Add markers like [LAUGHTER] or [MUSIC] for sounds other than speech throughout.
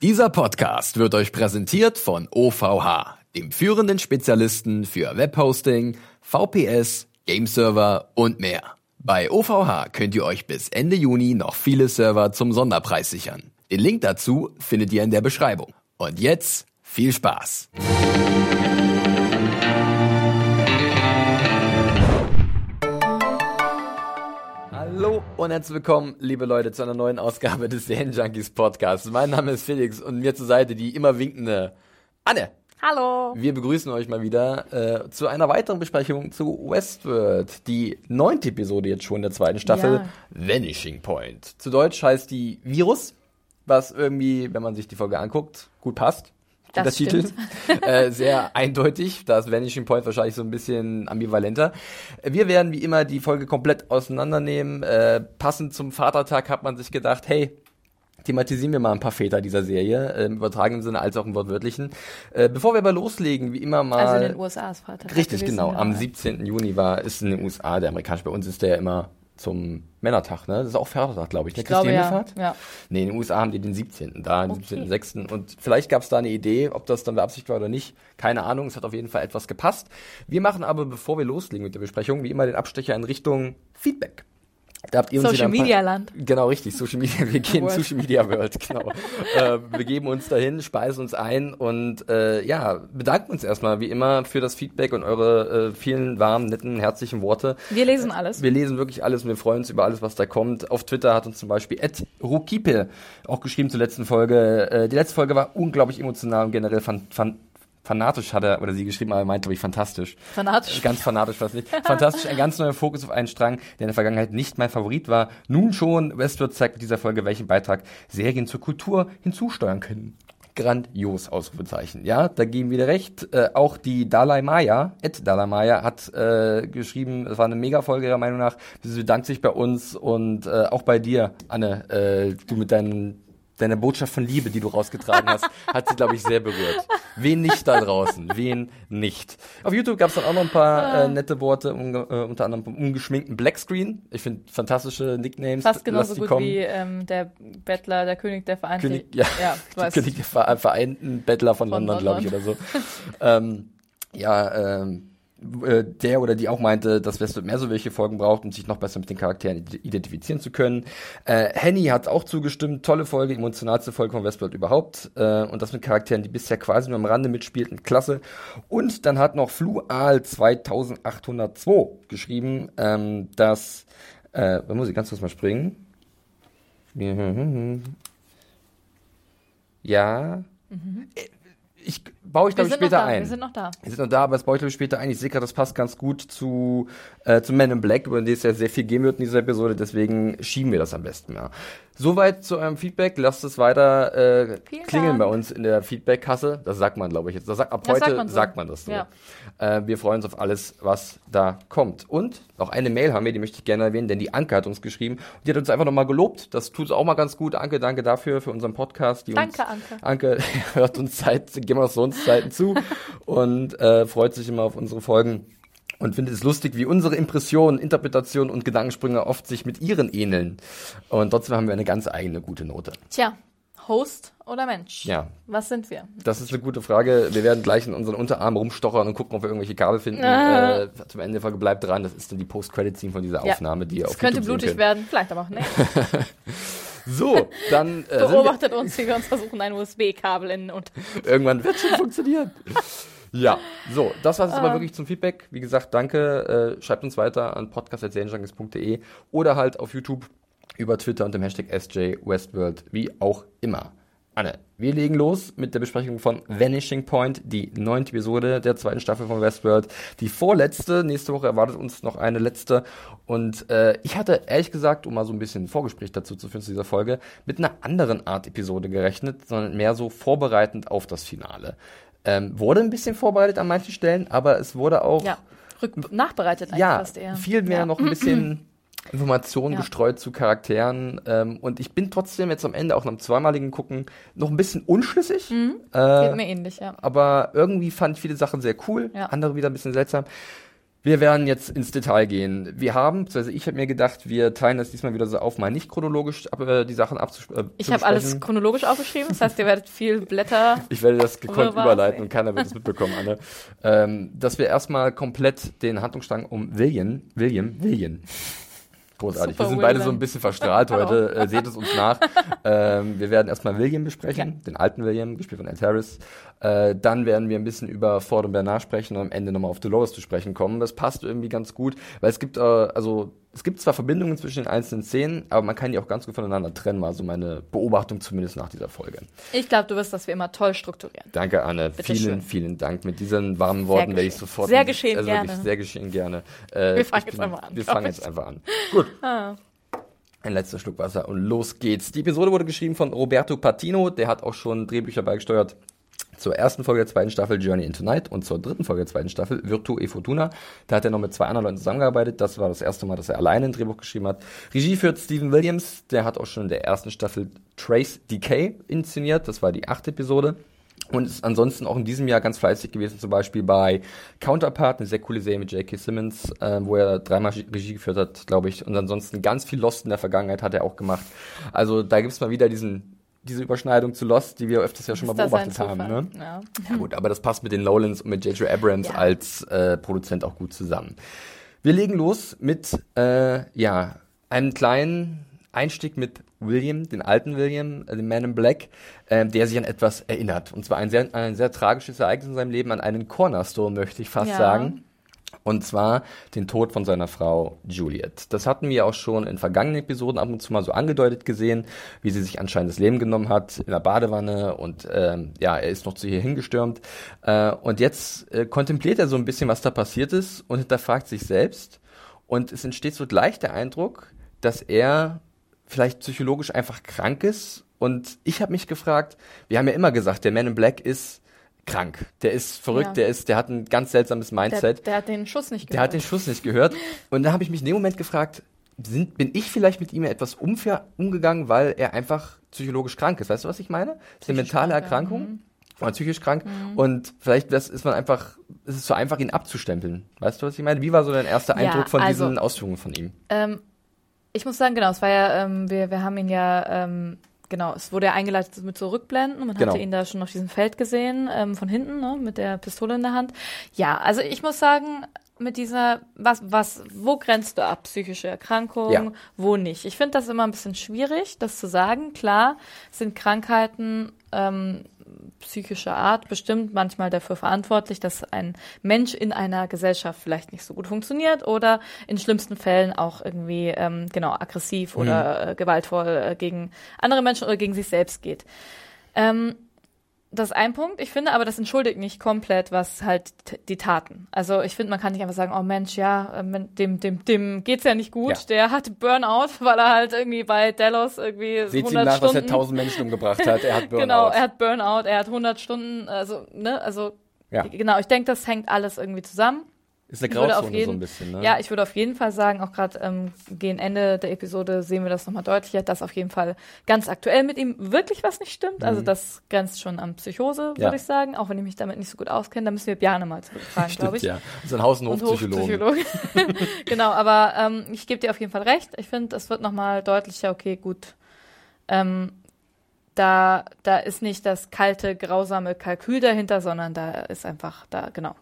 Dieser Podcast wird euch präsentiert von OVH, dem führenden Spezialisten für Webhosting, VPS, Gameserver und mehr. Bei OVH könnt ihr euch bis Ende Juni noch viele Server zum Sonderpreis sichern. Den Link dazu findet ihr in der Beschreibung. Und jetzt viel Spaß! Und herzlich willkommen, liebe Leute, zu einer neuen Ausgabe des Serien Junkies Podcasts. Mein Name ist Felix und mir zur Seite die immer winkende Anne. Hallo. Wir begrüßen euch mal wieder äh, zu einer weiteren Besprechung zu Westworld, die neunte Episode jetzt schon der zweiten Staffel, Ja. Vanishing Point. Zu Deutsch heißt die Virus, was irgendwie, wenn man sich die Folge anguckt, gut passt. Das der Titel. [LAUGHS] äh, sehr eindeutig. Da ist Vanishing Point wahrscheinlich so ein bisschen ambivalenter. Wir werden wie immer die Folge komplett auseinandernehmen. Äh, passend zum Vatertag hat man sich gedacht, hey, thematisieren wir mal ein paar Väter dieser Serie, äh, im übertragenen Sinne als auch im wortwörtlichen. Äh, bevor wir aber loslegen, wie immer mal. Also in den USA ist Vater. Richtig, genau. Am 17. Juni war, ist in den USA der amerikanische. Bei uns ist der ja immer zum Männertag, ne? Das ist auch Vatertag, glaube ich. Ne? Ich glaube, ja. Ja. Nee, in den USA haben die den 17. Da, den Okay. 17.6. Und vielleicht gab es da eine Idee, ob das dann beabsichtigt war oder nicht. Keine Ahnung. Es hat auf jeden Fall etwas gepasst. Wir machen aber, bevor wir loslegen mit der Besprechung, wie immer den Abstecher in Richtung Feedback. Da habt ihr uns Social Media Land. Genau, richtig. Social Media. Wir gehen World. Social Media World, genau. [LAUGHS] äh, wir geben uns dahin, speisen uns ein und äh, ja, bedanken uns erstmal wie immer für das Feedback und eure äh, vielen warmen, netten, herzlichen Worte. Wir lesen alles. Wir lesen wirklich alles und wir freuen uns über alles, was da kommt. Auf Twitter hat uns zum Beispiel Ed Rukipe auch geschrieben zur letzten Folge. Äh, die letzte Folge war unglaublich emotional und generell fan, fan, fanatisch hat er oder sie geschrieben, aber er meint, glaube ich, fantastisch. Fanatisch. Ganz fanatisch was nicht. Fantastisch, ein ganz neuer Fokus auf einen Strang, der in der Vergangenheit nicht mein Favorit war. Nun schon, Westworld zeigt mit dieser Folge, welchen Beitrag Serien zur Kultur hinzusteuern können. Grandios, Ausrufezeichen. Ja, da geben wir recht. Äh, auch die Dalai Maya, Ed Dalai Maya, hat äh, geschrieben, es war eine Mega-Folge ihrer Meinung nach. Sie bedankt sich bei uns und äh, auch bei dir, Anne, äh, du mit deinen Deine Botschaft von Liebe, die du rausgetragen hast, [LAUGHS] hat sie, glaube ich, sehr berührt. Wen nicht da draußen? Wen nicht? Auf YouTube gab es dann auch noch ein paar äh, nette Worte, unge äh, unter anderem vom ungeschminkten Blackscreen. Ich finde fantastische Nicknames. Fast genauso gut kommen. wie ähm, der Bettler, der König der Vereinten. König, ja, [LAUGHS] ja [LAUGHS] weißt. König der Ver Vereinten Bettler von, Von London, glaube ich, oder London. so. ähm, ja, ähm, äh, der oder die auch meinte, dass Westworld mehr so welche Folgen braucht, um sich noch besser mit den Charakteren ide- identifizieren zu können. Äh, Henny hat auch zugestimmt, tolle Folge, emotionalste Folge von Westworld überhaupt. Äh, und das mit Charakteren, die bisher quasi nur am Rande mitspielten, klasse. Und dann hat noch Flual 2802 geschrieben, ähm, dass, äh, da muss ich ganz kurz mal springen. Ja. Äh, Ich baue ich Wir glaube ich später ein. Wir sind noch da. Wir sind noch da, aber das baue ich glaube ich später ein. Ich sehe gerade, das passt ganz gut zu, äh, zu Men in Black, über den es ja sehr viel geben wird in dieser Episode, deswegen schieben wir das am besten mal. Soweit zu eurem Feedback. Lasst es weiter äh, klingeln Dank. bei uns in der Feedback-Kasse. Das sagt man, glaube ich, jetzt. Das sagt, ab Das heute sagt man so. sagt man das so. Ja. Äh, wir freuen uns auf alles, was da kommt. Und noch eine Mail haben wir, die möchte ich gerne erwähnen, denn die Anke hat uns geschrieben. Und die hat uns einfach nochmal gelobt. Das tut auch mal ganz gut. Anke, danke dafür, für unseren Podcast. Die Danke, uns, Anke. Anke [LAUGHS] hört uns seit Game of Thrones Zeiten zu und äh, freut sich immer auf unsere Folgen und findet es lustig, wie unsere Impressionen, Interpretationen und Gedankensprünge oft sich mit ihren ähneln. Und trotzdem haben wir eine ganz eigene gute Note. Tja, Host oder Mensch? Ja. Was sind wir? Das ist eine gute Frage. Wir werden gleich in unseren Unterarm rumstochern und gucken, ob wir irgendwelche Kabel finden. Ah. Äh, zum Ende der Folge bleibt dran. Das ist dann die Post-Credit-Scene von dieser Ja. Aufnahme, die ihr auf Es könnte blutig werden, vielleicht aber auch nicht. [LAUGHS] So, dann äh, wir, Beobachtet uns, wie wir uns versuchen, ein USB-Kabel in und irgendwann wird schon funktionieren. Ja, so, das war es Ah. aber wirklich zum Feedback. Wie gesagt, danke. Äh, schreibt uns weiter an podcast.serienjunkies.de oder halt auf YouTube über Twitter und dem Hashtag SJ Westworld, wie auch immer. Anne, wir legen los mit der Besprechung von Vanishing Point, die neunte Episode der zweiten Staffel von Westworld. Die vorletzte, nächste Woche erwartet uns noch eine letzte. Und äh, ich hatte ehrlich gesagt, um mal so ein bisschen ein Vorgespräch dazu zu führen zu dieser Folge, mit einer anderen Art Episode gerechnet, sondern mehr so vorbereitend auf das Finale. Ähm, wurde ein bisschen vorbereitet an manchen Stellen, aber es wurde auch Ja, nachbereitet eigentlich ja, fast eher. viel mehr ja. noch ein bisschen [CLEARS THROAT] [CLEARS THROAT] Informationen Ja. gestreut zu Charakteren. Ähm, und ich bin trotzdem jetzt am Ende auch nach dem zweimaligen Gucken noch ein bisschen unschlüssig. Geht Äh, mir ähnlich, ja. aber irgendwie fand ich viele Sachen sehr cool, Ja. andere wieder ein bisschen seltsam. Wir werden jetzt ins Detail gehen. Wir haben, beziehungsweise ich habe mir gedacht, wir teilen das diesmal wieder so auf, mal nicht chronologisch ab, äh, die Sachen abzusprechen. Ich habe alles chronologisch aufgeschrieben, das heißt, ihr werdet viel Blätter. [LAUGHS] Ich werde das gekonnt überleiten und keiner wird es mitbekommen, Anne. Ähm, dass wir erstmal komplett den Handlungsstrang um William, William, William. Großartig. Super wir sind beide so ein bisschen verstrahlt [LAUGHS] heute. Äh, seht es uns nach. [LAUGHS] ähm, wir werden erstmal William besprechen, den alten William, gespielt von Ed Harris. Äh, dann werden wir ein bisschen über Ford und Bernard sprechen und am Ende nochmal auf Dolores zu sprechen kommen. Das passt irgendwie ganz gut, weil es gibt, äh, also es gibt zwar Verbindungen zwischen den einzelnen Szenen, aber man kann die auch ganz gut voneinander trennen. War so meine Beobachtung zumindest nach dieser Folge. Ich glaube, du wirst das wie immer toll strukturieren. Danke, Anne. Bitte vielen, schön. vielen Dank. Mit diesen warmen Worten werde ich sofort. Sehr geschehen, also wirklich gerne. Sehr geschehen gerne. Äh, Wir fangen jetzt einfach an, Wir fangen ich. jetzt einfach an. Gut. Ein letzter Schluck Wasser und los geht's. Die Episode wurde geschrieben von Roberto Patino. Der hat auch schon Drehbücher beigesteuert. Zur ersten Folge der zweiten Staffel Journey into Night und zur dritten Folge der zweiten Staffel Virtu e Fortuna. Da hat er noch mit zwei anderen Leuten zusammengearbeitet. Das war das erste Mal, dass er alleine ein Drehbuch geschrieben hat. Regie führt Stephen Williams. Der hat auch schon in der ersten Staffel Trace Decay inszeniert. Das war die achte Episode. Und ist ansonsten auch in diesem Jahr ganz fleißig gewesen, zum Beispiel bei Counterpart, eine sehr coole Serie mit J.K. Simmons, äh, wo er dreimal Regie geführt hat, glaube ich. Und ansonsten ganz viel Lost in der Vergangenheit hat er auch gemacht. Also da gibt's mal wieder diesen, diese Überschneidung zu Lost, die wir öfters ja schon mal beobachtet haben. Ne? Ja. Ja gut, aber das passt mit den Lowlands und mit J.J. Abrams Ja. als äh, Produzent auch gut zusammen. Wir legen los mit äh, ja einem kleinen Einstieg mit William, den alten William, äh, den Man in Black, ähm, der sich an etwas erinnert. Und zwar ein sehr, ein sehr tragisches Ereignis in seinem Leben, an einen Cornerstone, möchte ich fast Ja. sagen. Und zwar den Tod von seiner Frau Juliet. Das hatten wir auch schon in vergangenen Episoden ab und zu mal so angedeutet gesehen, wie sie sich anscheinend das Leben genommen hat in der Badewanne und ähm, ja, er ist noch zu ihr hingestürmt. Äh, und jetzt äh, kontempliert er so ein bisschen, was da passiert ist und hinterfragt sich selbst. Und es entsteht so gleich der Eindruck, dass er vielleicht psychologisch einfach krank ist. Und ich habe mich gefragt, wir haben ja immer gesagt, der Man in Black ist krank. Der ist verrückt, Ja. der ist, der hat ein ganz seltsames Der, Mindset. der hat den Schuss nicht Der hat den Schuss nicht gehört. [LAUGHS] Und da habe ich mich in dem Moment gefragt, sind, bin ich vielleicht mit ihm etwas unfair umgegangen, weil er einfach psychologisch krank ist? Weißt du, was ich meine? Das ist eine mentale krank, ja. Erkrankung. Oder psychisch krank. Und vielleicht das ist man einfach, ist es so einfach, ihn abzustempeln. Weißt du, was ich meine? Wie war so dein erster Ja, Eindruck von also- diesen Ausführungen von ihm? Ähm, ich muss sagen, genau, es war ja, ähm, wir, wir haben ihn ja, ähm, genau, es wurde ja eingeleitet mit so Rückblenden. Man Genau. hatte ihn da schon auf diesem Feld gesehen, ähm, von hinten, ne, mit der Pistole in der Hand. Ja, also ich muss sagen, mit dieser, was, was, wo grenzt du ab? Psychische Erkrankung, Ja. wo nicht? Ich finde das immer ein bisschen schwierig, das zu sagen. Klar sind Krankheiten ähm, psychischer Art bestimmt manchmal dafür verantwortlich, dass ein Mensch in einer Gesellschaft vielleicht nicht so gut funktioniert oder in schlimmsten Fällen auch irgendwie genau, äh, genau aggressiv oder äh, gewaltvoll äh, gegen andere Menschen oder gegen sich selbst geht. Ähm, das ist ein Punkt. Ich finde aber, das entschuldigt nicht komplett, was halt die Taten. Also ich finde, man kann nicht einfach sagen, oh Mensch, ja, ähm, dem, dem, dem geht's ja nicht gut. Ja. Der hat Burnout, [LAUGHS] weil er halt irgendwie bei Delos irgendwie Seht ihm 100 nach, dass er Stunden. 1000 Menschen umgebracht hat. Er hat [LAUGHS] Burnout. Genau, er hat Burnout, er hat 100 Stunden, also, ne, also, Ja. genau, ich denke, das hängt alles irgendwie zusammen. Ist eine Grauzone so jeden- ein bisschen, ne? Ja, ich würde auf jeden Fall sagen, auch gerade ähm, gegen Ende der Episode sehen wir das nochmal deutlicher, dass auf jeden Fall ganz aktuell mit ihm wirklich was nicht stimmt. Also das grenzt schon an Psychose, würde Mhm. Ja. ich sagen, auch wenn ich mich damit nicht so gut auskenne. Da müssen wir Bjarne mal zurückfragen, glaube ich. ja. Das ist ein Haus- und Und Hofpsychologe. Hofpsychologe. [LAUGHS] genau, aber ähm, ich gebe dir auf jeden Fall recht. Ich finde, es wird nochmal deutlicher, okay, gut. Ähm, da, da ist nicht das kalte, grausame Kalkül dahinter, sondern da ist einfach, da, genau,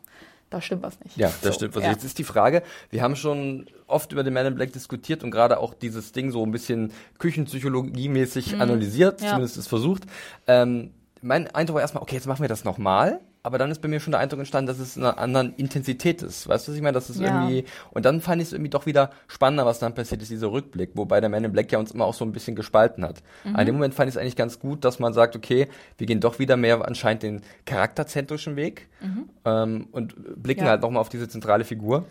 da stimmt was nicht. Ja, das So, stimmt. Was ja. Jetzt ist die Frage, wir haben schon oft über den Man in Black diskutiert und gerade auch dieses Ding so ein bisschen Küchenpsychologie-mäßig analysiert, Mhm. Ja. zumindest ist versucht. Ähm, mein Eindruck war erstmal, okay, jetzt machen wir das nochmal, aber dann ist bei mir schon der Eindruck entstanden, dass es in einer anderen Intensität ist. Weißt du, was ich meine? Das ist Ja. irgendwie, und dann fand ich es irgendwie doch wieder spannender, was dann passiert ist, dieser Rückblick, wobei der Man in Black ja uns immer auch so ein bisschen gespalten hat. Mhm. An dem Moment fand ich es eigentlich ganz gut, dass man sagt, okay, wir gehen doch wieder mehr anscheinend den charakterzentrischen Weg ähm, und blicken Mhm. Ja. halt nochmal auf diese zentrale Figur. Und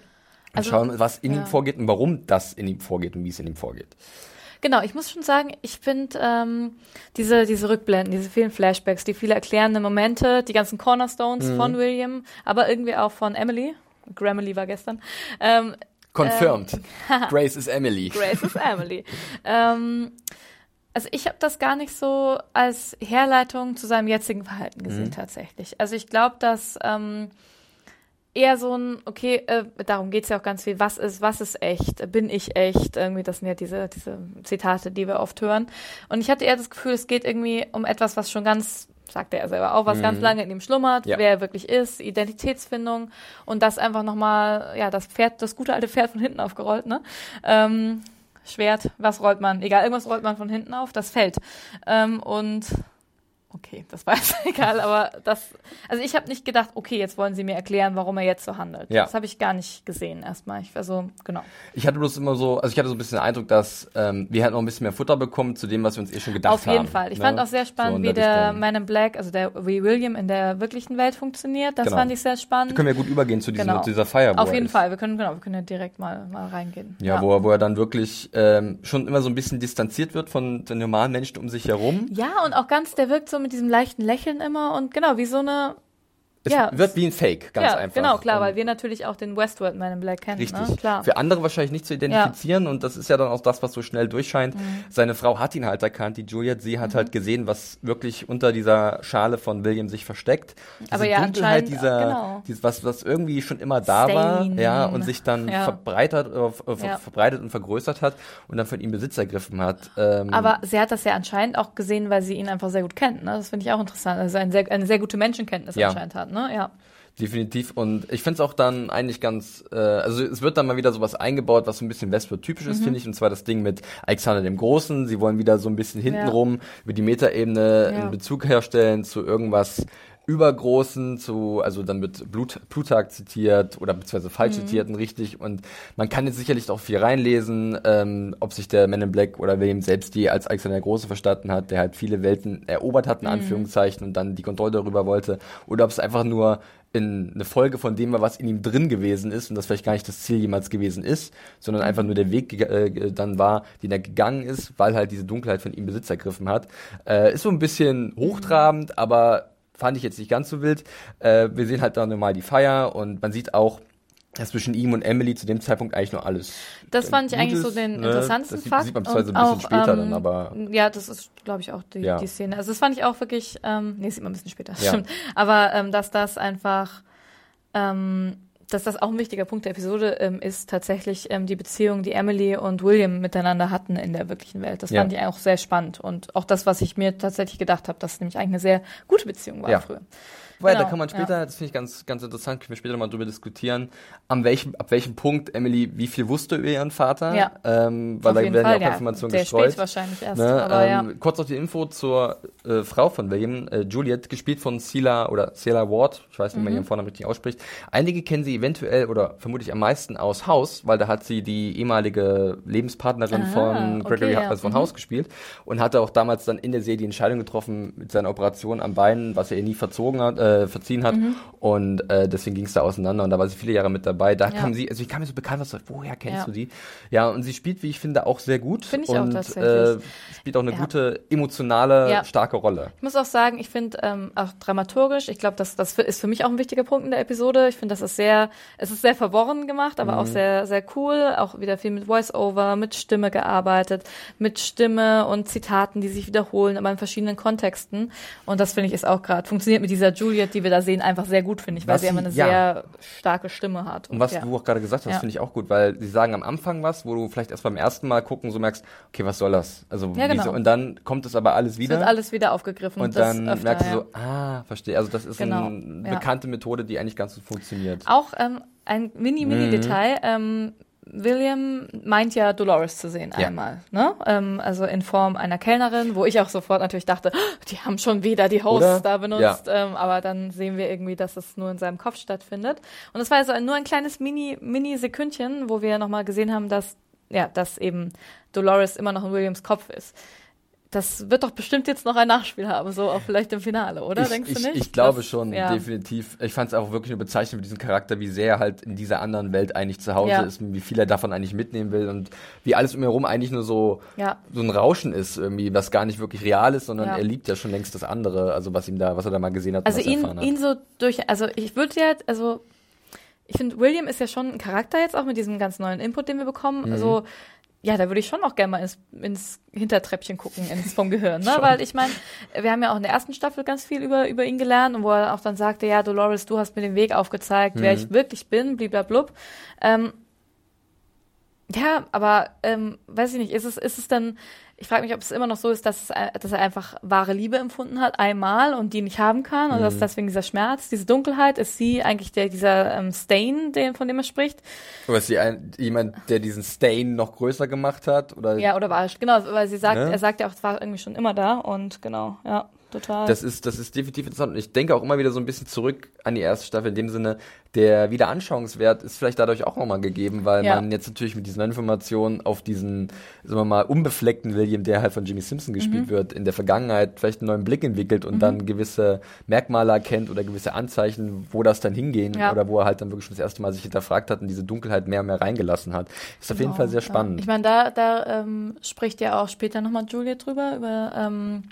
Also, schauen, was in ja. ihm vorgeht und warum das in ihm vorgeht und wie es in ihm vorgeht. Genau, ich muss schon sagen, ich finde ähm, diese, diese Rückblenden, diese vielen Flashbacks, die viele erklärende Momente, die ganzen Cornerstones Mhm. von William, aber irgendwie auch von Emily. Grammarly war gestern. Ähm, Confirmed. [LAUGHS] Grace is Emily. Grace ist [LAUGHS] Emily. ähm, also ich habe das gar nicht so als Herleitung zu seinem jetzigen Verhalten gesehen tatsächlich. Also ich glaube, dass ähm, eher so ein, okay, äh, darum geht's ja auch ganz viel, was ist, was ist echt, bin ich echt, irgendwie, das sind ja diese, diese Zitate, die wir oft hören. Und ich hatte eher das Gefühl, es geht irgendwie um etwas, was schon ganz, sagte er selber auch, was ganz lange in ihm schlummert, Ja. wer er wirklich ist, Identitätsfindung und das einfach nochmal, ja, das Pferd, das gute alte Pferd von hinten aufgerollt, ne? Ähm, Schwert, was rollt man? Egal, irgendwas rollt man von hinten auf, das fällt. Ähm, und okay, das war jetzt [LAUGHS] egal, aber das, also ich habe nicht gedacht, okay, jetzt wollen sie mir erklären, warum er jetzt so handelt. Ja. Das habe ich gar nicht gesehen erstmal. Ich war so, genau. Ich hatte bloß immer so, also ich hatte so ein bisschen den Eindruck, dass ähm, wir halt noch ein bisschen mehr Futter bekommen zu dem, was wir uns eh schon gedacht haben. Auf jeden Fall. Ich ne? fand auch sehr So spannend, in wie der Richtung. Man in Black, also der wie William in der wirklichen Welt funktioniert. Das Genau. fand ich sehr spannend. Können wir gut übergehen zu diesem, Genau. dieser Feier. Auf jeden ist. Fall. Wir können, genau, wir können ja direkt mal, mal reingehen. Ja, Wo, er, wo er dann wirklich ähm, schon immer so ein bisschen distanziert wird von den normalen Menschen um sich herum. Ja, und auch ganz, der wirkt so mit diesem leichten Lächeln immer und genau, wie so eine, Es Ja, wird wie ein Fake, ganz ja, einfach. genau, klar, Und weil wir natürlich auch den Westworld Man in Black kennen, Richtig. ne? Klar. Für andere wahrscheinlich nicht zu identifizieren und das ist ja dann auch das, was so schnell durchscheint. Mhm. Seine Frau hat ihn halt erkannt, die Juliet. Sie hat halt gesehen, was wirklich unter dieser Schale von William sich versteckt. Diese Aber ja, Dunkelheit anscheinend, dieser, genau. dieses, was, was irgendwie schon immer da Stain. war, ja, und sich dann Ja. verbreitert, äh, ver- Ja. verbreitet und vergrößert hat und dann von ihm Besitz ergriffen hat. Ähm, Aber sie hat das ja anscheinend auch gesehen, weil sie ihn einfach sehr gut kennt. Ne? Das finde ich auch interessant. Also ein sehr, eine sehr gute Menschenkenntnis Ja. anscheinend hat. Ne? Ja. Definitiv. Und ich finde es auch dann eigentlich ganz, äh, also es wird dann mal wieder sowas eingebaut, was so ein bisschen Westworld-typisch Mhm. ist, finde ich. Und zwar das Ding mit Alexander dem Großen. Sie wollen wieder so ein bisschen hintenrum über die Metaebene Ja. einen Bezug herstellen zu irgendwas Übergroßen, zu, also dann wird Blut, Plutarch zitiert oder beziehungsweise falsch Mhm. zitiert und richtig. Und man kann jetzt sicherlich auch viel reinlesen, ähm, ob sich der Man in Black oder William selbst die als Alexander der Große verstanden hat, der halt viele Welten erobert Mhm. hat, in Anführungszeichen, und dann die Kontrolle darüber wollte. Oder ob es einfach nur in eine Folge von dem war, was in ihm drin gewesen ist und das vielleicht gar nicht das Ziel jemals gewesen ist, sondern einfach nur der Weg äh, dann war, den er gegangen ist, weil halt diese Dunkelheit von ihm Besitz ergriffen hat. Äh, ist so ein bisschen hochtrabend, aber fand ich jetzt nicht ganz so wild. Äh, wir sehen halt dann normal die Feier und man sieht auch, dass zwischen ihm und Emily zu dem Zeitpunkt eigentlich nur alles. Das fand ich eigentlich so ist, den ne? interessantesten Das sieht, Fakt. sieht man zwar so ein bisschen auch, später ähm, dann, aber Ja, das ist, glaube ich, auch die, Ja. die Szene. Also das fand ich auch wirklich, ähm, nee, sieht man ein bisschen später, Ja. [LAUGHS] stimmt. Aber ähm, dass das einfach, ähm, dass das auch ein wichtiger Punkt der Episode ähm, ist, tatsächlich ähm, die Beziehung, die Emily und William miteinander hatten in der wirklichen Welt. Das Ja. fand ich auch sehr spannend. Und auch das, was ich mir tatsächlich gedacht habe, dass nämlich eigentlich eine sehr gute Beziehung war Ja. früher. Weil Genau, da kann man später, das finde ich ganz, ganz interessant, können wir später mal drüber diskutieren, an welchem, ab welchem Punkt Emily wie viel wusste über ihren Vater. Ja. Ähm, weil Auf da werden Fall, ja auch ja. Informationen Sehr gestreut. wahrscheinlich erst, Ne, aber ähm, ja. Kurz noch die Info zur äh, Frau von William, äh, Juliet, gespielt von Celia oder Celia Ward, ich weiß nicht, wie man Mhm. ihren Vornamen richtig ausspricht. Einige kennen sie eventuell oder vermutlich am meisten aus Haus, weil da hat sie die ehemalige Lebenspartnerin Ah, von Gregory okay, ja. also von Mhm. Haus gespielt und hatte auch damals dann in der Serie die Entscheidung getroffen mit seiner Operation am Bein, was er ihr nie verzogen hat, äh, verziehen hat. Mhm. Und äh, deswegen ging es da auseinander und da war sie viele Jahre mit dabei. Da Ja. kam sie, also ich kam mir so bekannt, was woher kennst Ja. du die? Ja, und sie spielt, wie ich finde, auch sehr gut. Finde ich auch und, tatsächlich. Äh, spielt auch eine Ja. gute, emotionale, starke Rolle. Ich muss auch sagen, ich finde ähm, auch dramaturgisch, ich glaube, das, das ist für mich auch ein wichtiger Punkt in der Episode. Ich finde, das ist sehr, es ist sehr verworren gemacht, aber Mhm. auch sehr, sehr cool. Auch wieder viel mit Voice-Over, mit Stimme gearbeitet, mit Stimme und Zitaten, die sich wiederholen, aber in verschiedenen Kontexten. Und das finde ich ist auch gerade, funktioniert mit dieser Juliet, die wir da sehen, einfach sehr gut, finde ich, weil Was sie immer eine ja. sehr starke Stimme hat. Und was ja. du auch gerade gesagt hast, Ja. finde ich auch gut, weil sie sagen am Anfang was, wo du vielleicht erst beim ersten Mal gucken so merkst, okay, was soll das? Also genau. und dann kommt es aber alles Es wieder. wird alles wieder aufgegriffen. und dann öfter, merkst du so, ah, verstehe. Also das ist Genau, eine bekannte Methode, die eigentlich ganz gut funktioniert. Auch ähm, ein Mini-Mini-Detail. Ähm, William meint ja Dolores zu sehen Ja. einmal, ne? Ähm, also in Form einer Kellnerin, wo ich auch sofort natürlich dachte, "Oh, die haben schon wieder die Hosts Oder? da benutzt, ähm, aber dann sehen wir irgendwie, dass es nur in seinem Kopf stattfindet. Und es war also nur ein kleines Mini, Mini-Sekündchen, wo wir nochmal gesehen haben, dass, ja, dass eben Dolores immer noch in Williams Kopf ist. Das wird doch bestimmt jetzt noch ein Nachspiel haben, so auch vielleicht im Finale, oder? ich, Denkst ich, du nicht? Ich glaube Das- schon, ja. definitiv. Ich fand es auch wirklich nur bezeichnend für diesen Charakter, wie sehr er halt in dieser anderen Welt eigentlich zu Hause Ja. ist, und wie viel er davon eigentlich mitnehmen will und wie alles um ihn herum eigentlich nur so, Ja. so ein Rauschen ist, irgendwie, was gar nicht wirklich real ist, sondern er liebt ja schon längst das andere, also was ihm da, was er da mal gesehen hat, Also was ihn, erfahren hat. ihn so durch, also ich würde ja, also ich finde, William ist ja schon ein Charakter jetzt auch mit diesem ganz neuen Input, den wir bekommen. Mhm. Also ja, da würde ich schon auch gerne mal ins, ins Hintertreppchen gucken, ins vom Gehirn, [LAUGHS] ne? Weil ich meine, wir haben ja auch in der ersten Staffel ganz viel über, über ihn gelernt und wo er auch dann sagte, ja, Dolores, du hast mir den Weg aufgezeigt, wer Mhm. ich wirklich bin, bliblablub. Ähm, ja, aber ähm, weiß ich nicht, ist es, ist es dann, ich frage mich, ob es immer noch so ist, dass, es, ein- dass er einfach wahre Liebe empfunden hat, einmal und die nicht haben kann, oder Mhm. ist deswegen dieser Schmerz, diese Dunkelheit, ist sie eigentlich der, dieser ähm, Stain, den, von dem er spricht? Oder ist sie ein, jemand, der diesen Stain noch größer gemacht hat? Oder Ja, oder war es, genau, weil sie sagt, Ne? er sagt ja auch, es war irgendwie schon immer da und genau, ja, total. Das ist, das ist definitiv interessant. Und ich denke auch immer wieder so ein bisschen zurück an die erste Staffel. In dem Sinne, der Wiederanschauungswert ist vielleicht dadurch auch nochmal gegeben, weil Ja. man jetzt natürlich mit diesen Informationen auf diesen, sagen wir mal, unbefleckten William, der halt von Jimmy Simpson Mhm. gespielt wird, in der Vergangenheit vielleicht einen neuen Blick entwickelt und dann gewisse Merkmale erkennt oder gewisse Anzeichen, wo das dann hingehen Ja. oder wo er halt dann wirklich schon das erste Mal sich hinterfragt hat und diese Dunkelheit mehr und mehr reingelassen hat. Ist auf jeden Genau, Fall sehr ja. spannend. Ich meine, da, da ähm, spricht ja auch später nochmal Julia drüber, über ähm,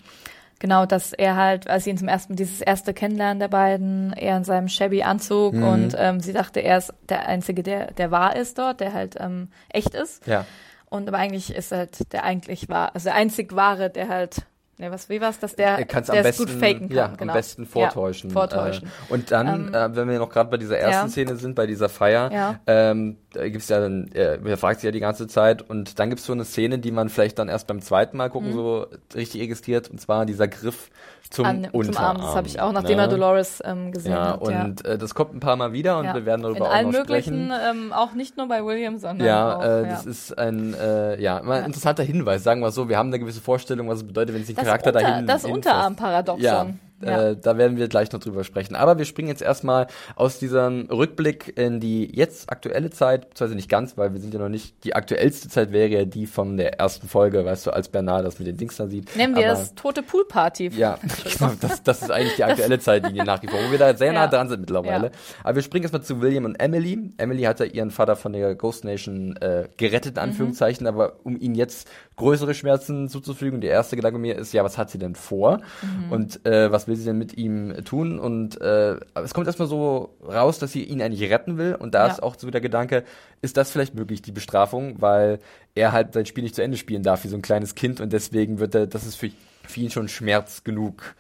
genau, dass er halt, als sie ihn zum ersten, dieses erste Kennenlernen der beiden, er in seinem shabby Anzug Mhm. und ähm, sie dachte, er ist der Einzige, der, der wahr ist dort, der halt ähm, echt ist. ja. Und aber eigentlich ist halt der eigentlich wahr, also der einzig wahre, der halt, ne, was, wie war's, dass der, Er es es besten, gut faken kann. ja, genau. am besten vortäuschen. Ja, vortäuschen. Äh, und dann, Ähm, äh, wenn wir noch gerade bei dieser ersten ja. Szene sind, bei dieser Feier, Ja. ähm, da gibt's ja dann, äh, er fragt sich ja die ganze Zeit und dann gibt's so eine Szene, die man vielleicht dann erst beim zweiten Mal gucken so richtig registriert, und zwar dieser Griff zum. An, zum Unterarm. Arm, das habe ich auch, nachdem ne? er Dolores ähm, gesehen Ja, hat. ja. und Äh, das kommt ein paar Mal wieder und Ja. wir werden darüber In auch allen noch möglichen, sprechen. ähm, auch nicht nur bei William, sondern Ja, auch, äh, ja. das ist ein äh, ja, mal interessanter Hinweis, sagen wir so. Wir haben eine gewisse Vorstellung, was es bedeutet, wenn sich ein Charakter Unter, dahin das. Unterarmparadoxon. Ja, Ja. Äh, da werden wir gleich noch drüber sprechen. Aber wir springen jetzt erstmal aus diesem Rückblick in die jetzt aktuelle Zeit, beziehungsweise nicht ganz, weil wir sind ja noch nicht, die aktuellste Zeit wäre ja die von der ersten Folge, weißt du, als Bernard das mit den Dings da sieht. Nennen wir Aber- es tote Poolparty. ja, [LAUGHS] genau, das, das ist eigentlich die aktuelle Zeitlinie nach wie vor, wo wir da sehr [LAUGHS] nah Ja. dran sind mittlerweile. Ja. Aber wir springen erstmal zu William und Emily. Emily hat ja ihren Vater von der Ghost Nation äh, gerettet, in Mhm. Anführungszeichen, aber um ihn jetzt größere Schmerzen zuzufügen. Der erste Gedanke mir ist, ja, was hat sie denn vor? Mhm. Und äh, was will sie denn mit ihm tun? Und äh, es kommt erstmal so raus, dass sie ihn eigentlich retten will. Und da Ja. ist auch so der Gedanke, ist das vielleicht wirklich die Bestrafung, weil er halt sein Spiel nicht zu Ende spielen darf wie so ein kleines Kind und deswegen wird er, das ist für, für ihn schon Schmerz genug.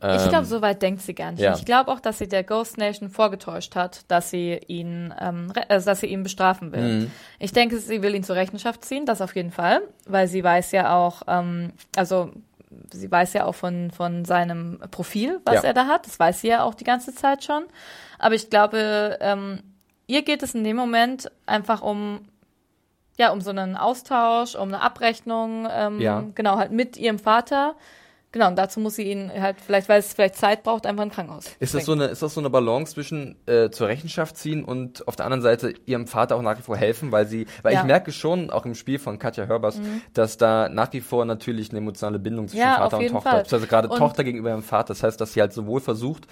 Ich Ähm, glaube, so weit denkt sie gar nicht. ja. Ich glaube auch, dass sie der Ghost Nation vorgetäuscht hat, dass sie ihn, ähm, äh, dass sie ihn bestrafen will. Mhm. Ich denke, sie will ihn zur Rechenschaft ziehen, das auf jeden Fall, weil sie weiß ja auch, ähm, also sie weiß ja auch von von seinem Profil, was Ja. er da hat. Das weiß sie ja auch die ganze Zeit schon. Aber ich glaube, ähm, ihr geht es in dem Moment einfach um ja, um so einen Austausch, um eine Abrechnung, ähm, Ja. genau, halt mit ihrem Vater. Genau, und dazu muss sie ihn halt, vielleicht, weil es vielleicht Zeit braucht, einfach ein Krankenhaus. Ist das, so eine, ist das so eine Balance zwischen äh, zur Rechenschaft ziehen und auf der anderen Seite ihrem Vater auch nach wie vor helfen, weil sie, weil Ja. ich merke schon, auch im Spiel von Katja Hörbers, dass da nach wie vor natürlich eine emotionale Bindung zwischen Ja, Vater und Tochter, Fall. also gerade Und- Tochter gegenüber ihrem Vater. Das heißt, dass sie halt sowohl versucht,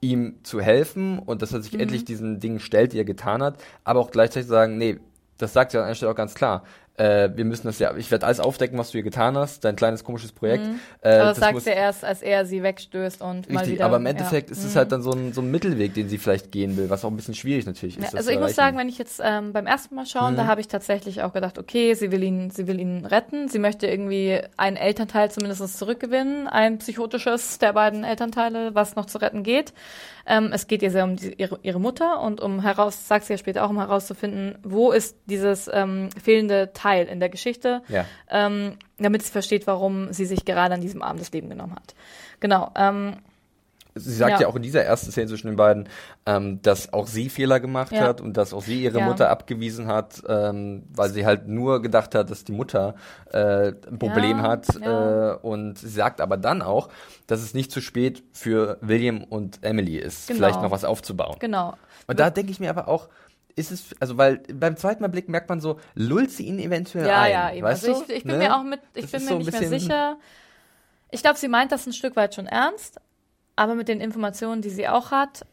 ihm zu helfen und dass er Mhm. sich endlich diesen Dingen stellt, die er getan hat, aber auch gleichzeitig sagen, nee, das sagt sie an einer Stelle auch ganz klar. Äh, wir müssen das ja, ich werde alles aufdecken, was du hier getan hast, dein kleines komisches Projekt. Äh, Mhm. Aber das, das sagt muss- sie erst, als er sie wegstößt und mal Richtig, wieder. aber im ja. Endeffekt ist es halt dann so ein, so ein Mittelweg, den sie vielleicht gehen will, was auch ein bisschen schwierig natürlich ist. Ja, also ich muss sagen, wenn ich jetzt ähm, beim ersten Mal schauen, Mhm. da habe ich tatsächlich auch gedacht, okay, sie will ihn, sie will ihn retten, sie möchte irgendwie einen Elternteil zumindest zurückgewinnen, ein psychotisches der beiden Elternteile, was noch zu retten geht. Ähm, es geht ihr sehr um die, ihre, ihre Mutter und um heraus, sagt sie ja später auch, um herauszufinden, wo ist dieses ähm, fehlende Teil in der Geschichte, Ja. ähm, damit sie versteht, warum sie sich gerade an diesem Abend das Leben genommen hat. Genau. Ähm, sie sagt ja. Ja. auch in dieser ersten Szene zwischen den beiden, ähm, dass auch sie Fehler gemacht Ja. hat und dass auch sie ihre Ja. Mutter abgewiesen hat, ähm, weil sie halt nur gedacht hat, dass die Mutter äh, ein Problem hat. Äh, und sie sagt aber dann auch, dass es nicht zu spät für William und Emily ist, Genau. vielleicht noch was aufzubauen. Genau. Und da denke ich mir aber auch, ist es, also weil beim zweiten Mal Blick merkt man so, lullt sie ihn eventuell Ja, ein. ja, eben. Weißt Also ich, du? ich bin Ne? mir auch mit, ich Das bin mir so nicht mehr sicher. Ich glaube, sie meint das ein Stück weit schon ernst, aber mit den Informationen, die sie auch hat,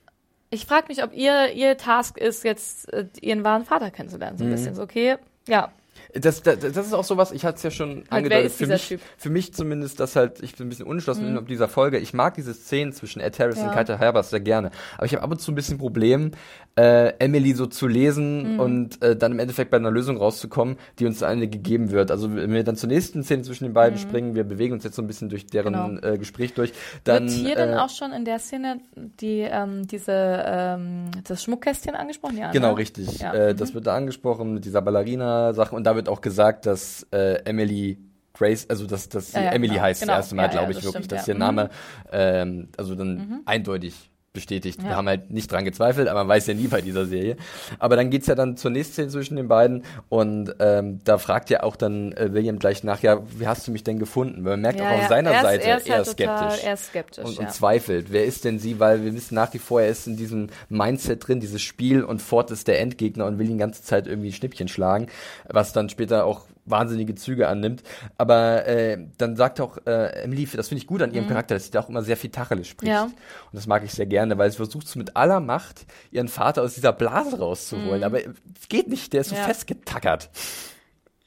ich frage mich, ob ihr ihr Task ist, jetzt äh, ihren wahren Vater kennenzulernen, Mhm. so ein bisschen. So, okay, ja, Das, das, das ist auch sowas, ich hatte es ja schon wer angedeutet, für mich, Typ? für mich zumindest, dass halt, ich bin ein bisschen unentschlossen bin ob dieser Folge, ich mag diese Szenen zwischen Ed Harris und Ja. Katja Herbers sehr gerne, aber ich habe ab und zu ein bisschen Problem, äh, Emily so zu lesen Mhm. und äh, dann im Endeffekt bei einer Lösung rauszukommen, die uns eine gegeben wird. Also wenn wir dann zur nächsten Szene zwischen den beiden springen, wir bewegen uns jetzt so ein bisschen durch deren Mhm. Genau. äh, Gespräch durch, dann Wird hier denn äh, auch schon in der Szene die, ähm, diese, ähm, das Schmuckkästchen angesprochen? Ja, Genau, ne? richtig. Ja. Äh, das wird da angesprochen mit dieser Ballerina-Sache und da wird auch gesagt, dass äh, Emily Grace, also dass, dass sie Ja, ja, Emily genau. heißt Genau. das erste Mal, Ja, glaube ich wirklich, stimmt, dass ihr Name ähm, also dann eindeutig bestätigt. Wir Ja. haben halt nicht dran gezweifelt, aber man weiß ja nie bei dieser Serie. Aber dann geht's ja dann zur nächsten Szene zwischen den beiden und ähm, da fragt ja auch dann äh, William gleich nach, ja, wie hast du mich denn gefunden? Weil man merkt Ja, auch auf ja. seiner er ist, Seite, er ist halt skeptisch Total, er ist skeptisch, und, und zweifelt. Wer ist denn sie? Weil wir wissen nach wie vor, er ist in diesem Mindset drin, dieses Spiel und Ford ist der Endgegner und will ihn die ganze Zeit irgendwie Schnippchen schlagen, was dann später auch wahnsinnige Züge annimmt. Aber äh, dann sagt auch äh, Emily, das finde ich gut an ihrem Charakter, dass sie da auch immer sehr viel Tacheles spricht. Mhm. Ja. Und das mag ich sehr gerne, weil sie versucht mit aller Macht, ihren Vater aus dieser Blase rauszuholen. Aber es geht nicht, der ist so Mhm. Ja. festgetackert.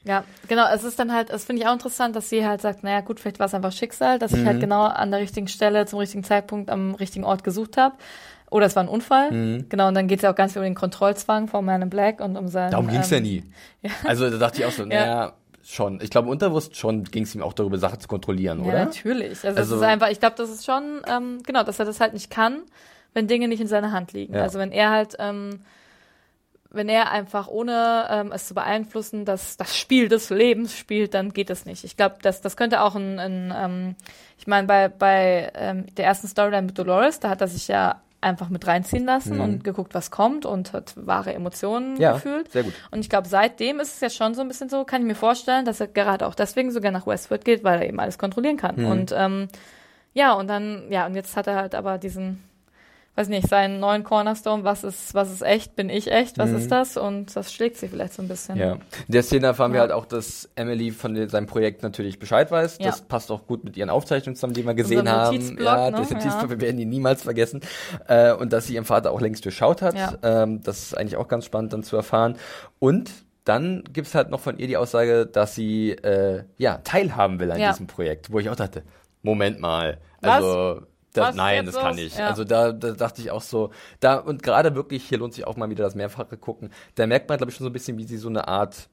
Ja, genau. Es ist dann halt, das finde ich auch interessant, dass sie halt sagt, naja gut, vielleicht war es einfach Schicksal, dass Mhm. ich halt genau an der richtigen Stelle zum richtigen Zeitpunkt am richtigen Ort gesucht habe. Oder es war ein Unfall. Mhm. Genau, und dann geht es ja auch ganz viel um den Kontrollzwang von Man in Black und um seinen. Darum ging's ja ähm, nie. [LAUGHS] Also da dachte ich auch so, Ja. naja, schon. Ich glaube, unterbewusst schon ging's ihm auch darüber, Sachen zu kontrollieren, Ja, oder? natürlich. Also, Also- es ist einfach, ich glaube, das ist schon, ähm, genau, dass er das halt nicht kann, wenn Dinge nicht in seiner Hand liegen. Ja. Also wenn er halt, ähm, wenn er einfach ohne ähm, es zu beeinflussen, das, das Spiel des Lebens spielt, dann geht das nicht. Ich glaube, das, das könnte auch ein, ein ähm, ich meine, bei, bei ähm, der ersten Storyline mit Dolores, da hat er sich ja einfach mit reinziehen lassen Mhm. und geguckt, was kommt und hat wahre Emotionen Ja, gefühlt. sehr gut. Und ich glaube, seitdem ist es ja schon so ein bisschen so, kann ich mir vorstellen, dass er gerade auch deswegen sogar nach Westworld geht, weil er eben alles kontrollieren kann. Mhm. Und ähm, ja, und dann, ja, und jetzt hat er halt aber diesen, weiß nicht, seinen neuen Cornerstone, was ist, was ist echt, bin ich echt, was ist das? Und das schlägt sich vielleicht so ein bisschen. Mhm. Ja. In der Szene erfahren wir Ja. halt auch, dass Emily von den, seinem Projekt natürlich Bescheid weiß. Ja. Das passt auch gut mit ihren Aufzeichnungen zusammen, die wir gesehen haben. Ja, ne? Notizblock, wir werden ihn niemals vergessen. Äh, und dass sie ihren Vater auch längst durchschaut hat. Ja. Ähm, das ist eigentlich auch ganz spannend dann zu erfahren. Und dann gibt's halt noch von ihr die Aussage, dass sie äh, ja teilhaben will an diesem Projekt, wo ich auch dachte, Moment mal, Was? Das, nein, das kann ich. Ja. Also da, da dachte ich auch so, da und gerade wirklich, hier lohnt sich auch mal wieder das mehrfache gucken. Da merkt man, glaube ich, schon so ein bisschen, wie sie so eine Art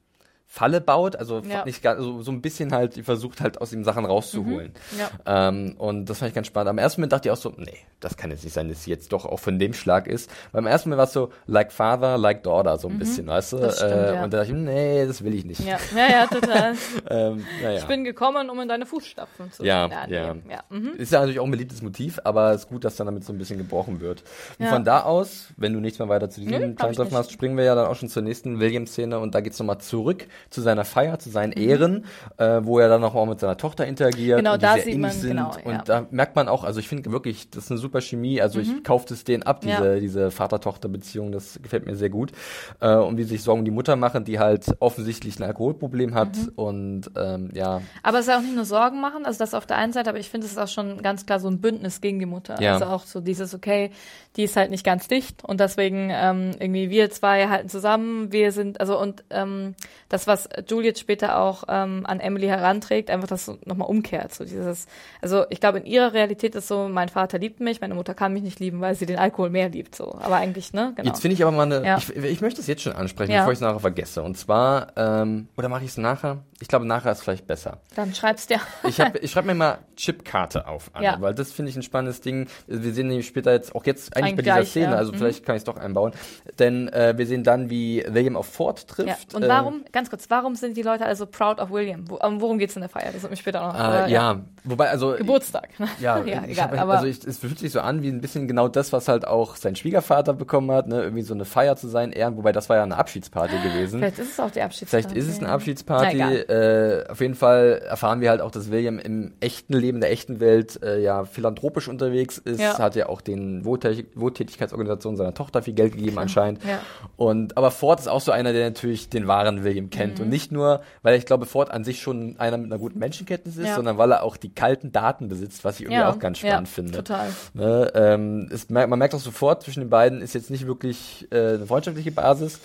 Falle baut, also Ja. nicht ganz, so, so ein bisschen halt, die versucht halt aus ihm Sachen rauszuholen. Ja. Ähm, und das fand ich ganz spannend. Am ersten Moment dachte ich auch so, nee, das kann jetzt nicht sein, dass sie jetzt doch auch von dem Schlag ist. Weil am ersten Moment war es so, like father, like daughter, so ein bisschen, weißt du? Mhm. Stimmt, äh, ja. Und da dachte ich, nee, das will ich nicht. Ja, ja, ja, total. [LAUGHS] Ähm. Ich bin gekommen, um in deine Fußstapfen zu Ja, nee, ja. ja. Mhm. Ist ja natürlich auch ein beliebtes Motiv, aber es ist gut, dass dann damit so ein bisschen gebrochen wird. Und von da aus, wenn du nichts mehr weiter zu diesem ich Treffen hast, springen wir ja dann auch schon zur nächsten Williams-Szene und da geht's nochmal zurück zu seiner Feier, zu seinen Mhm. Ehren, äh, wo er dann mal mit seiner Tochter interagiert Genau, und die da sehr sieht innig man, sind. genau, und ja. da merkt man auch, also ich finde wirklich, das ist eine super Chemie, also ich kaufe das denen ab, diese, Mhm. Ja. diese Vater-Tochter-Beziehung, das gefällt mir sehr gut. Äh, und wie sich Sorgen die Mutter machen, die halt offensichtlich ein Alkoholproblem hat Mhm. und ähm, ja, Aber es ist auch nicht nur Sorgen machen, also das auf der einen Seite, aber ich finde, es ist auch schon ganz klar so ein Bündnis gegen die Mutter. Ja. Also auch so dieses, okay, die ist halt nicht ganz dicht und deswegen ähm, irgendwie wir zwei halten zusammen, wir sind, also und ähm, das, was Juliet später auch ähm, an Emily heranträgt, einfach das nochmal umkehrt. So dieses, also ich glaube, in ihrer Realität ist so, mein Vater liebt mich, meine Mutter kann mich nicht lieben, weil sie den Alkohol mehr liebt. So. Aber eigentlich, ne? Genau. Jetzt finde ich aber mal eine. Ja. Ich, ich möchte es jetzt schon ansprechen, Ja. bevor ich es nachher vergesse. Und zwar, ähm, oder mache ich es nachher? Ich glaube, nachher ist vielleicht besser. Dann schreib's dir. Ich, hab, ich schreibe mir mal [LAUGHS] Chipkarte auf, Anne, Ja. weil das finde ich ein spannendes Ding. Wir sehen nämlich später jetzt auch jetzt eigentlich, Eigentlich bei dieser gleich, Szene, also Mhm. vielleicht kann ich es doch einbauen. Denn äh, wir sehen dann, wie William auf Ford trifft. Und warum, ganz kurz, kurz, warum sind die Leute also proud of William? Wo, um, worum geht's in der Feier? Das wird mich später noch. Äh, aber, ja. wobei, also. Geburtstag. [LAUGHS] Ja, [LAUGHS] ja ich egal. hab, aber also ich, es fühlt sich so an wie ein bisschen genau das, was halt auch sein Schwiegervater bekommen hat, ne? irgendwie so eine Feier zu sein, ehren, wobei das war ja eine Abschiedsparty gewesen. vielleicht ist es auch die Abschiedsparty. Vielleicht ist es eine Na, Abschiedsparty. egal. äh, auf jeden Fall erfahren wir halt auch, dass William im echten Leben, der echten Welt, äh, ja philanthropisch unterwegs ist. Ja. Hat ja auch den Wohltä Wohltätigkeitsorganisationen seiner Tochter viel Geld gegeben anscheinend. Ja. Und aber Ford ist auch so einer, der natürlich den wahren William kennt Mhm. und nicht nur, weil ich glaube, Ford an sich schon einer mit einer guten Menschenkenntnis ist, Ja. sondern weil er auch die kalten Daten besitzt, was ich irgendwie ja, auch ganz ja, spannend finde. Total. Ne, ähm, es, mer- man merkt auch sofort, zwischen den beiden ist jetzt nicht wirklich äh, eine freundschaftliche Basis.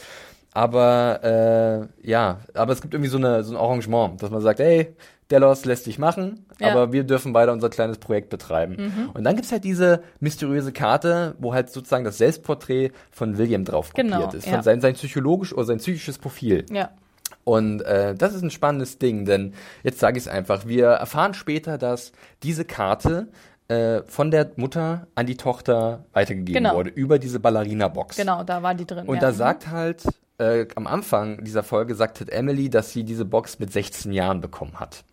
Aber äh, ja, aber es gibt irgendwie so, eine, so ein Arrangement, dass man sagt, hey, Delos lässt dich machen, Ja. aber wir dürfen beide unser kleines Projekt betreiben. Und dann gibt's halt diese mysteriöse Karte, wo halt sozusagen das Selbstporträt von William drauf kopiert Genau, ist. ja. Von sein, sein psychologisch oder sein psychisches Profil. Ja. Und äh, das ist ein spannendes Ding, denn jetzt sage ich es einfach, wir erfahren später, dass diese Karte äh, von der Mutter an die Tochter weitergegeben Genau. wurde, über diese Ballerina-Box. Genau, da war die drin. Und ja. da sagt halt, äh, am Anfang dieser Folge sagt halt Emily, dass sie diese Box mit 16 Jahren bekommen hat.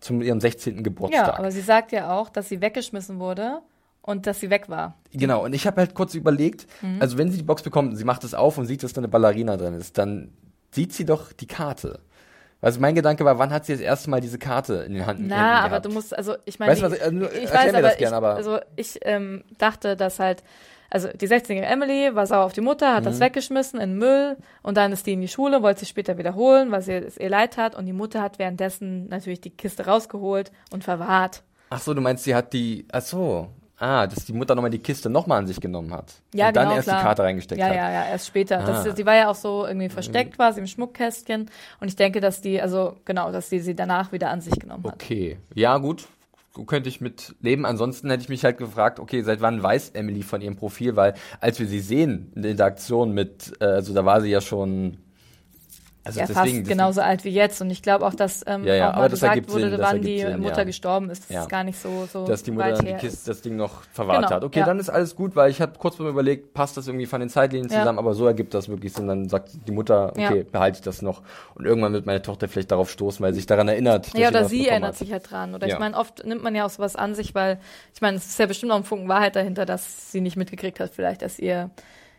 Zum ihrem 16. Geburtstag. Ja, aber sie sagt ja auch, dass sie weggeschmissen wurde und dass sie weg war. Genau, und ich habe halt kurz überlegt, Mhm. also wenn sie die Box bekommt und sie macht es auf und sieht, dass da eine Ballerina drin ist, dann sieht sie doch die Karte. Also mein Gedanke war, wann hat sie das erste Mal diese Karte in den Händen Na, aber du musst, also ich meine, Weißt was ich- also, ich weiß, aber, das gern, ich, aber- also ich ähm, dachte, dass halt, also die 16-jährige Emily war sauer auf die Mutter, hat das Mhm. weggeschmissen in den Müll und dann ist die in die Schule, wollte sie später wiederholen, weil sie es ihr leid hat und die Mutter hat währenddessen natürlich die Kiste rausgeholt und verwahrt. Ach so, du meinst, sie hat die, ach so, ah, dass die Mutter nochmal die Kiste nochmal an sich genommen hat. Ja, und dann genau, erst klar. die Karte reingesteckt ja, hat. Ja, ja, erst später. Ah. Das, die war ja auch so irgendwie versteckt quasi im Schmuckkästchen und ich denke, dass die, also genau, dass die sie danach wieder an sich genommen hat. Okay, ja gut, könnte ich mit leben. Ansonsten hätte ich mich halt gefragt, okay, seit wann weiß Emily von ihrem Profil? Weil als wir sie sehen in der Interaktion mit, äh, also da war sie ja schon, also ja, deswegen, fast genauso alt wie jetzt. Und ich glaube auch, dass ähm, Ja, ja, auch mal das gesagt wurde, Sinn, wann die Sinn, Mutter gestorben ist. Das ist gar nicht so, so dass die Mutter dann die Kiste, ist. das Ding noch verwahrt Genau, hat. Okay, dann ist alles gut, weil ich habe kurz mal überlegt, passt das irgendwie von den Zeitlinien zusammen, aber so ergibt das wirklich Sinn. Dann sagt die Mutter, okay, behalte ich das noch. Und irgendwann wird meine Tochter vielleicht darauf stoßen, weil sie sich daran erinnert. Ja, oder sie erinnert hat. sich halt dran. Oder ich meine, oft nimmt man ja auch sowas an sich, weil, ich meine, es ist ja bestimmt auch ein Funken Wahrheit dahinter, dass sie nicht mitgekriegt hat, vielleicht, dass ihr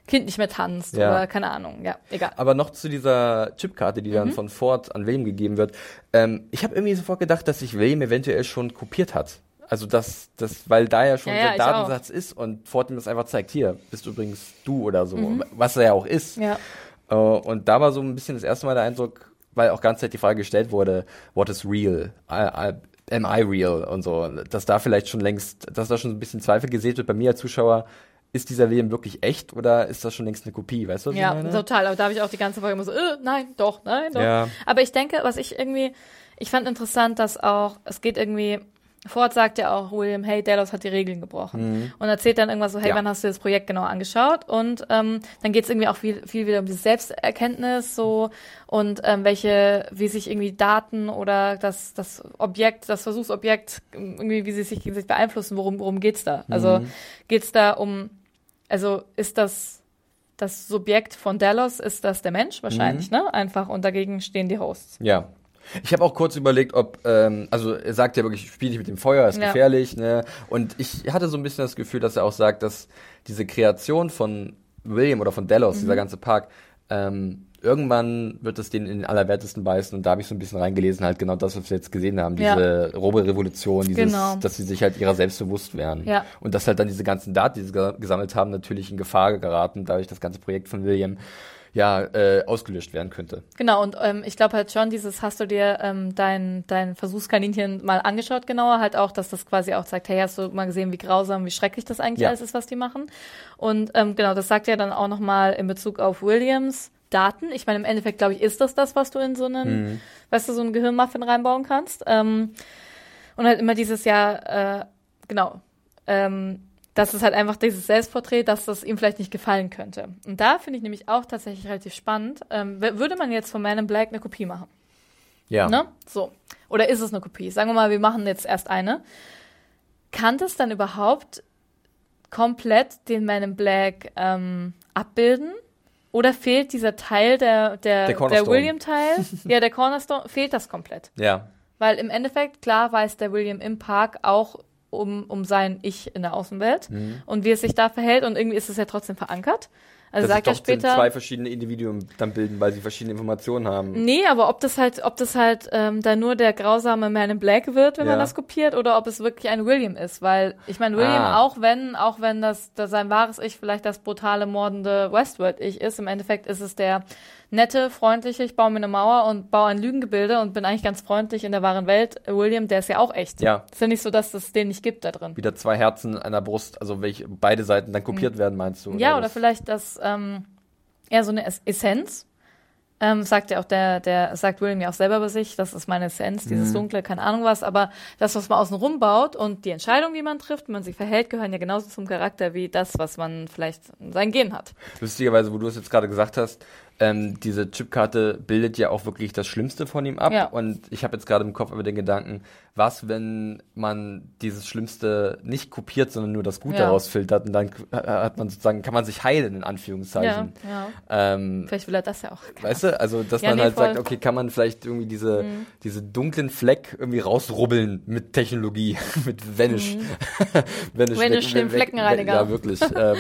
Kind nicht mehr tanzt Ja. oder keine Ahnung. Ja, egal. Aber noch zu dieser Chipkarte, die Mhm. dann von Ford an William gegeben wird. Ähm, ich habe irgendwie sofort gedacht, dass sich William eventuell schon kopiert hat. Also das, das, weil da ja schon Ja, ja, der Datensatz ist und Ford ihm das einfach zeigt, hier, bist übrigens du oder so, Mhm. was er ja auch ist. Ja. Äh, und da war so ein bisschen das erste Mal der Eindruck, weil auch ganz Zeit die Frage gestellt wurde, what is real? I, I, am I real? Und so, dass da vielleicht schon längst, dass da schon ein bisschen Zweifel gesät wird bei mir als Zuschauer, ist dieser William wirklich echt oder ist das schon längst eine Kopie? Weißt du, was Ja, ich meine? total. Aber da habe ich auch die ganze Folge immer so, äh, nein, doch, nein, doch. Ja. Aber ich denke, was ich irgendwie, ich fand interessant, dass auch, es geht irgendwie, Ford sagt ja auch William, hey, Delos hat die Regeln gebrochen. Und erzählt dann irgendwas so, hey, Mhm. Ja. wann hast du das Projekt genau angeschaut? Und ähm, dann geht es irgendwie auch viel, viel wieder um diese Selbsterkenntnis so und ähm, welche, wie sich irgendwie Daten oder das, das Objekt, das Versuchsobjekt, irgendwie, wie sie sich gegenseitig beeinflussen, worum, worum geht's da? Also Mhm. geht's da um, also ist das das Subjekt von Delos ist das der Mensch wahrscheinlich, Mhm. ne? Einfach und dagegen stehen die Hosts. Ja. Ich habe auch kurz überlegt, ob, ähm, also er sagt ja wirklich, spiel nicht mit dem Feuer, ist Ja. gefährlich, ne? Und ich hatte so ein bisschen das Gefühl, dass er auch sagt, dass diese Kreation von William oder von Delos, Mhm. dieser ganze Park, ähm, irgendwann wird es den in den Allerwertesten beißen und da habe ich so ein bisschen reingelesen, halt genau das, was wir jetzt gesehen haben, Ja. diese Robo-Revolution, dieses, Genau. dass sie sich halt ihrer selbst bewusst werden. Ja. Und dass halt dann diese ganzen Daten, die sie ge- gesammelt haben, natürlich in Gefahr geraten, dadurch das ganze Projekt von William ja äh, ausgelöscht werden könnte. Genau, und ähm, ich glaube halt schon, dieses hast du dir ähm, dein, dein Versuchskaninchen mal angeschaut genauer, halt auch, dass das quasi auch sagt, hey, hast du mal gesehen, wie grausam, wie schrecklich das eigentlich Ja. alles ist, was die machen. Und ähm, genau, das sagt ja dann auch nochmal in Bezug auf Williams Daten. Ich meine, im Endeffekt, glaube ich, ist das das, was du in so einen, weißt du, so einen Gehirnmuffin reinbauen kannst. Ähm, und halt immer dieses Jahr, äh, genau, ähm, das ist halt einfach dieses Selbstporträt, dass das ihm vielleicht nicht gefallen könnte. Und da finde ich nämlich auch tatsächlich relativ spannend. Ähm, würde man jetzt von Man in Black eine Kopie machen? Ja. Ne? So. Oder ist es eine Kopie? Sagen wir mal, wir machen jetzt erst eine. Kann das dann überhaupt komplett den Man in Black ähm, abbilden? Oder fehlt dieser Teil der, der, Der der. William-Teil? [LAUGHS] ja, der Cornerstone, fehlt das komplett. Ja. Weil im Endeffekt, klar weiß der William im Park auch um, um sein Ich in der Außenwelt Mhm. und wie es sich da verhält und irgendwie ist es ja trotzdem verankert. Also Dass sagt er später. zwei verschiedene Individuen dann bilden, weil sie verschiedene Informationen haben. Nee, aber ob das halt, ob das halt ähm, dann nur der grausame Man in Black wird, wenn Ja. man das kopiert, oder ob es wirklich ein William ist, weil ich meine William Ah. auch wenn auch wenn das, das sein wahres Ich vielleicht das brutale mordende Westworld Ich ist, im Endeffekt ist es der nette, freundliche, ich baue mir eine Mauer und baue ein Lügengebilde und bin eigentlich ganz freundlich in der wahren Welt. William, der ist ja auch echt. Ja. Ist ja nicht so, dass es den nicht gibt da drin. Wieder zwei Herzen an der Brust, also welche beide Seiten dann kopiert werden, meinst du? Mhm. Ja, oder das- vielleicht das ähm, eher so eine Es- Essenz. Ähm, sagt ja auch der, der sagt William ja auch selber bei sich, das ist meine Essenz, dieses Mhm. Dunkle, keine Ahnung was, aber das, was man außen rum baut und die Entscheidungen, die man trifft, wie man sich verhält, gehören ja genauso zum Charakter wie das, was man vielleicht in sein Gen hat. Lustigerweise, wo du es jetzt gerade gesagt hast, ähm, diese Chipkarte bildet ja auch wirklich das Schlimmste von ihm ab. Ja. Und ich habe jetzt gerade im Kopf über den Gedanken, was, wenn man dieses Schlimmste nicht kopiert, sondern nur das Gute Ja. rausfiltert und dann äh, hat man sozusagen, kann man sich heilen, in Anführungszeichen. ja. Ähm, Vielleicht will er das ja auch. Weißt du, also dass Ja, man nee, halt voll. Mhm. sagt, okay, kann man vielleicht irgendwie diese, diese dunklen Fleck irgendwie rausrubbeln mit Technologie, [LAUGHS] mit Vanish. [LAUGHS] Vanish, Vanish, dem Fleckenreiniger. Ja, wirklich. ähm,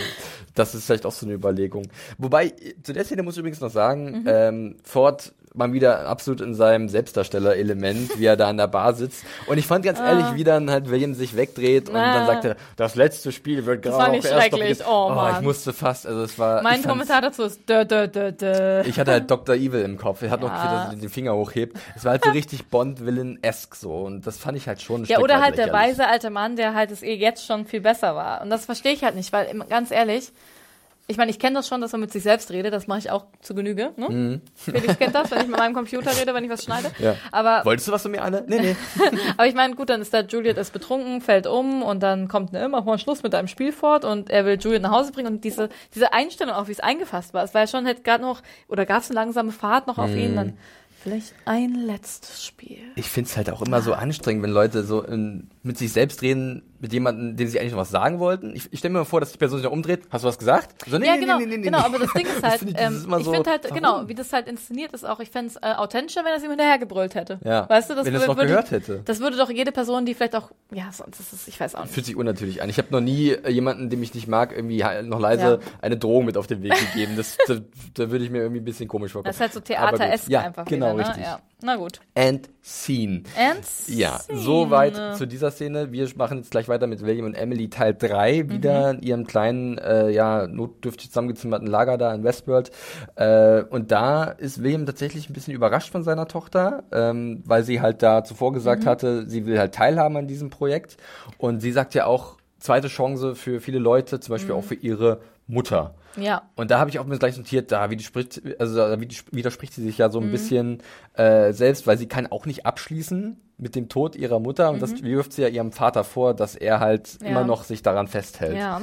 das ist vielleicht auch so eine Überlegung. Wobei, zu der Szene muss ich übrigens noch sagen, Mhm. ähm, Ford mal wieder absolut in seinem Selbstdarsteller-Element, wie er da an der Bar sitzt. Und ich fand ganz ehrlich, wie dann halt William sich wegdreht und dann Ah. sagt er, das letzte Spiel wird gerade auch nicht erst schrecklich. beginnen. Oh, ich musste fast, also es war. Mein ich Kommentar dazu ist dö, dö, dö, dö. ich hatte halt Dr. Evil im Kopf. Er hat noch Ja. wieder den Finger hochhebt. Es war halt so richtig Bond-Villain-esque so. Und das fand ich halt schon ein Ja, Stück oder halt der weise alte Mann, der halt es eh jetzt schon viel besser war. Und das verstehe ich halt nicht, weil ganz ehrlich, ich meine, ich kenne das schon, dass man mit sich selbst redet, das mache ich auch zu Genüge. Ne? Felix kennt das, wenn ich mit meinem Computer rede, wenn ich was schneide. Mhm. Ja. Aber, Wolltest du was von mir, Anne? Nee, nee. [LAUGHS] aber ich meine, gut, dann ist da Juliet ist betrunken, fällt um und dann kommt eine mach mal Schluss mit deinem Spiel fort und er will Juliet nach Hause bringen und diese, diese Einstellung auch, wie es eingefasst war, es war ja schon halt gerade noch, oder gab es eine langsame Fahrt noch auf Mhm. ihn, dann vielleicht ein letztes Spiel. Ich find's halt auch immer so anstrengend, wenn Leute so in, mit sich selbst reden, mit jemandem, dem sie eigentlich noch was sagen wollten. Ich, ich stelle mir mal vor, dass die Person sich da umdreht. Hast du was gesagt? So, nee, ja, nee, genau, nee, nee, nee, genau, aber das Ding ist [LAUGHS] Das halt, find ich, ähm, das immer ich so, finde halt, warum? genau, wie das halt inszeniert ist auch, ich fände es äh, authentischer, wenn er ihm hinterhergebrüllt hätte. Ja, Weißt du, das wenn es würde, noch würde, gehört hätte. Das würde doch jede Person, die vielleicht auch, ja, sonst ist es, ich weiß auch nicht. Fühlt sich unnatürlich an. Ich habe noch nie äh, jemanden, dem ich nicht mag, irgendwie noch leise Ja. eine Drohung mit auf den Weg gegeben. Das, [LAUGHS] da, da würde ich mir irgendwie ein bisschen komisch vorkommen. Das ist halt so theateresk ja, einfach genau, wieder, ne? richtig. Ja. Na gut. And Scene. And Ja, scene. soweit zu dieser Szene. Wir machen jetzt gleich weiter mit William und Emily Teil 3, wieder in ihrem kleinen, äh, ja, notdürftig zusammengezimmerten Lager da in Westworld. Äh, und da ist William tatsächlich ein bisschen überrascht von seiner Tochter, ähm, weil sie halt da zuvor gesagt hatte, sie will halt teilhaben an diesem Projekt. Und sie sagt ja auch, zweite Chance für viele Leute, zum Beispiel auch für ihre Mutter. Ja. Und da habe ich auch mir gleich notiert, da widerspricht, also da widers- widerspricht sie sich ja so Mhm. ein bisschen äh, selbst, weil sie kann auch nicht abschließen mit dem Tod ihrer Mutter und das wirft sie ja ihrem Vater vor, dass er halt Mhm. Ja. immer noch sich daran festhält. Ja.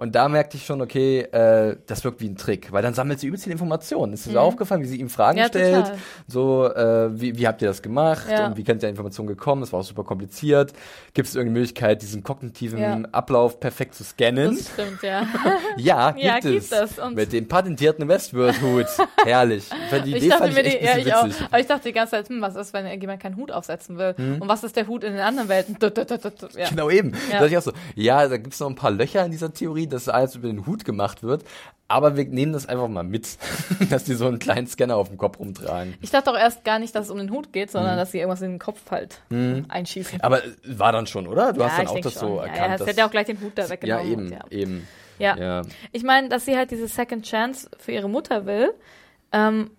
Und da merkte ich schon, okay, äh, das wirkt wie ein Trick, weil dann sammelt sie übelst viele Informationen. Ist dir so aufgefallen, wie sie ihm Fragen Mhm. Ja, stellt? total. So, äh, wie, wie habt ihr das gemacht? Ja. Und wie könnt ihr Informationen gekommen? Es war auch super kompliziert. Gibt es irgendeine Möglichkeit, diesen kognitiven Ja. Ablauf perfekt zu scannen? Das stimmt, ja. [LAUGHS] Ja, gibt Ja, es. gibt es. Und- Mit dem patentierten Westworld-Hut. [LAUGHS] Herrlich. Die Ich Idee dachte fand mir, ich die, ja, ich auch. Aber ich dachte die ganze Zeit, hm, was ist, wenn irgendjemand keinen Hut aufsetzen will? Und was ist der Hut in den anderen Welten? Genau eben. Da dachte ich auch so, ja, da gibt es noch ein paar Löcher in dieser Theorie, dass alles über den Hut gemacht wird. Aber wir nehmen das einfach mal mit, [LAUGHS] dass die so einen kleinen Scanner auf dem Kopf rumtragen. Ich dachte auch erst gar nicht, dass es um den Hut geht, Mhm. sondern dass sie irgendwas in den Kopf halt einschießen. Aber war dann schon, oder? Du hast dann auch das schon. so ja, erkannt. Ja, es dass- hätte ja auch gleich den Hut da ja, weggenommen. eben, Ja. eben. Ja. Ja. Ich meine, dass sie halt diese Second Chance für ihre Mutter will. Ähm,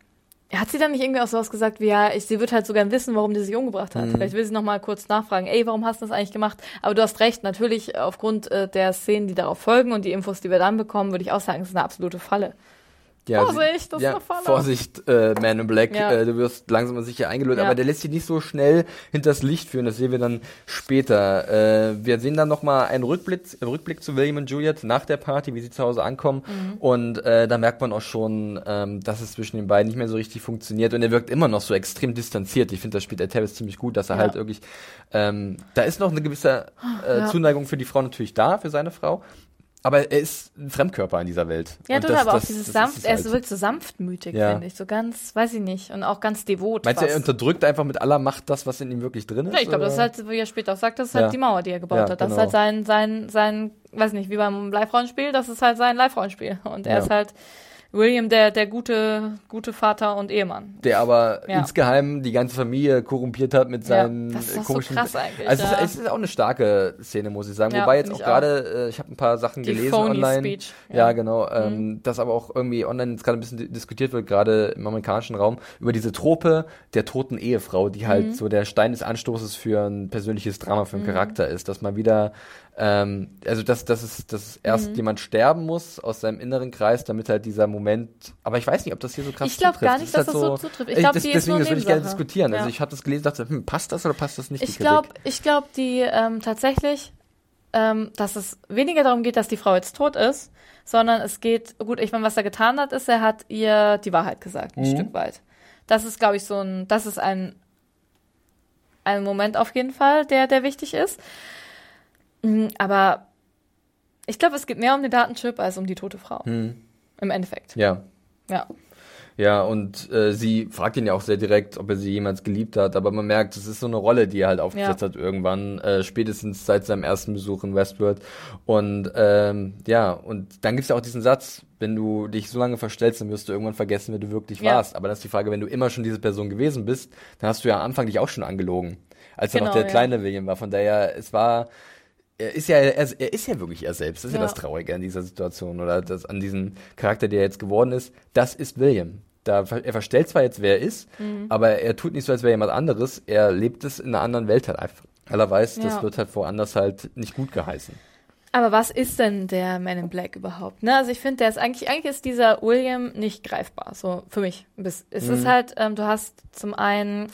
hat sie dann nicht irgendwie auch sowas gesagt wie, ja, ich, sie wird halt so gern wissen, warum die sich umgebracht Mhm. hat. Vielleicht will sie noch mal kurz nachfragen, ey, warum hast du das eigentlich gemacht? Aber du hast recht, natürlich aufgrund äh, der Szenen, die darauf folgen und die Infos, die wir dann bekommen, würde ich auch sagen, es ist eine absolute Falle. Ja, Vorsicht, das ist ja, eine Falle. Vorsicht, äh, Man in Black, Ja. äh, du wirst langsam und sicher eingelullt, Ja. aber der lässt sich nicht so schnell hinters Licht führen, das sehen wir dann später. Äh, wir sehen dann nochmal einen Rückblick, Rückblick zu William und Juliet nach der Party, wie sie zu Hause ankommen Mhm. und äh, da merkt man auch schon, ähm, dass es zwischen den beiden nicht mehr so richtig funktioniert und er wirkt immer noch so extrem distanziert. Ich finde, das spielt der Tavis ziemlich gut, dass er Ja. halt wirklich, ähm, da ist noch eine gewisse äh. Zuneigung für die Frau natürlich da, für seine Frau, Aber er ist ein Fremdkörper in dieser Welt. Ja, Und total, das- aber auch das- dieses das sanft, er ist halt. wirklich so sanftmütig, Ja. finde ich. So ganz, weiß ich nicht. Und auch ganz devot. Meinst du, er unterdrückt einfach mit aller Macht das, was in ihm wirklich drin ist? Ja, ich glaube, das ist halt, wie er später auch sagt, das ist halt Ja. die Mauer, die er gebaut Ja, hat. Das genau. ist halt sein, sein, sein, weiß nicht, wie beim Live-Rollenspiel, das ist halt sein Live-Rollenspiel. Und er ist halt William, der, der gute, gute Vater und Ehemann. der aber Ja. insgeheim die ganze Familie korrumpiert hat mit Ja, seinen das ist doch so komischen. krass eigentlich, Also es, ja. ist, es ist auch eine starke Szene, muss ich sagen. Ja, Wobei jetzt auch gerade, äh, ich habe ein paar Sachen Die gelesen online. Speech, Ja, ja. Mhm. genau. Ähm, das aber auch irgendwie online jetzt gerade ein bisschen di- diskutiert wird, gerade im amerikanischen Raum, über diese Trope der toten Ehefrau, die halt Mhm. so der Stein des Anstoßes für ein persönliches Drama, für einen Charakter ist, dass man wieder ähm, also dass, dass, es, dass erst Mhm. jemand sterben muss aus seinem inneren Kreis, damit halt dieser Moment. Aber ich weiß nicht, ob das hier so krass Ich glaub zutrifft. gar nicht, ist dass das so zutrifft. Ich Ey, glaub, das, die ist deswegen, das würde ich gerne diskutieren. Also Ja. ich habe das gelesen, dachte, hm, passt das oder passt das nicht? Ich glaube, ich glaube, die ähm, tatsächlich, ähm, dass es weniger darum geht, dass die Frau jetzt tot ist, sondern es geht, gut, ich meine, was er getan hat, ist, er hat ihr die Wahrheit gesagt, ein Mhm. Stück weit. Das ist, glaube ich, so ein, das ist ein, ein Moment auf jeden Fall, der, der wichtig ist. Mm, Aber ich glaube, es geht mehr um den Datenchip als um die tote Frau. Hm. Im Endeffekt. Ja. Ja. Ja, und äh, sie fragt ihn ja auch sehr direkt, ob er sie jemals geliebt hat, aber man merkt, es ist so eine Rolle, die er halt aufgesetzt Ja. hat irgendwann, äh, spätestens seit seinem ersten Besuch in Westworld. Und ähm, ja, und dann gibt's ja auch diesen Satz, wenn du dich so lange verstellst, dann wirst du irgendwann vergessen, wer du wirklich Ja. warst. Aber das ist die Frage, wenn du immer schon diese Person gewesen bist, dann hast du ja am Anfang dich auch schon angelogen, als er noch Genau, der ja. kleine William war. Von daher, es war er ist ja, er, er ist ja wirklich er selbst. Das ist ja. Ja. das Traurige an dieser Situation oder das, an diesem Charakter, der jetzt geworden ist. Das ist William. Da, er verstellt zwar jetzt, wer er ist, Mhm. aber er tut nicht so, als wäre jemand anderes. Er lebt es in einer anderen Welt halt einfach. Weil er weiß, das Ja. wird halt woanders halt nicht gut geheißen. Aber was ist denn der Man in Black überhaupt? Ne? Also ich finde, der ist eigentlich, eigentlich ist dieser William nicht greifbar, so für mich. Es Mhm. ist halt, ähm, du hast zum einen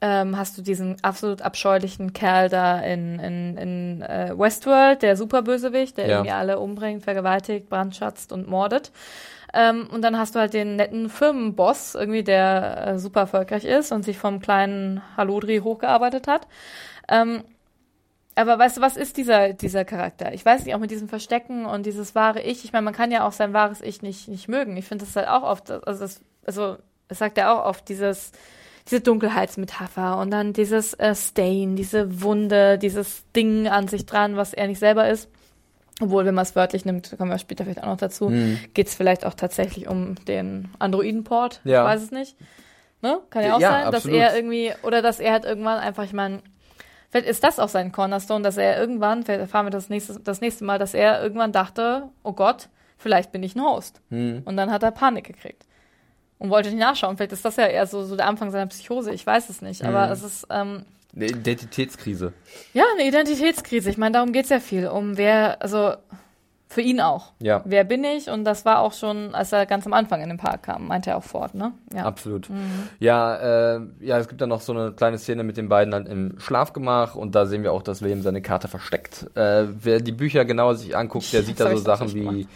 ähm, hast du diesen absolut abscheulichen Kerl da in, in, in äh, Westworld, der Superbösewicht, der Ja. irgendwie alle umbringt, vergewaltigt, brandschatzt und mordet. Ähm, und dann hast du halt den netten Firmenboss, irgendwie, der äh, super erfolgreich ist und sich vom kleinen Hallodri hochgearbeitet hat. Ähm, aber weißt du, was ist dieser, dieser Charakter? Ich weiß nicht, auch mit diesem Verstecken und dieses wahre Ich. Ich meine, man kann ja auch sein wahres Ich nicht, nicht mögen. Ich finde das halt auch oft, also, das, also, es sagt ja auch oft dieses, diese Dunkelheitsmetapher und dann dieses äh, Stain, diese Wunde, dieses Ding an sich dran, was er nicht selber ist. Obwohl, wenn man es wörtlich nimmt, kommen wir später vielleicht auch noch dazu, Mhm. geht es vielleicht auch tatsächlich um den Androidenport. Ja. Ich weiß es nicht. Ne? Kann ja auch Ja, sein, dass absolut. er irgendwie, oder dass er halt irgendwann einfach, ich meine, vielleicht ist das auch sein Cornerstone, dass er irgendwann, vielleicht erfahren wir das nächste, das nächste Mal, dass er irgendwann dachte, oh Gott, vielleicht bin ich ein Host. Hm. Und dann hat er Panik gekriegt. Und wollte nicht nachschauen. Vielleicht ist das ja eher so, so der Anfang seiner Psychose. Ich weiß es nicht. Aber Mhm. es ist, ähm, Eine Identitätskrise. ja, eine Identitätskrise. Ich meine, darum geht's ja viel. Um wer, also für ihn auch. Ja. Wer bin ich? Und das war auch schon, als er ganz am Anfang in den Park kam, meinte er auch Ford, ne? Ja. Absolut. Mhm. Ja, äh, ja, es gibt dann noch so eine kleine Szene mit den beiden halt im Schlafgemach und da sehen wir auch, dass William seine Karte versteckt. Äh, wer die Bücher genauer sich anguckt, [LAUGHS] der sieht da so Sachen wie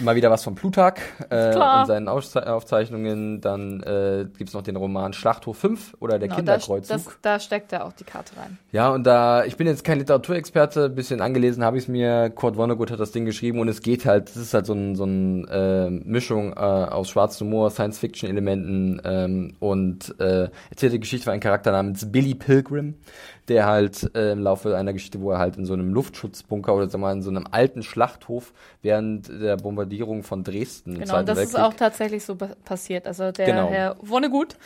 immer wieder was von Plutarch äh, und seinen Aufze Aufzeichnungen. Dann äh, gibt's noch den Roman Schlachthof 5 oder der Genau, da, Kinderkreuzzug. das, da steckt er auch die Karte rein. Ja, und da, ich bin jetzt kein Literaturexperte, ein bisschen angelesen habe ich es mir. Kurt Vonnegut hat das Ding geschrieben und es geht halt, es ist halt so ein, so ein äh, Mischung äh, aus schwarzem Humor, Science-Fiction-Elementen ähm, und äh, erzählt die Geschichte von einem Charakter namens Billy Pilgrim, der halt äh, im Laufe einer Geschichte, wo er halt in so einem Luftschutzbunker oder wir mal in so einem alten Schlachthof während der Bombardierung von Dresden Genau, das ist Weltkrieg auch tatsächlich so pa- passiert. Also der Genau. Herr Vonnegut,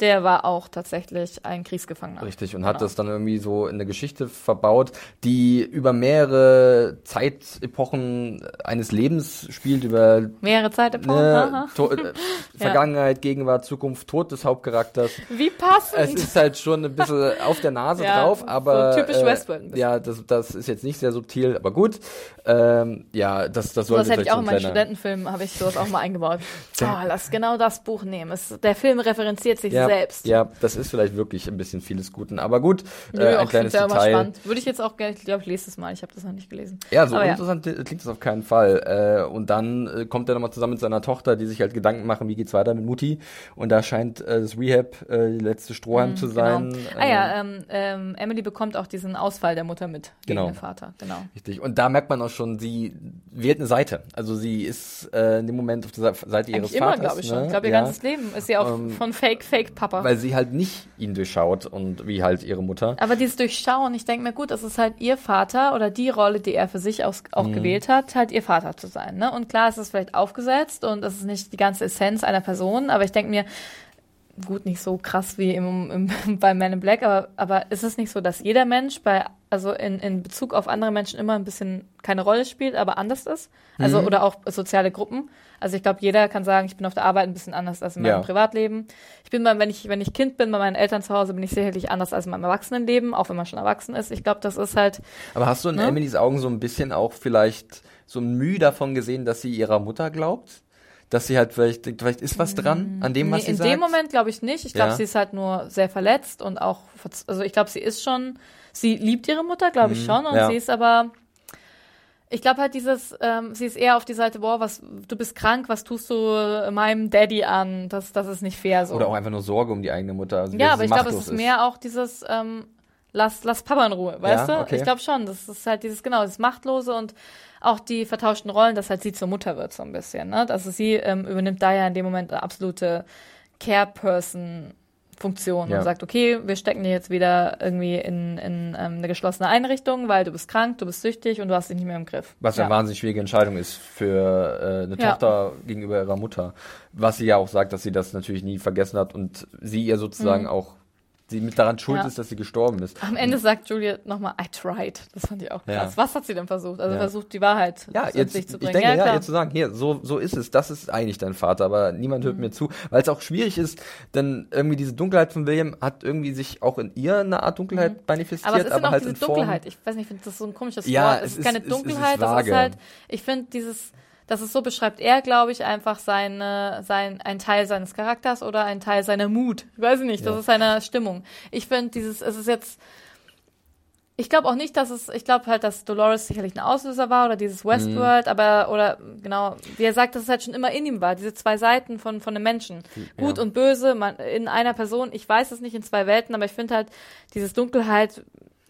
der war auch tatsächlich ein Kriegsgefangener. Richtig, und hat Genau. das dann irgendwie so in eine Geschichte verbaut, die über mehrere Zeitepochen eines Lebens spielt, über Mehrere Zeitepochen. ne, äh, [LAUGHS] Vergangenheit, Gegenwart, Zukunft, Tod des Hauptcharakters. Wie passend. Es ist halt schon ein bisschen auf der Nase [LAUGHS] Ja, drauf, so aber typisch Westworld ein bisschen. ja, das, das ist jetzt nicht sehr subtil, aber gut. Ähm, ja, das, das So sollte was hätte ich auch so in ein meinen Studentenfilmen, habe ich sowas auch mal eingebaut. Oh, lass genau das Buch nehmen. Es, der Film referenziert sich ja, selbst. Ja, das ist vielleicht wirklich ein bisschen vieles Guten, aber gut, Nö, äh, auch ein kleines ja immer Detail. spannend. Würde ich jetzt auch gerne, ich glaube, ich lese das mal. Ich habe das noch nicht gelesen. Ja, so Aber ja. interessant klingt das auf keinen Fall. Äh, und dann äh, kommt er nochmal zusammen mit seiner Tochter, die sich halt Gedanken machen, wie geht's weiter mit Mutti. Und da scheint äh, das Rehab äh, die letzte Strohhalm zu sein. Genau. Ah ja, ähm, ähm, Emily bekommt auch diesen Ausfall der Mutter mit gegen Genau. den Vater. Genau. Richtig. Und da merkt man auch schon, sie wählt eine Seite. Also sie ist äh, in dem Moment auf der Seite ihres Eigentlich immer, Vaters. glaube ich schon. ne? Ich glaube, ihr Ja. ganzes Leben ist sie auch Ähm, von Fake, Fake Papa. Weil sie halt nicht ihn durchschaut und wie halt ihre Mutter. Aber dieses Durchschauen, ich denke mir, gut, das ist halt ihr Vater oder die Rolle, die er für sich aus, auch Mhm. gewählt hat, halt ihr Vater zu sein. Ne? Und klar, es ist vielleicht aufgesetzt und es ist nicht die ganze Essenz einer Person, aber ich denke mir, gut, nicht so krass wie im, im, [LAUGHS] bei Man in Black, aber, aber ist es nicht so, dass jeder Mensch bei, also in, in Bezug auf andere Menschen immer ein bisschen keine Rolle spielt, aber anders ist? Also, Mhm. oder auch soziale Gruppen. Also ich glaube, jeder kann sagen, ich bin auf der Arbeit ein bisschen anders als in meinem Ja. Privatleben. Ich bin mal, wenn ich, wenn ich Kind bin bei meinen Eltern zu Hause, bin ich sicherlich anders als in meinem Erwachsenenleben, auch wenn man schon erwachsen ist. Ich glaube, das ist halt, Aber hast du in Ne? Emilys Augen so ein bisschen auch vielleicht so ein Mühe davon gesehen, dass sie ihrer Mutter glaubt? Dass sie halt vielleicht, denkt, vielleicht ist was dran an dem, was nee, sie in sagt? dem Moment glaube ich nicht. Ich glaube, Ja. sie ist halt nur sehr verletzt und auch, also ich glaube, sie ist schon, sie liebt ihre Mutter, glaube ich schon, und Mhm. ja. sie ist aber, ich glaube halt dieses, ähm, sie ist eher auf die Seite, boah, was, du bist krank, was tust du meinem Daddy an? Das, das ist nicht fair so. Oder auch einfach nur Sorge um die eigene Mutter. Also, Ja, aber ich glaube, es machtlos ist mehr auch dieses, ähm, lass, lass Papa in Ruhe, weißt Ja, du? okay. Ich glaube schon, das ist halt dieses, genau, das Machtlose und auch die vertauschten Rollen, dass halt sie zur Mutter wird, so ein bisschen, ne? Also sie ähm, übernimmt da ja in dem Moment eine absolute Care-Person-Funktion Ja. und sagt, okay, wir stecken dich jetzt wieder irgendwie in, in ähm, eine geschlossene Einrichtung, weil du bist krank, du bist süchtig und du hast dich nicht mehr im Griff. Was ja eine wahnsinnig schwierige Entscheidung ist für äh, eine Ja. Tochter gegenüber ihrer Mutter. Was sie ja auch sagt, dass sie das natürlich nie vergessen hat und sie ihr sozusagen auch, sie mit daran schuld Mhm. Ja. ist, dass sie gestorben ist. Am Ende sagt Juliet nochmal, I tried. Das fand ich auch Ja. krass. Was hat sie denn versucht? Also Ja. versucht, die Wahrheit Ja, jetzt, sich zu ich bringen. denke, ja, jetzt zu sagen, hier, so, so ist es, das ist eigentlich dein Vater, aber niemand Mhm. hört mir zu, weil es auch schwierig ist, denn irgendwie diese Dunkelheit von William hat irgendwie sich auch in ihr eine Art Dunkelheit manifestiert, Mhm. Aber es ist ja noch halt diese. Dunkelheit. Ich weiß nicht, ich finde das so ein komisches Ja, Wort. Es, es ist ist- keine es- es ist Dunkelheit, das ist halt, ich finde dieses, das ist so beschreibt er, glaube ich, einfach seine, sein, ein Teil seines Charakters oder ein Teil seiner Mut. Ich weiß nicht, das Ja. ist seine Stimmung. Ich finde dieses, es ist jetzt, ich glaube auch nicht, dass es, ich glaube halt, dass Dolores sicherlich ein Auslöser war oder dieses Westworld, Mhm. aber, oder, genau, wie er sagt, dass es halt schon immer in ihm war, diese zwei Seiten von, von einem Menschen. Gut ja. und böse, man, in einer Person, ich weiß es nicht in zwei Welten, aber ich finde halt, dieses Dunkelheit,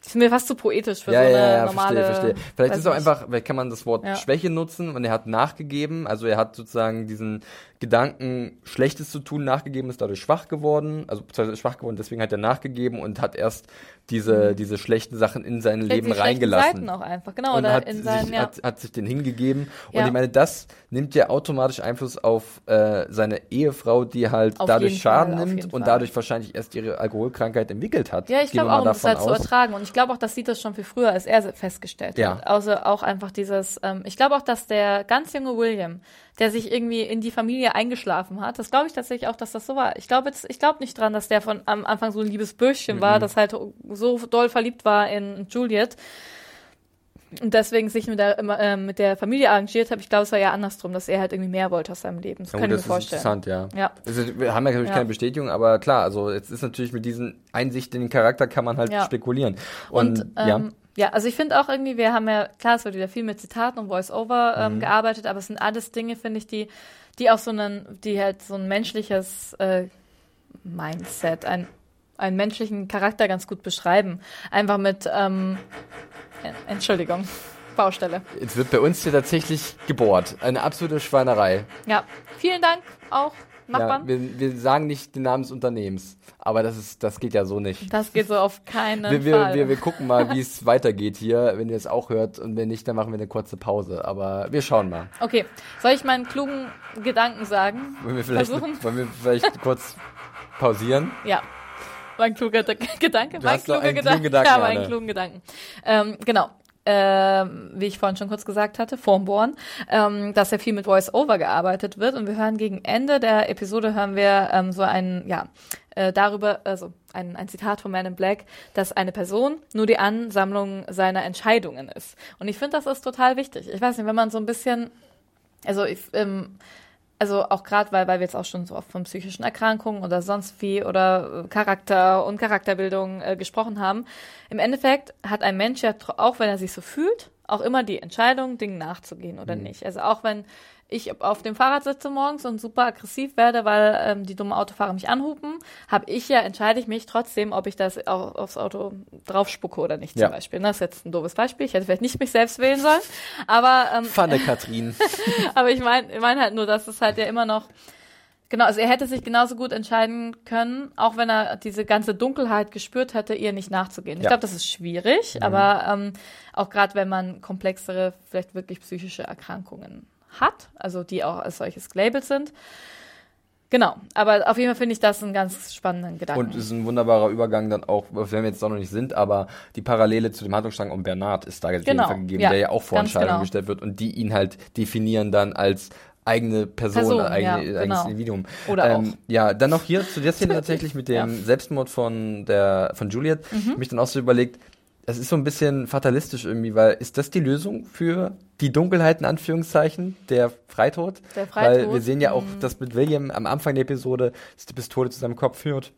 ist mir fast zu poetisch für ja, so eine ja, ja, normale. verstehe, verstehe. Vielleicht ist auch nicht. einfach, vielleicht kann man das Wort Ja. Schwäche nutzen und er hat nachgegeben, also er hat sozusagen diesen Gedanken, Schlechtes zu tun, nachgegeben, ist dadurch schwach geworden, also schwach geworden, deswegen hat er nachgegeben und hat erst diese, diese schlechten Sachen in sein Mhm. Leben die reingelassen. Seiten auch einfach, genau, und oder hat, in seinen, sich, ja. hat, hat sich den hingegeben. Und Ja. ich meine, das nimmt ja automatisch Einfluss auf äh, seine Ehefrau, die halt Auf dadurch Schaden Fall, nimmt und Fall. dadurch wahrscheinlich erst ihre Alkoholkrankheit entwickelt hat. Ja, ich glaube auch, um das halt zu ertragen. Und ich glaube auch, das sieht das schon viel früher, als er festgestellt Ja. hat. Also auch einfach dieses, ähm, ich glaube auch, dass der ganz junge William, der sich irgendwie in die Familie eingeschlafen hat, das glaube ich tatsächlich auch, dass das so war. Ich glaube jetzt, ich glaube nicht dran, dass der von am Anfang so ein liebes Bürschchen Mhm. war, das halt so doll verliebt war in Juliet. Und deswegen sich mit der, ähm, mit der Familie arrangiert habe. Ich glaube, es war ja andersrum, dass er halt irgendwie mehr wollte aus seinem Leben. Das Ja, kann gut, ich das mir ist vorstellen. interessant, ja. Ja. Also, wir haben ja natürlich Ja. keine Bestätigung, aber klar, also jetzt ist natürlich mit diesen Einsichten in den Charakter kann man halt Ja. spekulieren. Und, Und, ähm, ja. also ich finde auch irgendwie, wir haben ja, klar, es wird wieder viel mit Zitaten und Voice-Over ähm, Mhm. gearbeitet, aber es sind alles Dinge, finde ich, die, die auch so einen, die halt so ein menschliches äh, Mindset, ein, einen menschlichen Charakter ganz gut beschreiben. Einfach mit, ähm, äh, Entschuldigung, [LAUGHS] Baustelle. ja, jetzt wird bei uns hier tatsächlich gebohrt. Eine absolute Schweinerei. Ja, vielen Dank auch, Ja, Nachbarn. wir, wir sagen nicht den Namen des Unternehmens, aber das ist, das geht ja so nicht. das geht so auf keinen Wir, wir, Fall. wir, wir gucken mal, wie es weitergeht hier, wenn ihr es auch hört und wenn nicht, dann machen wir eine kurze Pause. Aber wir schauen mal. okay, soll ich meinen klugen Gedanken sagen? Wollen wir vielleicht, Versuchen? wollen wir vielleicht kurz pausieren? Ja. Mein kluger De Gedanke. [LAUGHS] Hast noch kluger einen Gedanke. Gedanken, [LAUGHS] ja, meinen Anne. klugen Gedanken. Ähm, genau. Ähm, wie ich vorhin schon kurz gesagt hatte, vorm Born, ähm, dass ja viel mit Voice-Over gearbeitet wird und wir hören gegen Ende der Episode hören wir ähm, so ein, ja, äh, darüber, also ein, ein Zitat von Man in Black, dass eine Person nur die Ansammlung seiner Entscheidungen ist. Und ich finde, das ist total wichtig. Ich weiß nicht, wenn man so ein bisschen, also ich, ähm, also auch gerade, weil, weil wir jetzt auch schon so oft von psychischen Erkrankungen oder sonst wie oder äh, Charakter und Charakterbildung äh, gesprochen haben. Im Endeffekt hat ein Mensch ja, auch wenn er sich so fühlt, auch immer die Entscheidung, Dingen nachzugehen oder Mhm. nicht. Also auch wenn ich auf dem Fahrrad sitze morgens und super aggressiv werde, weil ähm, die dummen Autofahrer mich anhupen, habe ich ja, entscheide ich mich trotzdem, ob ich das au- aufs Auto draufspucke oder nicht Ja. zum Beispiel. Das ist jetzt ein doofes Beispiel. Ich hätte vielleicht nicht mich selbst wählen sollen. Aber ähm, Pfanne, Katrin. [LAUGHS] aber ich meine ich mein halt nur, dass es halt ja immer noch. Genau, also er hätte sich genauso gut entscheiden können, auch wenn er diese ganze Dunkelheit gespürt hätte, ihr nicht nachzugehen. Ich Ja. glaube, das ist schwierig, aber ähm, auch gerade wenn man komplexere, vielleicht wirklich psychische Erkrankungen hat, also die auch als solches gelabelt sind. Genau, aber auf jeden Fall finde ich das einen ganz spannenden Gedanken. Und es ist ein wunderbarer Übergang dann auch, wenn wir jetzt noch nicht sind, aber die Parallele zu dem Handlungsstrang um Bernard ist da Genau, gegeben, ja, der ja auch vor Entscheidungen genau. gestellt wird und die ihn halt definieren dann als eigene Person, Person, eigene, ja, eigenes genau. Individuum. Oder ähm, Ja, dann noch hier zu der Szene tatsächlich mit [LAUGHS] dem Ja. Mhm. Selbstmord von der von Juliet. Ich hab mich dann auch so überlegt, es ist so ein bisschen fatalistisch irgendwie, weil ist das die Lösung für die Dunkelheit in Anführungszeichen, der Freitod? Der Freitod, Weil wir sehen ja auch, mhm. dass mit William am Anfang der Episode die Pistole zu seinem Kopf führt.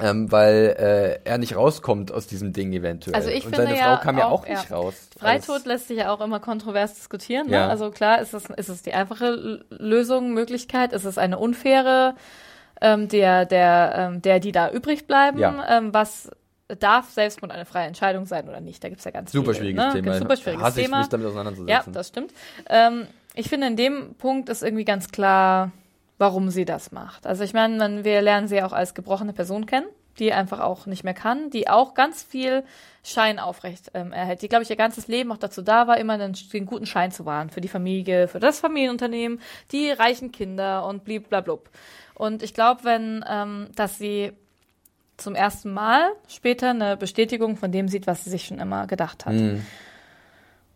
Ähm, weil äh, er nicht rauskommt aus diesem Ding eventuell. Also ich Und finde seine ja Frau kam ja auch- auch nicht ja. raus. Freitod lässt sich ja auch immer kontrovers diskutieren. Ne? Ja. Also klar, ist es, ist es die einfache Lösung, Möglichkeit? Ist es eine unfaire, ähm, der, der, ähm, der, die da übrig bleiben? Ja. Ähm, was darf Selbstmord eine freie Entscheidung sein oder nicht? Da gibt's ja ganz super viele, schwieriges ne? Thema. Super schwieriges Hasse ich Thema. mich damit Ja, auseinanderzusetzen. das stimmt. Ähm, ich finde, in dem Punkt ist irgendwie ganz klar, warum sie das macht. Also ich meine, wir lernen sie ja auch als gebrochene Person kennen, die einfach auch nicht mehr kann, die auch ganz viel Schein aufrecht ähm, erhält, die, glaube ich, ihr ganzes Leben auch dazu da war, immer den, den guten Schein zu wahren für die Familie, für das Familienunternehmen, die reichen Kinder und bliblablub. Und ich glaube, wenn, ähm, dass sie zum ersten Mal später eine Bestätigung von dem sieht, was sie sich schon immer gedacht hat. Mhm.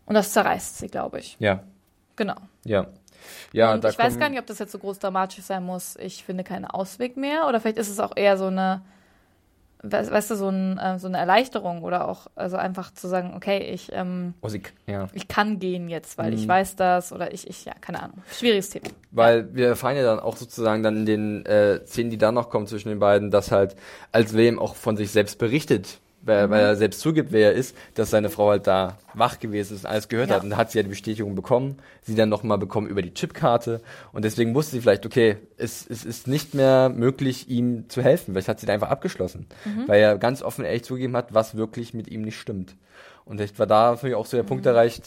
Und das zerreißt sie, glaube ich. Ja, Genau. ja. Ja, und da ich weiß gar nicht, ob das jetzt so groß dramatisch sein muss. Ich finde keinen Ausweg mehr. Oder vielleicht ist es auch eher so eine, weißt du, so, ein, äh, so eine Erleichterung oder auch, also einfach zu sagen, okay, ich, ähm, Oh, sie, ja. ich kann gehen jetzt, weil ich Mhm. weiß das oder ich, ich, ja, keine Ahnung. Schwieriges Thema. Weil wir erfahren ja dann auch sozusagen dann in den äh, Szenen, die dann noch kommen zwischen den beiden, dass halt als William auch von sich selbst berichtet, weil, weil er selbst zugibt, wer er ist, dass seine Frau halt da wach gewesen ist und alles gehört Ja. hat. Und da hat sie ja die Bestätigung bekommen, sie dann nochmal bekommen über die Chipkarte. Und deswegen wusste sie vielleicht, okay, es, es ist nicht mehr möglich, ihm zu helfen. Vielleicht hat sie da einfach abgeschlossen. Weil er ganz offen ehrlich zugegeben hat, was wirklich mit ihm nicht stimmt. Und vielleicht war da für mich auch so der Punkt erreicht,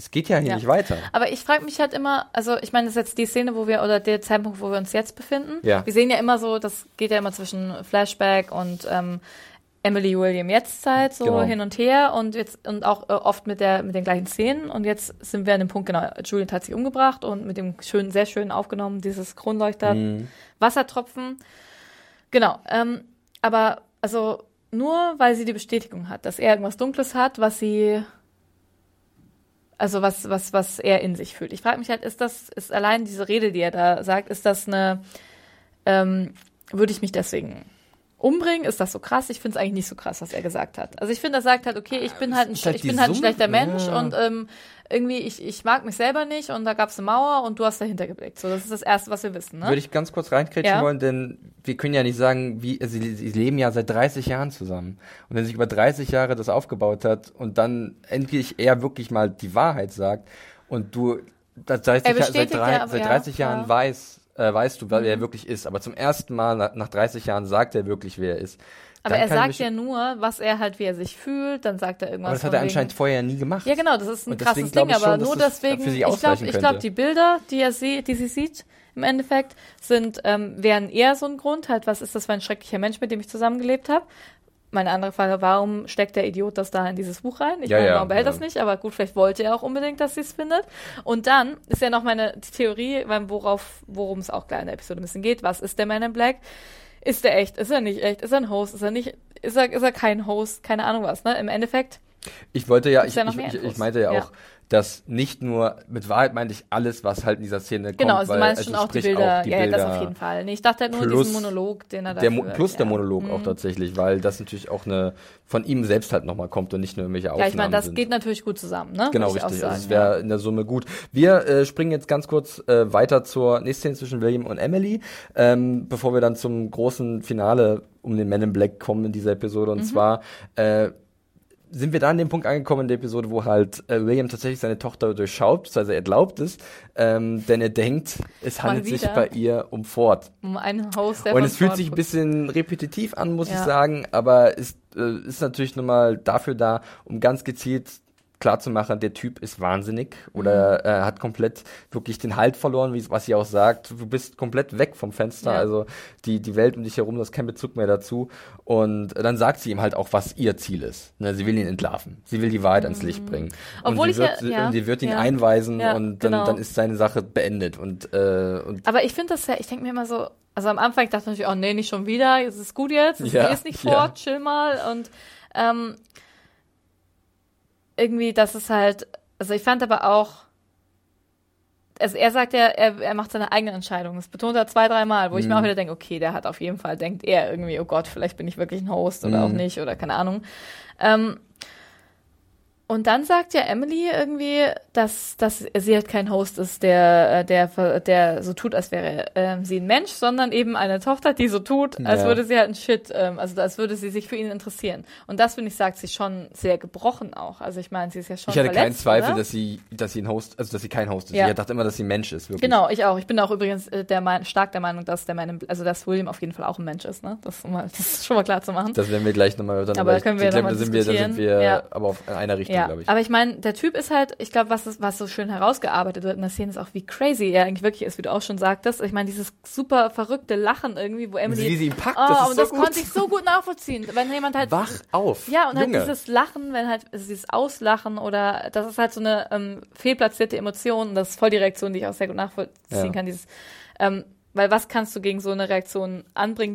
es geht ja hier Ja. nicht weiter. Aber ich frage mich halt immer, also ich meine, das ist jetzt die Szene, wo wir, oder der Zeitpunkt, wo wir uns jetzt befinden. Ja. Wir sehen ja immer so, das geht ja immer zwischen Flashback und ähm, Emily William Jetztzeit so Genau. hin und her und jetzt und auch äh, oft mit der mit den gleichen Szenen und jetzt sind wir an dem Punkt genau Julian hat sich umgebracht und mit dem schönen sehr schön aufgenommen dieses Kronleuchter Mhm. Wassertropfen genau ähm, aber also nur weil sie die Bestätigung hat dass er irgendwas Dunkles hat was sie also was was was er in sich fühlt ich frage mich halt ist das ist allein diese Rede die er da sagt ist das eine ähm, würde ich mich deswegen umbringen? Ist das so krass? Ich finde es eigentlich nicht so krass, was er gesagt hat. Also ich finde, er sagt halt, okay, ich bin halt ein, halt ich bin halt ein schlechter Mensch ja. und ähm, irgendwie, ich, ich mag mich selber nicht und da gab es eine Mauer und du hast dahinter geblickt. So, das ist das Erste, was wir wissen, ne? Würde ich ganz kurz reinkrätschen Ja. wollen, denn wir können ja nicht sagen, wie, also sie, sie leben ja seit 30 Jahren zusammen. Und wenn sich über 30 Jahre das aufgebaut hat und dann endlich er wirklich mal die Wahrheit sagt und du das 30 Er Jahr, seit, drei, ja, seit ja, 30 Jahren ja. Mhm. weiß, äh, weißt du, wer er wirklich ist. Aber zum ersten Mal nach, nach 30 Jahren sagt er wirklich, wer er ist. Aber Dann er sagt ja nur, was er halt, wie er sich fühlt, dann sagt er irgendwas Aber das hat er anscheinend vorher nie gemacht. Ja, genau, das ist ein krasses Ding, ich schon, aber dass nur deswegen, ich glaube, ich glaube, die Bilder, die er sieht, die sie sieht, im Endeffekt, sind, ähm, wären eher so ein Grund, halt, was ist das für ein schrecklicher Mensch, mit dem ich zusammengelebt habe. Meine andere Frage, warum steckt der Idiot das da in dieses Buch rein? Ich Ja, meine, warum behält ja. das nicht? Aber gut, vielleicht wollte er auch unbedingt, dass sie es findet. Und dann ist ja noch meine Theorie, worauf, worum es auch gleich in der Episode ein bisschen geht. Was ist der Man in Black? Ist der echt? Ist er nicht echt? Ist er ein Host? Ist er nicht? Ist er, ist er kein Host? Keine Ahnung was, ne? Im Endeffekt, Ich wollte ja, ich, ich, ich, ich meinte ja, Ja. auch, dass nicht nur, mit Wahrheit meinte ich alles, was halt in dieser Szene Genau, kommt. also du meinst also schon auch die Bilder. auch die ja, ja, das Bilder auf jeden Fall. Nee, ich dachte halt nur plus diesen Monolog, den er da der Mo plus der ja. Monolog Mhm. auch tatsächlich, weil das natürlich auch eine von ihm selbst halt nochmal kommt und nicht nur irgendwelche Ja, Aufnahmen ich meine, das sind. geht natürlich gut zusammen, ne? Genau, richtig. Also es sagen, wäre in der Summe gut. Wir äh, springen jetzt ganz kurz äh, weiter zur nächsten Szene zwischen William und Emily, ähm, bevor wir dann zum großen Finale um den Men in Black kommen in dieser Episode. Mhm. Und zwar äh, sind wir da an dem Punkt angekommen in der Episode, wo halt äh, William tatsächlich seine Tochter durchschaut, also er glaubt es, ähm, denn er denkt, es handelt sich bei ihr um Ford. Um einen Host, der Und es fühlt Ford sich ein bisschen repetitiv an, muss ich Ja. sagen, aber ist, äh, ist natürlich nochmal dafür da, um ganz gezielt klarzumachen, der Typ ist wahnsinnig oder Mhm. äh, hat komplett wirklich den Halt verloren, wie, was sie auch sagt. Du bist komplett weg vom Fenster, Ja. also die, die Welt um dich herum, du hast keinen Bezug mehr dazu. Und dann sagt sie ihm halt auch, was ihr Ziel ist. Ne, sie will ihn entlarven. Sie will die Wahrheit ans Licht bringen. Mhm. Obwohl und ich sie wird, ja- ja, und sie wird ihn ja. einweisen und dann, genau. dann ist seine Sache beendet. Und, äh, und Aber ich finde das ja, ich denke mir immer so, also am Anfang dachte ich natürlich, oh nee, nicht schon wieder, es ist gut jetzt, es ist nicht fort, chill mal. Und ähm, irgendwie, das ist halt, also ich fand aber auch, also er sagt ja, er, er macht seine eigene Entscheidung. Das betont er zwei, dreimal, wo ich mir Mhm. auch wieder denke, okay, der hat auf jeden Fall, denkt er irgendwie, oh Gott, vielleicht bin ich wirklich ein Host oder auch Mhm. nicht oder keine Ahnung. Ähm, und dann sagt ja Emily irgendwie, dass, dass sie halt kein Host ist, der, äh, der, der so tut, als wäre ähm, sie ein Mensch, sondern eben eine Tochter, die so tut, als Ja. würde sie halt ein Shit, ähm, also als würde sie sich für ihn interessieren. Und das, finde ich, sagt sie schon sehr gebrochen auch. Also ich meine, sie ist ja schon ich hatte keinen verletzt, Zweifel, oder? dass sie, dass sie ein Host, also dass sie kein Host ist. Ja. Ich dachte immer, dass sie ein Mensch ist, wirklich. Genau, ich auch. Ich bin auch übrigens äh, der Mein stark der Meinung, dass der Meinung, also dass William auf jeden Fall auch ein Mensch ist, ne? Das, um das ist schon mal klar zu machen. Das werden wir gleich nochmal dann Aber können wir noch mal sind wir, da sind wir. Ja. aber auf einer Richtung, Ja, glaube ich. aber ich meine, der Typ ist halt, ich glaube, was, ist- was so schön herausgearbeitet wird in der Szene ist auch, wie crazy er eigentlich wirklich ist, wie du auch schon sagtest. Ich meine, dieses super verrückte Lachen irgendwie, wo Emily. Wie sie ihn packt, oh, das ist und so das gut. konnte ich so gut nachvollziehen. Wenn jemand halt. Wach auf. Ja, und Junge. halt dieses Lachen, wenn halt also dieses Auslachen oder das ist halt so eine ähm, fehlplatzierte Emotion und das ist voll die Reaktion, die ich auch sehr gut nachvollziehen Ja. kann. Dieses, ähm, weil was kannst du gegen so eine Reaktion anbringen?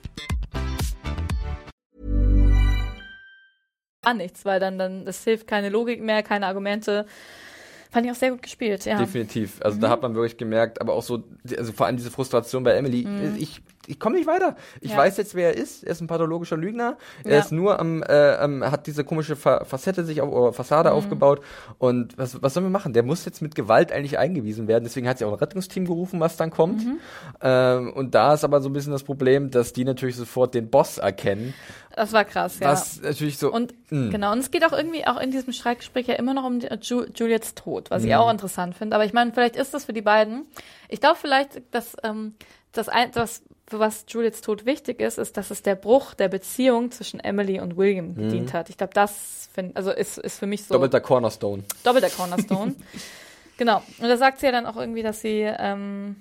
nichts, weil dann, dann, das hilft keine Logik mehr, keine Argumente. Fand ich auch sehr gut gespielt, ja. Definitiv. Also da Mhm. hat man wirklich gemerkt, aber auch so, also vor allem diese Frustration bei Emily. Ich, ich komme nicht weiter. Ich. Ja. weiß jetzt, wer er ist. Er ist ein pathologischer Lügner. Er Ja. ist nur am, äh, ähm, hat diese komische Fa Facette sich auf, oder Fassade Mhm. aufgebaut. Und was, was sollen wir machen? Der muss jetzt mit Gewalt eigentlich eingewiesen werden. Deswegen hat sie auch ein Rettungsteam gerufen, was dann kommt. Mhm. Ähm, und da ist aber so ein bisschen das Problem, dass die natürlich sofort den Boss erkennen. Das war krass, ja. Was natürlich so. Und mh. genau, und es geht auch irgendwie auch in diesem Streitgespräch ja immer noch um die- Ju Juliets Tod, was Mhm. ich auch interessant finde. Aber ich meine, vielleicht ist das für die beiden. Ich glaube vielleicht, dass ähm, das, ein, das was Juliets Tod wichtig ist, ist, dass es der Bruch der Beziehung zwischen Emily und William gedient hat. Ich glaube, das find, also ist, ist für mich so Doppelter Cornerstone. doppelter Cornerstone. [LAUGHS] genau. Und da sagt sie ja dann auch irgendwie, dass sie ähm,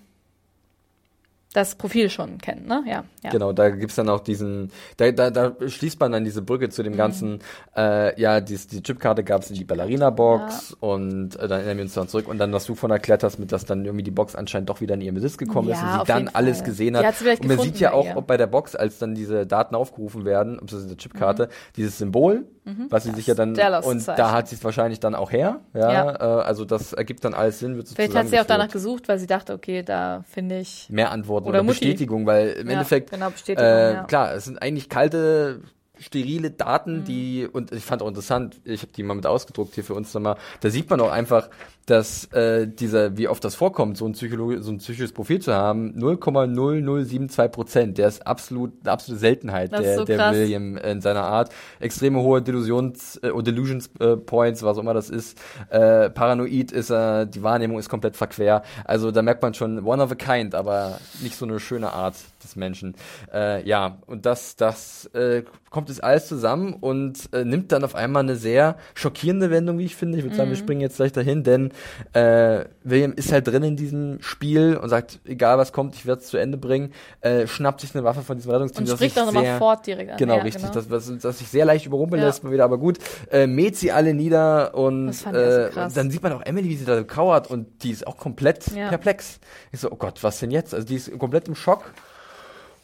das Profil schon kennt, ne? Ja. ja. Genau, da gibt's dann auch diesen, da, da, da schließt man dann diese Brücke Mhm. zu dem ganzen, äh, ja, dies, die Chipkarte gab's in die Ballerina-Box und äh, dann erinnern wir uns dann zurück und dann, was du von erklärt hast, mit dass dann irgendwie die Box anscheinend doch wieder in ihren Besitz gekommen ist Ja, und sie dann alles Fall. gesehen Die hat. und man gefunden sieht ja auch, ob bei der Box, als dann diese Daten aufgerufen werden, ob das in der Chipkarte, dieses Symbol, was sie sich ja dann, und da hat sie es wahrscheinlich dann auch her, ja, Ja. äh, also das ergibt dann alles Sinn, wird so Vielleicht hat sie auch danach gesucht, weil sie dachte, okay, da finde ich. mehr Antworten Oder oder. Bestätigung, weil im Ja, Endeffekt, genau, Bestätigung, äh, ja. klar, es sind eigentlich kalte, sterile Daten, Mhm. die, und ich fand auch interessant, ich habe die mal mit ausgedruckt hier für uns nochmal, da sieht man auch einfach, dass äh, dieser, wie oft das vorkommt, so ein, Psychologi so ein psychisches Profil zu haben, 0,0072 Prozent, der ist absolut, eine absolute Seltenheit, Das der, so der. William in seiner Art. Extreme hohe Delusions, äh, oder Delusions äh, Points, was auch immer das ist. Äh, paranoid ist er, die Wahrnehmung ist komplett verquer. Also da merkt man schon one of a kind, aber nicht so eine schöne Art des Menschen. Äh, ja, und das, das äh, kommt jetzt alles zusammen und äh, nimmt dann auf einmal eine sehr schockierende Wendung, wie ich finde. Ich würde sagen, wir Mhm. springen jetzt gleich dahin, denn äh, William ist halt drin in diesem Spiel und sagt, egal was kommt, ich werde es zu Ende bringen, äh, schnappt sich eine Waffe von diesem Rettungsteam. Und das spricht ich auch nochmal fort direkt an. Genau, ja, richtig. Genau. Das, sich sehr leicht überrumpeln Ja. lässt, mal wieder, aber gut. Äh, mäht sie alle nieder und, so äh, krass. und dann sieht man auch Emily, wie sie da kauert und die ist auch komplett Ja. perplex. Ich so, oh Gott, was denn jetzt? Also die ist komplett im Schock.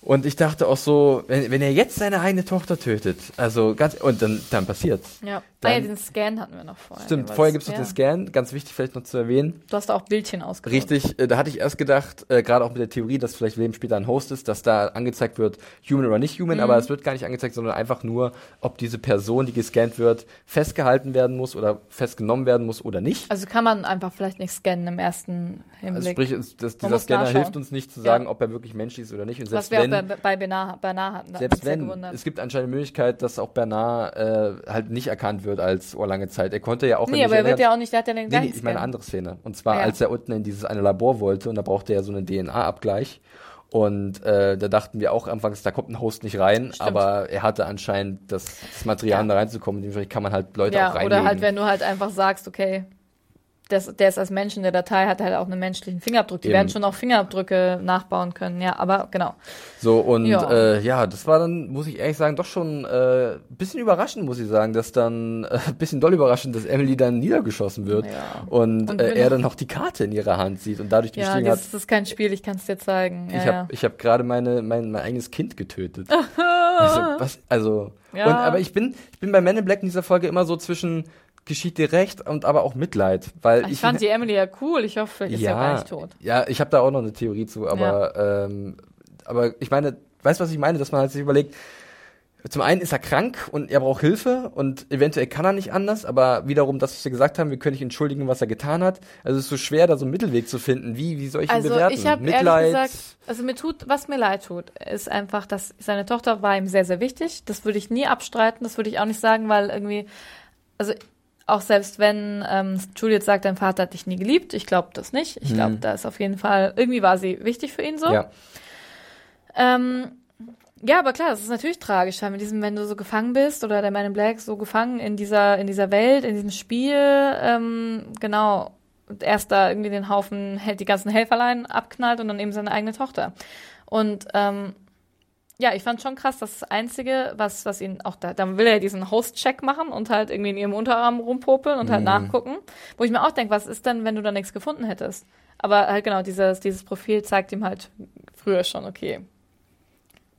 Und ich dachte auch so, wenn, wenn er jetzt seine eigene Tochter tötet, also ganz, und dann, dann passiert's. Ja. Dann- ah ja, den Scan hatten wir noch vorher. Stimmt, vorher war- gibt's noch den Scan, ganz wichtig vielleicht noch zu erwähnen. Du hast da auch Bildchen ausgedruckt. Richtig, äh, da hatte ich erst gedacht, äh, gerade auch mit der Theorie, dass vielleicht William später ein Host ist, dass da angezeigt wird, human oder nicht Mhm. human, aber es wird gar nicht angezeigt, sondern einfach nur, ob diese Person, die gescannt wird, festgehalten werden muss oder festgenommen werden muss oder nicht. Also kann man einfach vielleicht nicht scannen im ersten Also Hinblick. sprich, es- das, dieser Scanner nachschauen. hilft uns nicht zu sagen, Ja. ob er wirklich menschlich ist oder nicht. Und was selbst wir auch wenn, bei, bei Bernard, Bernard hatten. selbst wenn, gewundert. es gibt anscheinend eine Möglichkeit, dass auch Bernard äh, halt nicht erkannt wird als Ohr lange Zeit. Er konnte ja auch Nee, aber er wird ja auch nicht, der hat ja den Nee, nee, ich meine eine andere Szene. Und zwar, ja. als er unten in dieses eine Labor wollte und da brauchte er so einen DNA-Abgleich. Und äh, da dachten wir auch anfangs, da kommt ein Host nicht rein, Stimmt. aber er hatte anscheinend das, das Material, Ja. da reinzukommen. Dementsprechend kann man halt Leute auch Ja, reinlegen. oder halt, wenn du halt einfach sagst, okay, das, der ist als Mensch in der Datei, hat halt auch einen menschlichen Fingerabdruck. Die Eben. werden schon auch Fingerabdrücke nachbauen können, ja, aber genau. So, und Ja. Äh, ja, das war dann, muss ich ehrlich sagen, doch schon äh, ein bisschen überraschend, muss ich sagen, dass dann, äh, ein [LAUGHS] bisschen doll überraschend, dass Emily dann niedergeschossen wird Ja. und, Und äh, er dann noch die Karte in ihrer Hand sieht und dadurch die Ja, Bestimmung hat, das ist kein Spiel, ich kann es dir zeigen. Ja, ich ja. habe ich hab gerade meine mein, mein eigenes Kind getötet. [LAUGHS] also, was, also Ja. und aber ich bin ich bin bei Men in Black in dieser Folge immer so zwischen geschieht dir recht und aber auch Mitleid, weil ich, ich, fand die Emily ja cool, ich hoffe, vielleicht ist sie ja gar nicht tot. Ja, ich habe da auch noch eine Theorie zu, aber ähm, aber ich meine, weißt du, was ich meine, dass man halt sich überlegt, zum einen ist er krank und er braucht Hilfe und eventuell kann er nicht anders, aber wiederum das, was wir gesagt haben, wir können nicht entschuldigen, was er getan hat. Also es ist so schwer, da so einen Mittelweg zu finden. Wie, wie soll ich ihn Also bewerten? ich habe Mitleid. ehrlich gesagt, also mir tut, was mir leid tut, ist einfach, dass seine Tochter war ihm sehr, sehr wichtig. Das würde ich nie abstreiten, das würde ich auch nicht sagen, weil irgendwie, also auch selbst wenn ähm, Juliet sagt, dein Vater hat dich nie geliebt, ich glaube das nicht. Ich glaube, da ist auf jeden Fall, irgendwie war sie wichtig für ihn so. Mhm. ja. Ähm, ja, aber klar, das ist natürlich tragisch, weil mit diesem, wenn du so gefangen bist oder der Man in Black so gefangen in dieser, in dieser Welt, in diesem Spiel, ähm, genau, erst da irgendwie den Haufen, hält die ganzen Helferlein abknallt und dann eben seine eigene Tochter. Und ähm, ja, ich fand schon krass, das Einzige, was, was ihn auch da, dann will er diesen Host-Check machen und halt irgendwie in ihrem Unterarm rumpopeln und halt nachgucken, wo ich mir auch denke, was ist denn, wenn du da nichts gefunden hättest? Aber halt genau, dieses, dieses Profil zeigt ihm halt früher schon, okay,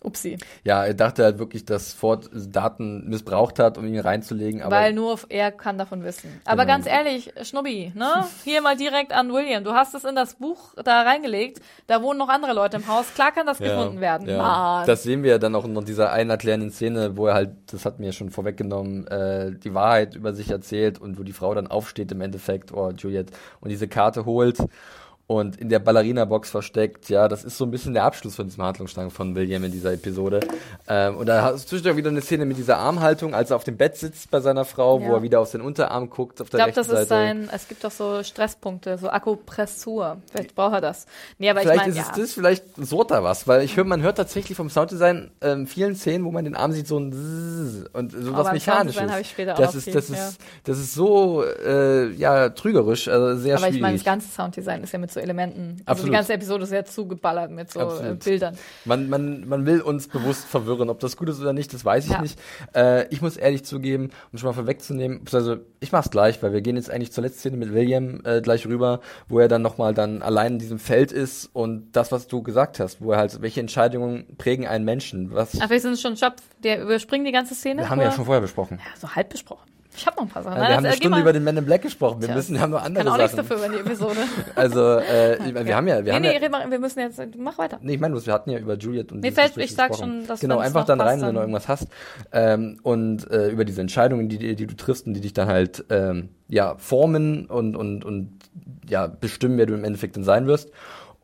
upsi. Ja, er dachte halt wirklich, dass Ford Daten missbraucht hat, um ihn reinzulegen, aber Weil nur er kann davon wissen. Aber Genau. ganz ehrlich, Schnubbi, ne? Hier mal direkt an William. Du hast es in das Buch da reingelegt. Da wohnen noch andere Leute im Haus. Klar kann das gefunden werden. Ja. Mann. Das sehen wir ja dann auch in dieser einen erklärenden Szene, wo er halt, das hat mir ja schon vorweggenommen, äh, die Wahrheit über sich erzählt und wo die Frau dann aufsteht im Endeffekt, oh Juliet, und diese Karte holt und in der Ballerina-Box versteckt. Ja, das ist so ein bisschen der Abschluss von diesem Handlungsstrang von William in dieser Episode. Ähm, und da hast du zwischendurch wieder eine Szene mit dieser Armhaltung, als er auf dem Bett sitzt bei seiner Frau, wo Ja. er wieder auf den Unterarm guckt, auf ich der glaube, rechten das ist sein, es gibt doch so Stresspunkte, so Akupressur. Vielleicht braucht er das. Nee, aber Vielleicht ich meine, ist ja. es das, vielleicht sorgt er was, weil ich höre, man hört tatsächlich vom Sounddesign ähm, vielen Szenen, wo man den Arm sieht, so ein Zzzz und so Oh, was Mechanisches. Ich später auch das noch ist, viel, das ist, ja. das ist so, äh, ja, trügerisch, also sehr aber schwierig. ich meine, das ganze Sounddesign ist ja mit so Elementen. Also Absolut. die ganze Episode ist ja zugeballert mit so äh, Absolut. Bildern. Man, man, man will uns bewusst verwirren. Ob das gut ist oder nicht, das weiß ich Ja. nicht. Äh, ich muss ehrlich zugeben, um schon mal vorwegzunehmen, also ich mach's gleich, weil wir gehen jetzt eigentlich zur letzten Szene mit William äh, gleich rüber, wo er dann nochmal dann allein in diesem Feld ist und das, was du gesagt hast, wo er halt, welche Entscheidungen prägen einen Menschen. Was Ach, wir sind schon Job, der überspringen die ganze Szene. wir haben wir ja schon vorher besprochen. Ja, so halb besprochen. Ich habe noch ein paar Sachen. Nein, wir haben eine geh Stunde über den Man in Black gesprochen. Wir Tja, müssen, wir haben noch Ich andere kann auch nichts Sachen. dafür über die Episode. [LAUGHS] Also, äh, ich meine, wir haben ja, wir nee, haben nee, ja, mal, wir müssen jetzt, mach weiter. Nee, ich meine, wir hatten ja über Juliet und Mir fällt- ich sag gesprochen. schon, dass Genau, einfach dann passt, rein, wenn du irgendwas hast. Ähm, und äh, über diese Entscheidungen, die, die, die du triffst und die dich dann halt ähm, ja, formen und, und, und ja, bestimmen, wer du im Endeffekt dann sein wirst.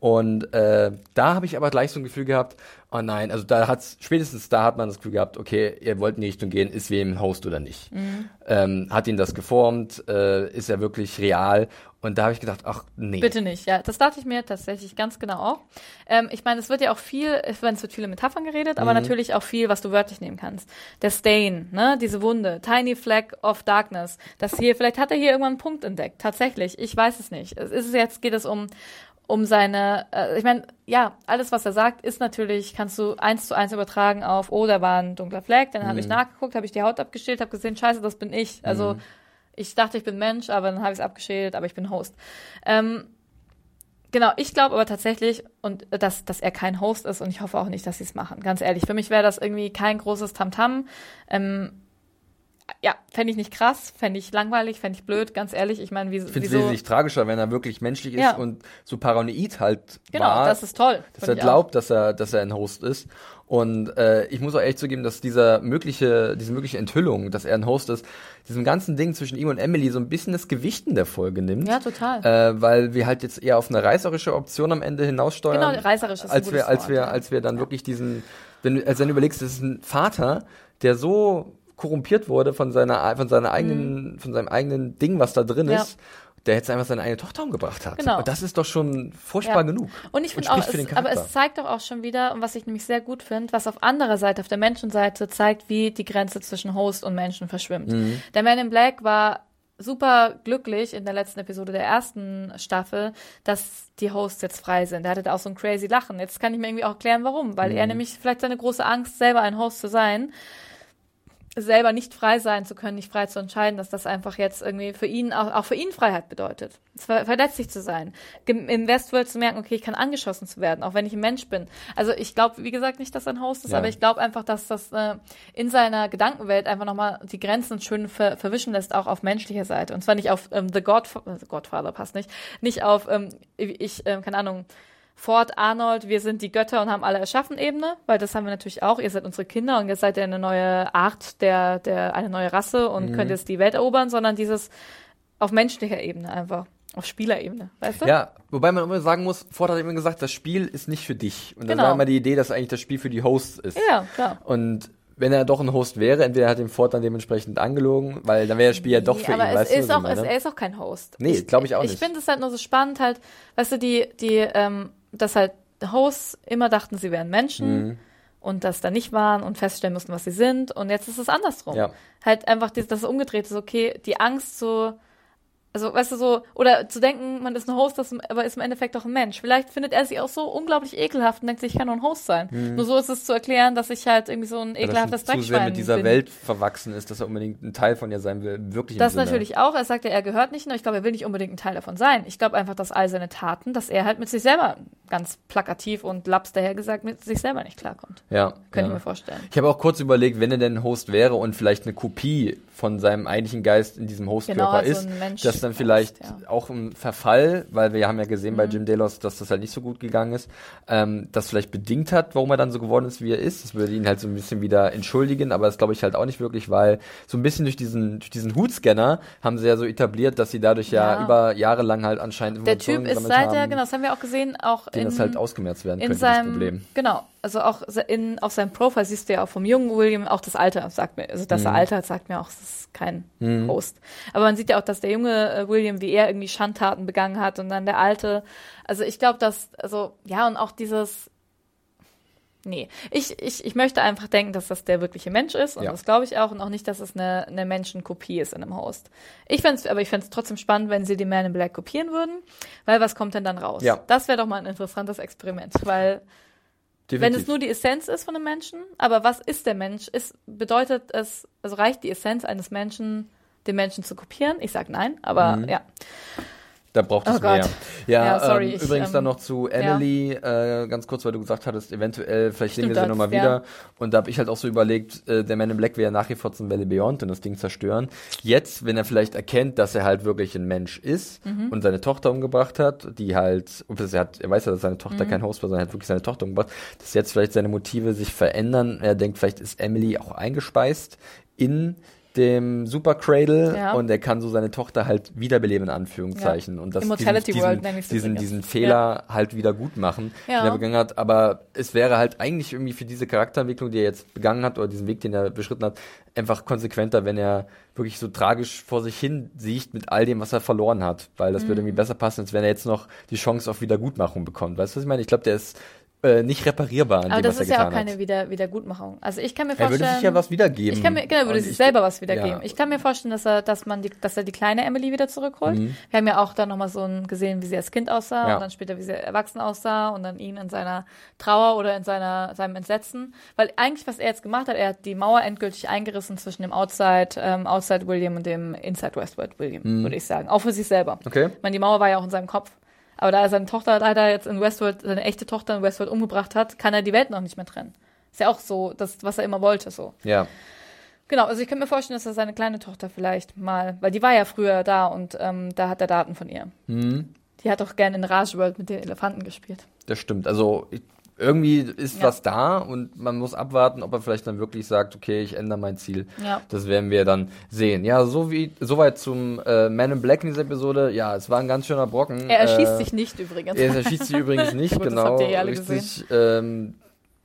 Und äh, da habe ich aber gleich so ein Gefühl gehabt, oh nein, also da hat's, spätestens da hat man das Gefühl gehabt, okay, ihr wollt in die Richtung gehen, ist wem Host oder nicht. Mhm. Ähm, hat ihn das geformt, äh, ist er wirklich real? Und da habe ich gedacht, ach nee. Bitte nicht, ja. Das dachte ich mir tatsächlich ganz genau auch. Ähm, ich meine, es wird ja auch viel, ich meine, es wird viele Metaphern geredet, aber natürlich auch viel, was du wörtlich nehmen kannst. Der Stain, ne, diese Wunde, Tiny Fleck of Darkness. Das hier, vielleicht hat er hier irgendwann einen Punkt entdeckt. Tatsächlich, ich weiß es nicht. Es ist jetzt, geht es um um seine, äh, ich meine, ja, alles, was er sagt, ist natürlich, kannst du eins zu eins übertragen auf, oh, da war ein dunkler Fleck, dann habe ich nachgeguckt, habe ich die Haut abgeschält, habe gesehen, scheiße, das bin ich. Also ich dachte, ich bin Mensch, aber dann habe ich es abgeschält, aber ich bin Host. Ähm, Genau, ich glaube aber tatsächlich, und dass, dass er kein Host ist und ich hoffe auch nicht, dass sie es machen. Ganz ehrlich, für mich wäre das irgendwie kein großes Tamtam. Ähm, ja, fände ich nicht krass, fände ich langweilig, fände ich blöd, ganz ehrlich. Ich meine, wie, Ich finde es wesentlich tragischer, wenn er wirklich menschlich ist Ja. und so paranoid halt Genau, war, das ist toll. dass er glaubt, dass er, dass er ein Host ist. Und äh, ich muss auch ehrlich zugeben, dass dieser mögliche, diese mögliche Enthüllung, dass er ein Host ist, diesem ganzen Ding zwischen ihm und Emily so ein bisschen das Gewicht in der Folge nimmt. Ja, total. Äh, weil wir halt jetzt eher auf eine reißerische Option am Ende hinaussteuern. Genau, reißerisch ist ein als gutes wir, als Wort, wir, ja. als wir dann wirklich diesen, wenn du, als du überlegst, das ist ein Vater, der so korrumpiert wurde von seiner, von seiner eigenen, von seinem eigenen Ding, was da drin Mhm. Ja. ist, der jetzt einfach seine eigene Tochter umgebracht hat. Genau. Und das ist doch schon furchtbar Ja. genug. Und ich finde auch, es, aber es zeigt doch auch schon wieder, und was ich nämlich sehr gut finde, was auf anderer Seite, auf der Menschenseite zeigt, wie die Grenze zwischen Host und Menschen verschwimmt. Mhm. Der Man in Black war super glücklich in der letzten Episode der ersten Staffel, dass die Hosts jetzt frei sind. Er hatte da auch so ein crazy Lachen. Jetzt kann ich mir irgendwie auch erklären, warum. Weil Mhm. er nämlich vielleicht seine große Angst, selber ein Host zu sein, selber nicht frei sein zu können, nicht frei zu entscheiden, dass das einfach jetzt irgendwie für ihn, auch, auch für ihn Freiheit bedeutet. Ver verletzlich zu sein. Im Westworld zu merken, okay, ich kann angeschossen zu werden, auch wenn ich ein Mensch bin. Also ich glaube, wie gesagt, nicht, dass er ein Host ist, Ja. aber ich glaube einfach, dass das äh, in seiner Gedankenwelt einfach nochmal die Grenzen schön ver verwischen lässt, auch auf menschlicher Seite. Und zwar nicht auf ähm, The Godf äh, The Godfather, passt nicht, nicht auf, ähm, ich, ähm, keine Ahnung, Ford, Arnold, wir sind die Götter und haben alle erschaffen Ebene, weil das haben wir natürlich auch. Ihr seid unsere Kinder und jetzt seid ihr eine neue Art der, der, eine neue Rasse und Mhm. könnt jetzt die Welt erobern, sondern dieses auf menschlicher Ebene einfach. Auf Spielerebene, weißt du? Ja, wobei man immer sagen muss, Ford hat immer gesagt, das Spiel ist nicht für dich. Und Genau. war immer die Idee, dass eigentlich das Spiel für die Hosts ist. Ja, klar. Und wenn er doch ein Host wäre, entweder hat ihn Ford dann dementsprechend angelogen, weil dann wäre das Spiel ja doch für aber ihn, es weißt du, auch, ich es, er ist auch kein Host. Nee, glaub ich auch Ich nicht. finde es halt nur so spannend, halt, weißt du, die, die, ähm, dass halt Hosts immer dachten, sie wären Menschen Mhm. und das da nicht waren und feststellen mussten, was sie sind. Und jetzt ist es andersrum. Ja. Halt einfach, das, das umgedreht ist, okay, die Angst so, also weißt du so, oder zu denken, man ist ein Host, das, aber ist im Endeffekt doch ein Mensch. Vielleicht findet er sich auch so unglaublich ekelhaft und denkt sich, ich kann nur ein Host sein. Nur so ist es zu erklären, dass ich halt irgendwie so ein Mhm. Ekelhaftes er zu sehr Dreckschwein mit dieser bin. Welt verwachsen ist, dass er unbedingt ein Teil von ihr sein will, wirklich Das Sinne. natürlich auch. Er sagt ja, er gehört nicht, nur ich glaube, er will nicht unbedingt ein Teil davon sein. Ich glaube einfach, dass all seine Taten, dass er halt mit sich selber ganz plakativ und laps daher gesagt mit sich selber nicht klarkommt. Ja. Könnte ja. ich mir vorstellen. Ich habe auch kurz überlegt, wenn er denn ein Host wäre und vielleicht eine Kopie von seinem eigentlichen Geist in diesem Hostkörper Genau, ist, Mensch- dass dann vielleicht ja. auch ein Verfall, weil wir haben ja gesehen Mhm. bei Jim Delos, dass das halt nicht so gut gegangen ist, ähm, das vielleicht bedingt hat, warum er dann so geworden ist, wie er ist. Das würde ihn halt so ein bisschen wieder entschuldigen, aber das glaube ich halt auch nicht wirklich, weil so ein bisschen durch diesen, durch diesen Hutscanner haben sie ja so etabliert, dass sie dadurch ja, Ja. über Jahre lang halt anscheinend Der Typ ist seit haben, genau, das haben wir auch gesehen, auch in, das halt ausgemerzt werden in könnte, das seinem, Problem. genau, also auch in, auf seinem Profil siehst du ja auch vom jungen William, auch das Alter sagt mir, also dass Mhm. er altert, sagt mir auch, es ist kein Host. Aber man sieht ja auch, dass der junge äh, William, wie er irgendwie Schandtaten begangen hat und dann der alte, also ich glaube, dass, also, ja, und auch dieses, Nee, ich, ich, ich möchte einfach denken, dass das der wirkliche Mensch ist und Ja. das glaube ich auch und auch nicht, dass es eine, eine Menschenkopie ist in einem Host. Ich fände aber ich fände es trotzdem spannend, wenn sie die Man in Black kopieren würden, weil was kommt denn dann raus? Ja. Das wäre doch mal ein interessantes Experiment, weil wenn Definitiv. es nur die Essenz ist von einem Menschen, aber was ist der Mensch? Ist, bedeutet es, also reicht die Essenz eines Menschen, den Menschen zu kopieren? Ich sage nein, aber Mhm. ja. Da braucht es Oh Gott. mehr. Ja, Ja, sorry, ähm, ich, übrigens ähm, dann noch zu Emily, äh, ganz kurz, weil du gesagt hattest, eventuell, vielleicht sehen wir sie nochmal ja. wieder. Und da habe ich halt auch so überlegt, äh, der Man in Black ja nach wie vor zum Valley Beyond und das Ding zerstören. Jetzt, wenn er vielleicht erkennt, dass er halt wirklich ein Mensch ist Mhm. und seine Tochter umgebracht hat, die halt, er, hat, er weiß ja, dass seine Mhm. Tochter kein Host war, sondern er hat wirklich seine Tochter umgebracht, dass jetzt vielleicht seine Motive sich verändern. Er denkt, vielleicht ist Emily auch eingespeist in dem Super Cradle Ja. und er kann so seine Tochter halt wiederbeleben, in Anführungszeichen. Und das Immortality diesen, World diesen, übrigens. diesen Fehler halt wieder gut machen, Ja. den er begangen hat. Aber es wäre halt eigentlich irgendwie für diese Charakterentwicklung, die er jetzt begangen hat, oder diesen Weg, den er beschritten hat, einfach konsequenter, wenn er wirklich so tragisch vor sich hin sieht mit all dem, was er verloren hat. Weil das würde Mhm. irgendwie besser passen, als wenn er jetzt noch die Chance auf Wiedergutmachung bekommt. Weißt du, was ich meine? Ich glaube, der ist äh, nicht reparierbar an Aber dem, das was er ist ja getan auch keine hat. Wieder Wiedergutmachung. Also ich kann mir Er vorstellen. würde sich ja was wiedergeben. Ich kann mir, genau, er würde sich ich- selber was wiedergeben. ja. Ich kann mir vorstellen, dass er, dass man die, dass er die kleine Emily wieder zurückholt. Mhm. Wir haben ja auch dann nochmal so ein, gesehen, wie sie als Kind aussah Ja. und dann später, wie sie erwachsen aussah und dann ihn in seiner Trauer oder in seiner, seinem Entsetzen. Weil eigentlich, was er jetzt gemacht hat, er hat die Mauer endgültig eingerissen zwischen dem Outside, ähm, Outside William und dem Inside Westworld William, Mhm. würde ich sagen. Auch für sich selber. Okay. Ich meine, die Mauer war ja auch in seinem Kopf. Aber da er seine Tochter leider jetzt in Westworld, seine echte Tochter in Westworld umgebracht hat, kann er die Welt noch nicht mehr trennen. Ist ja auch so, das, was er immer wollte, so. Ja. Genau, also ich könnte mir vorstellen, dass er seine kleine Tochter vielleicht mal, weil die war ja früher da und ähm, da hat er Daten von ihr. Mhm. Die hat auch gerne in Rage World mit den Elefanten gespielt. Das stimmt. Also ich, irgendwie ist Ja. was da und man muss abwarten, ob er vielleicht dann wirklich sagt, okay, ich ändere mein Ziel. Ja. Das werden wir dann sehen. Ja, so wie soweit zum äh, Man in Black in dieser Episode. Ja, es war ein ganz schöner Brocken. Er erschießt äh, sich nicht übrigens. Er erschießt sich übrigens [LAUGHS] nicht, Gut, das genau. habt ihr eh alle richtig, ähm,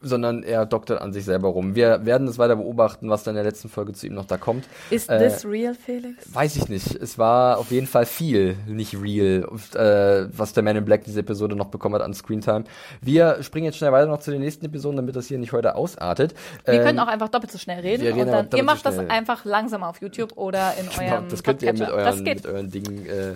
sondern er doktert an sich selber rum. Wir werden es weiter beobachten, was dann in der letzten Folge zu ihm noch da kommt. Ist Äh, this real, Felix? Weiß ich nicht. Es war auf jeden Fall viel nicht real, äh, was der Man in Black diese Episode noch bekommen hat an Screentime. Wir springen jetzt schnell weiter noch zu den nächsten Episoden, damit das hier nicht heute ausartet. Wir Ähm, können auch einfach doppelt so schnell reden reden und dann, ihr macht so das einfach langsam auf YouTube oder in [LAUGHS] genau, eurem das könnt ihr mit Podcatcher. euren, Das geht. mit euren Dingen äh,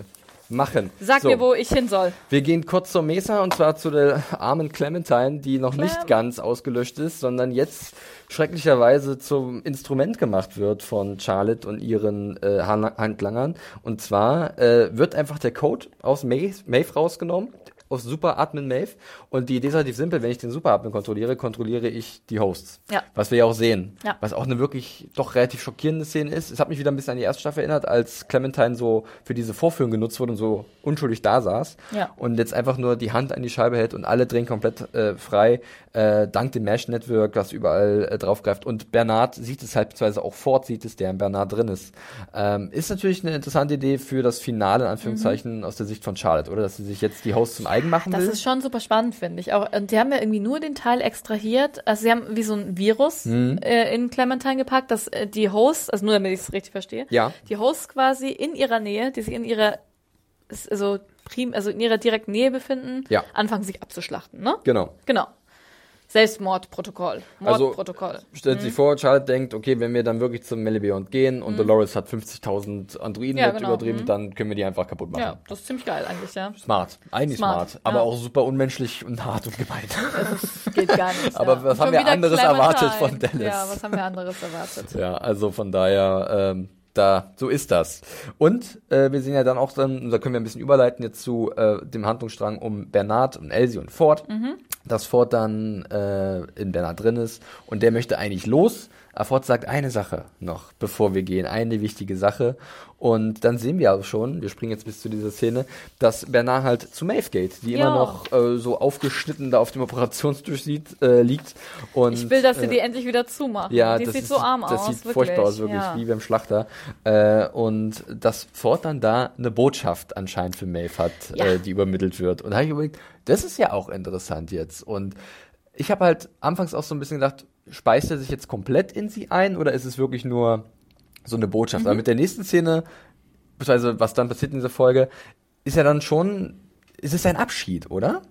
machen. Sag So. mir, wo ich hin soll. Wir gehen kurz zur Mesa und zwar zu der armen Clementine, die noch nicht Clem. ganz ausgelöscht ist, sondern jetzt schrecklicherweise zum Instrument gemacht wird von Charlotte und ihren äh, Han- Handlangern. Und zwar äh, wird einfach der Code aus Maeve rausgenommen, aus Super Admin Maeve. Und die Idee ist relativ simpel, wenn ich den Super Admin kontrolliere, kontrolliere ich die Hosts. Ja. Was wir ja auch sehen. Ja. Was auch eine wirklich doch relativ schockierende Szene ist. Es hat mich wieder ein bisschen an die erste Staffel erinnert, als Clementine so für diese Vorführung genutzt wurde und so unschuldig da saß. Ja. Und jetzt einfach nur die Hand an die Scheibe hält und alle drehen komplett äh, frei, äh, dank dem Mesh-Network, das überall äh, draufgreift. Und Bernard sieht es halt, beziehungsweise auch Ford sieht es, der in Bernard drin ist. Ähm, ist natürlich eine interessante Idee für das Finale, in Anführungszeichen, aus der Sicht von Charlotte, oder? Dass sie sich jetzt die Hosts zum eigen machen Das will. ist schon super spannend, finde ich. Auch, und die haben ja irgendwie nur den Teil extrahiert. Also sie haben wie so ein Virus Mhm. äh, in Clementine gepackt, dass äh, die Hosts, also nur damit ich es richtig verstehe, Ja. die Hosts quasi in ihrer Nähe, die sich in ihrer also prim, also in ihrer direkten Nähe befinden, Ja. anfangen sich abzuschlachten, ne? genau. Genau. Selbstmordprotokoll. Also, Mordprotokoll. Stellt sich vor, Charlotte denkt, okay, wenn wir dann wirklich zum Melibeyond gehen und Dolores hat 50.000 Androiden Mhm. Ja, mit genau. übertrieben, Mhm. dann können wir die einfach kaputt machen. ja, das ist ziemlich geil eigentlich, ja. Smart. Eigentlich smart. Smart, aber ja. auch super unmenschlich und hart und gemein. [LAUGHS] Das geht gar nicht. Aber ja. was haben wir anderes erwartet von Dallas? Ja, was haben wir anderes erwartet? Ja, also von daher, ähm, da, so ist das. Und äh, wir sehen ja dann auch dann, und da können wir ein bisschen überleiten jetzt zu äh, dem Handlungsstrang um Bernard und Elsie und Ford, Mhm. dass Ford dann äh, in Bernard drin ist und der möchte eigentlich los. Aber Ford sagt eine Sache noch, bevor wir gehen, eine wichtige Sache. Und dann sehen wir auch schon, wir springen jetzt bis zu dieser Szene, dass Bernard halt zu Maeve geht, die Ja. immer noch äh, so aufgeschnitten da auf dem Operationstisch sieht, äh, liegt. Und, Ich will, dass sie äh, die endlich wieder zumachen. ja, die das sieht ist, so arm das aus. sieht wirklich. furchtbar aus, wirklich, Ja. wie beim Schlachter. Äh, und dass Ford dann da eine Botschaft anscheinend für Maeve hat, Ja. äh, die übermittelt wird. Und da habe ich überlegt, das ist ja auch interessant jetzt. Und ich habe halt anfangs auch so ein bisschen gedacht, speist er sich jetzt komplett in sie ein oder ist es wirklich nur so eine Botschaft? Mhm. Aber mit der nächsten Szene, beziehungsweise was dann passiert in dieser Folge, ist ja dann schon, ist es ein Abschied, oder?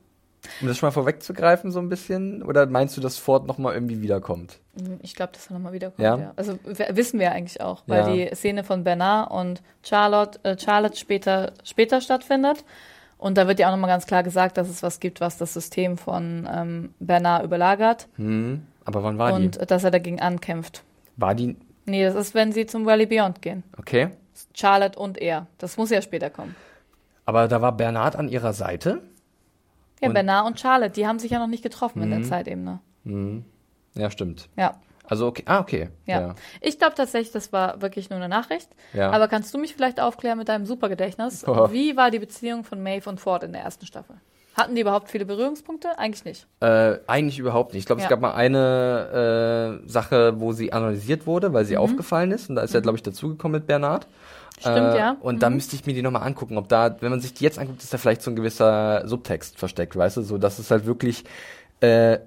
Um das schon mal vorwegzugreifen so ein bisschen? Oder meinst du, dass Ford nochmal irgendwie wiederkommt? Ich glaube, dass er nochmal wiederkommt, Ja? ja. Also wissen wir eigentlich auch, weil Ja. die Szene von Bernard und Charlotte, äh, Charlotte später, später stattfindet. Und da wird ja auch nochmal ganz klar gesagt, dass es was gibt, was das System von ähm, Bernard überlagert Hm, aber wann war und die? äh, dass er dagegen ankämpft. War die, Nee, das ist, wenn sie zum Valley Beyond gehen. okay. Charlotte und er. Das muss ja später kommen. Aber da war Bernhard an ihrer Seite. Ja, Und- Mhm. Bernard und Charlotte, die haben sich ja noch nicht getroffen in der Zeitebene. Ja, stimmt. Ja. Also, okay. Ah, okay. Ja. Ich glaube tatsächlich, das war wirklich nur eine Nachricht. Ja. Aber kannst du mich vielleicht aufklären mit deinem Supergedächtnis? Oh. Wie war die Beziehung von Maeve und Ford in der ersten Staffel? Hatten die überhaupt viele Berührungspunkte? Eigentlich nicht. Äh, eigentlich überhaupt nicht. Ich glaube, es Ja. gab mal eine äh, Sache, wo sie analysiert wurde, weil sie aufgefallen ist. Und da ist er, glaube ich, dazugekommen mit Bernhard. Mhm. Stimmt, äh, ja. Und da müsste ich mir die nochmal angucken, ob da, wenn man sich die jetzt anguckt, ist da vielleicht so ein gewisser Subtext versteckt, weißt du, so dass es halt wirklich äh,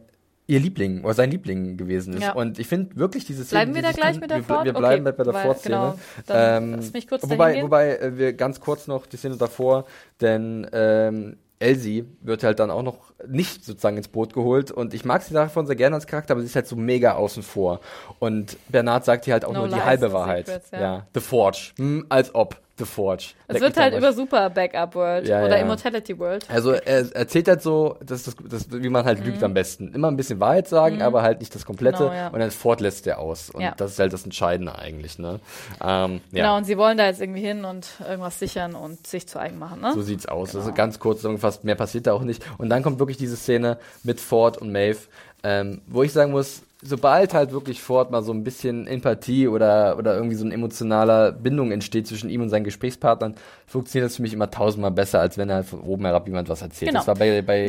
ihr Liebling oder sein Liebling gewesen ist. Ja. Und ich finde wirklich diese Szene. Bleiben wir da gleich dann- mit der wir, Ford? Wir bleiben Okay, bei der Ford-Szene. genau. Dann lass mich kurz dahin wobei, wobei äh, wir ganz kurz noch die Szene davor, denn ähm, Elsie wird halt dann auch noch nicht sozusagen ins Boot geholt und ich mag sie davon sehr gerne als Charakter, aber sie ist halt so mega außen vor. Und Bernard sagt ihr halt auch No nur die halbe Wahrheit. secrets, ja. ja. The Forge. Hm, als ob. The Forge. Es wird halt über. Super Backup World Ja, oder ja. Immortality World. Also er erzählt halt so, das ist das, das, wie man halt lügt am besten. Immer ein bisschen Wahrheit sagen, aber halt nicht das Komplette. Mhm. Genau, ja. Und dann Ford lässt er aus. Und das ist halt das Entscheidende eigentlich. Ne? Ähm. Genau, und sie wollen da jetzt irgendwie hin und irgendwas sichern und sich zu eigen machen, ne? So sieht's aus. Genau. Also ganz kurz zusammengefasst, mehr passiert da auch nicht. Und dann kommt wirklich diese Szene mit Ford und Maeve, ähm, wo ich sagen muss, sobald halt wirklich Ford mal so ein bisschen Empathie oder, oder irgendwie so eine emotionaler Bindung entsteht zwischen ihm und seinen Gesprächspartnern, funktioniert das für mich immer tausendmal besser, als wenn er halt von oben herab jemand was erzählt. Genau. Das war bei, bei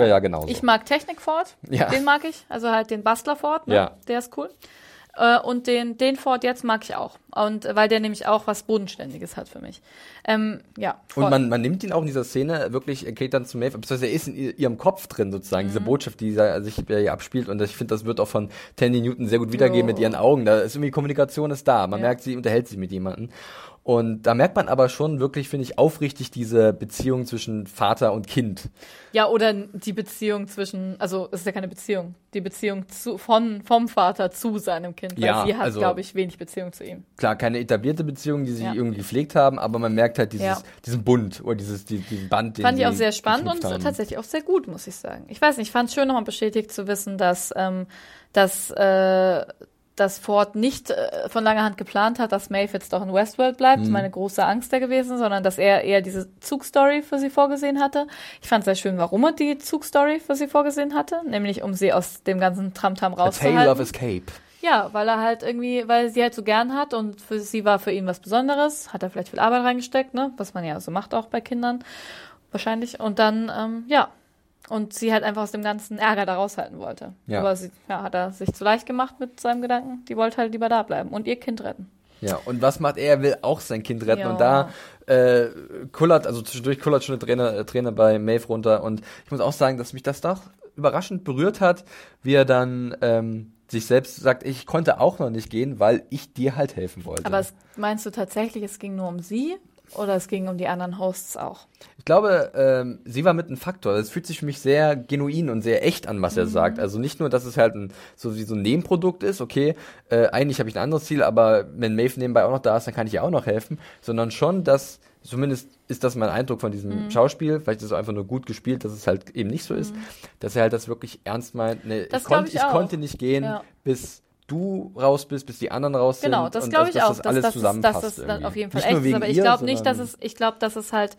sagen. ja genauso. Ich mag Technik Ford, Ja. den mag ich, also halt den Bastler Ford, ne? Ja. der ist cool. Äh, und den, den Ford jetzt mag ich auch. Und äh, weil der nämlich auch was Bodenständiges hat für mich. Ähm, ja. Und man, man nimmt ihn auch in dieser Szene wirklich, er geht dann zu Maeve, beziehungsweise er ist in ihr- ihrem Kopf drin sozusagen, Mhm. diese Botschaft, die sich hier abspielt. Und ich finde, das wird auch von Tandy Newton sehr gut wiedergegeben Jo. mit ihren Augen. Da ist irgendwie Kommunikation ist da. Man Ja. merkt, sie unterhält sich mit jemandem. Und da merkt man aber schon wirklich, finde ich, aufrichtig diese Beziehung zwischen Vater und Kind. Ja, oder die Beziehung zwischen, also es ist ja keine Beziehung, die Beziehung zu, von, vom Vater zu seinem Kind, weil Ja, sie hat, also- glaube ich, wenig Beziehung zu ihm. Klar, keine etablierte Beziehung, die sie Ja. irgendwie gepflegt haben, aber man merkt halt dieses, Ja. diesen Bund oder dieses, die, diesen Band, den Fand ich auch sehr spannend und haben. tatsächlich auch sehr gut, muss ich sagen. Ich weiß nicht, ich fand es schön, nochmal bestätigt zu wissen, dass, ähm, dass, äh, dass Ford nicht äh, von langer Hand geplant hat, dass Maeve jetzt doch in Westworld bleibt, Mhm. meine große Angst da gewesen, sondern dass er eher diese Zugstory für sie vorgesehen hatte. Ich fand sehr schön, warum er die Zugstory für sie vorgesehen hatte, nämlich um sie aus dem ganzen Tramtam A Tale rauszuhalten. of Escape. Ja, weil er halt irgendwie, weil sie halt so gern hat und für sie war für ihn was Besonderes, hat er vielleicht viel Arbeit reingesteckt, ne, was man ja so macht auch bei Kindern, wahrscheinlich. Und dann, ähm, ja, und sie halt einfach aus dem ganzen Ärger da raushalten wollte. Ja. Aber sie, ja, hat er sich zu leicht gemacht mit seinem Gedanken. Die wollte halt lieber da bleiben und ihr Kind retten. Ja, und was macht er? Er will auch sein Kind retten. Ja. Und da äh, kullert, also zwischendurch kullert schon eine Träne, äh, Träne bei Maeve runter. Und ich muss auch sagen, dass mich das doch überraschend berührt hat, wie er dann ähm, sich selbst sagt, ich konnte auch noch nicht gehen, weil ich dir halt helfen wollte. Aber es, meinst du tatsächlich, es ging nur um sie oder es ging um die anderen Hosts auch? Ich glaube, ähm, sie war mit ein Faktor. Es fühlt sich für mich sehr genuin und sehr echt an, was er sagt. Also nicht nur, dass es halt ein, so wie so ein Nebenprodukt ist, okay, äh, eigentlich habe ich ein anderes Ziel, aber wenn Maeve nebenbei auch noch da ist, dann kann ich ihr auch noch helfen, sondern schon, dass zumindest ist das mein Eindruck von diesem Schauspiel, vielleicht ist es einfach nur gut gespielt, dass es halt eben nicht so ist, dass er halt das wirklich ernst meint. Nee, ich, konnt, ich ich konnte nicht gehen, Ja. bis du raus bist, bis die anderen raus Genau, sind. das und glaube ich dass auch, Das alles dass, dass, zusammenpasst dass dann irgendwie. auf jeden Fall Nicht echt ist, aber ich ihr, glaube nicht, dass es, ich glaube, dass es halt,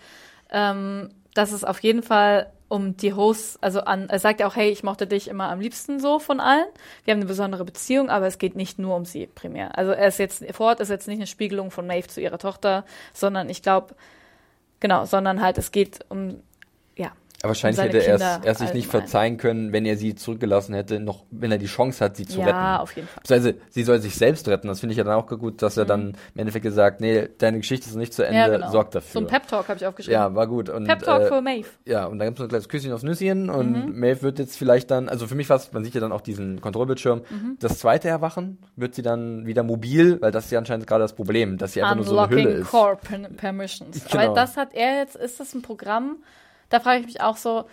ähm, dass es auf jeden Fall um die Hosts, also an, er sagt ja auch, hey, ich mochte dich immer am liebsten so von allen. Wir haben eine besondere Beziehung, aber es geht nicht nur um sie primär. Also er ist jetzt, Ford ist jetzt nicht eine Spiegelung von Maeve zu ihrer Tochter, sondern ich glaube, genau, sondern halt, es geht um, ja. Wahrscheinlich hätte er es, er sich nicht verzeihen können, wenn er sie zurückgelassen hätte, noch wenn er die Chance hat, sie zu Ja, retten. auf jeden Fall. Beziehungsweise, sie soll sich selbst retten. Das finde ich ja dann auch gut, dass er dann im Endeffekt gesagt, nee, deine Geschichte ist noch nicht zu Ende, Mhm. Ja, genau. sorg dafür. So ein Pep-Talk habe ich aufgeschrieben. ja, war gut. Und, Pep-Talk äh, für Maeve. ja, und dann gibt es noch ein kleines Küsschen aufs Nüsschen Mhm. und Maeve wird jetzt vielleicht dann, also für mich war es, man sieht ja dann auch diesen Kontrollbildschirm, Mhm. das zweite Erwachen, wird sie dann wieder mobil, weil das ist ja anscheinend gerade das Problem, dass sie einfach nur so eine Hülle Unlocking ist. Core Per- Permissions. Genau. Aber das hat er jetzt, ist das ein Programm? Da frage ich mich auch so,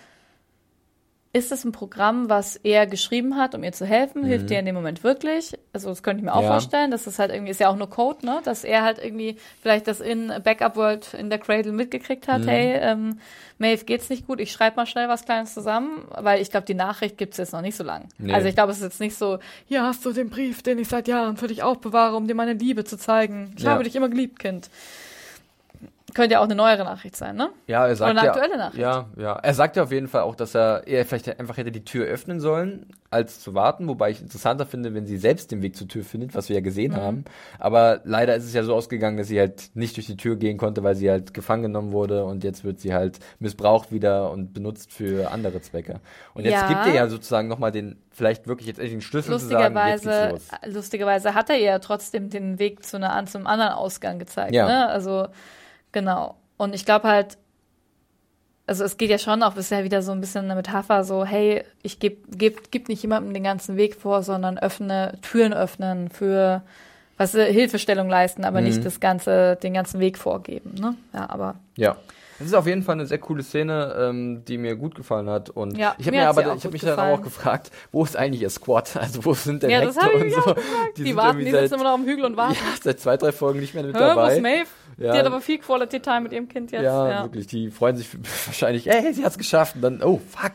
ist das ein Programm, was er geschrieben hat, um ihr zu helfen? Hilft ihr in dem Moment wirklich? Also das könnte ich mir auch Mhm. Ja. vorstellen. Das ist halt irgendwie, ist ja auch nur Code, ne? Dass er halt irgendwie vielleicht das in Backup World in der Cradle mitgekriegt Mhm. hat. Hey, ähm, Maeve geht's nicht gut, ich schreibe mal schnell was Kleines zusammen, weil ich glaube, die Nachricht gibt's jetzt noch nicht so lang. Nee. Also ich glaube, es ist jetzt nicht so, hier hast du den Brief, den ich seit Jahren für dich aufbewahre, um dir meine Liebe zu zeigen. Ich Ja. habe dich immer geliebt, Kind. Könnte ja auch eine neuere Nachricht sein, ne? Ja, er sagt Oder eine ja, aktuelle Nachricht. Ja, ja. Er sagt ja auf jeden Fall auch, dass er eher vielleicht einfach hätte die Tür öffnen sollen, als zu warten, wobei ich interessanter finde, wenn sie selbst den Weg zur Tür findet, was wir ja gesehen Mhm. haben. Aber leider ist es ja so ausgegangen, dass sie halt nicht durch die Tür gehen konnte, weil sie halt gefangen genommen wurde und jetzt wird sie halt missbraucht wieder und benutzt für andere Zwecke. Und jetzt Ja. gibt er ja sozusagen nochmal den, vielleicht wirklich jetzt endlich den Schlüssel zu sagen, jetzt Lustigerweise, los. lustigerweise hat er ja trotzdem den Weg zu einer, zum anderen Ausgang gezeigt. Ja. Ne? Also, genau. Und ich glaube halt, also es geht ja schon auch, ist ja wieder so ein bisschen eine Metapher, so, hey, ich geb, geb, gib nicht jemandem den ganzen Weg vor, sondern öffne, Türen öffnen für, was Hilfestellung leisten, aber Mhm. nicht das ganze, den ganzen Weg vorgeben. Ne? Ja, aber Ja. Es ist auf jeden Fall eine sehr coole Szene, ähm, die mir gut gefallen hat. Und Ja, ich habe mir mir aber, auch ich habe mich dann gefallen. auch gefragt, wo ist eigentlich ihr Squad? [LAUGHS] Also wo sind denn Ja, Hector und so? Die, sind warten, die sitzen immer noch am Hügel und warten. ja, seit zwei, drei Folgen nicht mehr mit wo dabei. ist Maeve? Ja. Die hat aber viel Quality Time mit ihrem Kind jetzt. ja, ja. wirklich. Die freuen sich [LAUGHS] wahrscheinlich, ey, sie hat's geschafft. Und dann, oh, fuck.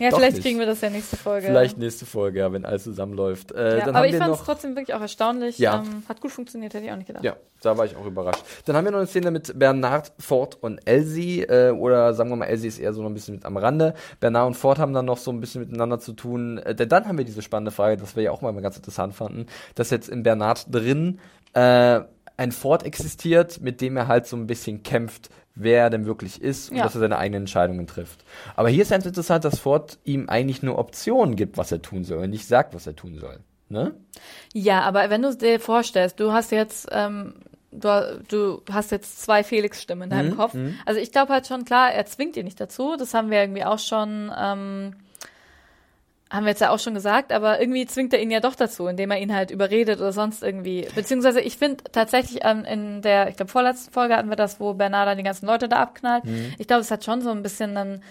Ja, Doch vielleicht nicht. kriegen wir das ja nächste Folge. Vielleicht nächste Folge, ja, wenn alles zusammenläuft. Äh, Ja, aber ich fand es trotzdem wirklich auch erstaunlich. Ja. Ähm, hat gut funktioniert, hätte ich auch nicht gedacht. Ja, da war ich auch überrascht. Dann haben wir noch eine Szene mit Bernard, Ford und Elsie, äh, oder sagen wir mal, Elsie ist eher so noch ein bisschen mit am Rande. Bernard und Ford haben dann noch so ein bisschen miteinander zu tun. Äh, denn dann haben wir diese spannende Frage, das wir ja auch mal ganz interessant fanden, dass jetzt in Bernard drin äh, ein Ford existiert, mit dem er halt so ein bisschen kämpft, wer er denn wirklich ist und Ja. dass er seine eigenen Entscheidungen trifft. Aber hier ist ganz interessant, dass Ford ihm eigentlich nur Optionen gibt, was er tun soll und nicht sagt, was er tun soll. Ne? Ja, aber wenn du dir vorstellst, du hast jetzt, ähm, du, du hast jetzt zwei Felix-Stimmen in deinem Mhm, Kopf. Also ich glaube halt schon, klar, er zwingt ihn nicht dazu. Das haben wir irgendwie auch schon, ähm, haben wir jetzt ja auch schon gesagt, aber irgendwie zwingt er ihn ja doch dazu, indem er ihn halt überredet oder sonst irgendwie. Beziehungsweise ich finde tatsächlich ähm, in der, ich glaube vorletzten Folge hatten wir das, wo Bernard dann die ganzen Leute da abknallt. Mhm. Ich glaube, es hat schon so ein bisschen dann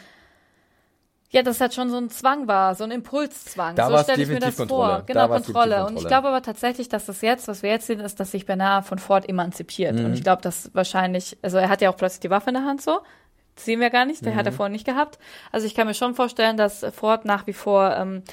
ja, das hat schon so ein Zwang war, so ein Impulszwang. Da so stelle ich mir das Kontrolle. vor. Da Genau, war's Kontrolle. definitiv Und ich Kontrolle. glaube aber tatsächlich, dass das jetzt, was wir jetzt sehen, ist, dass sich Bernard von Ford emanzipiert. Mhm. Und ich glaube, dass wahrscheinlich, also er hat ja auch plötzlich die Waffe in der Hand so. Das sehen wir gar nicht, der Mhm. hat er vorher nicht gehabt. Also ich kann mir schon vorstellen, dass Ford nach wie vor ähm,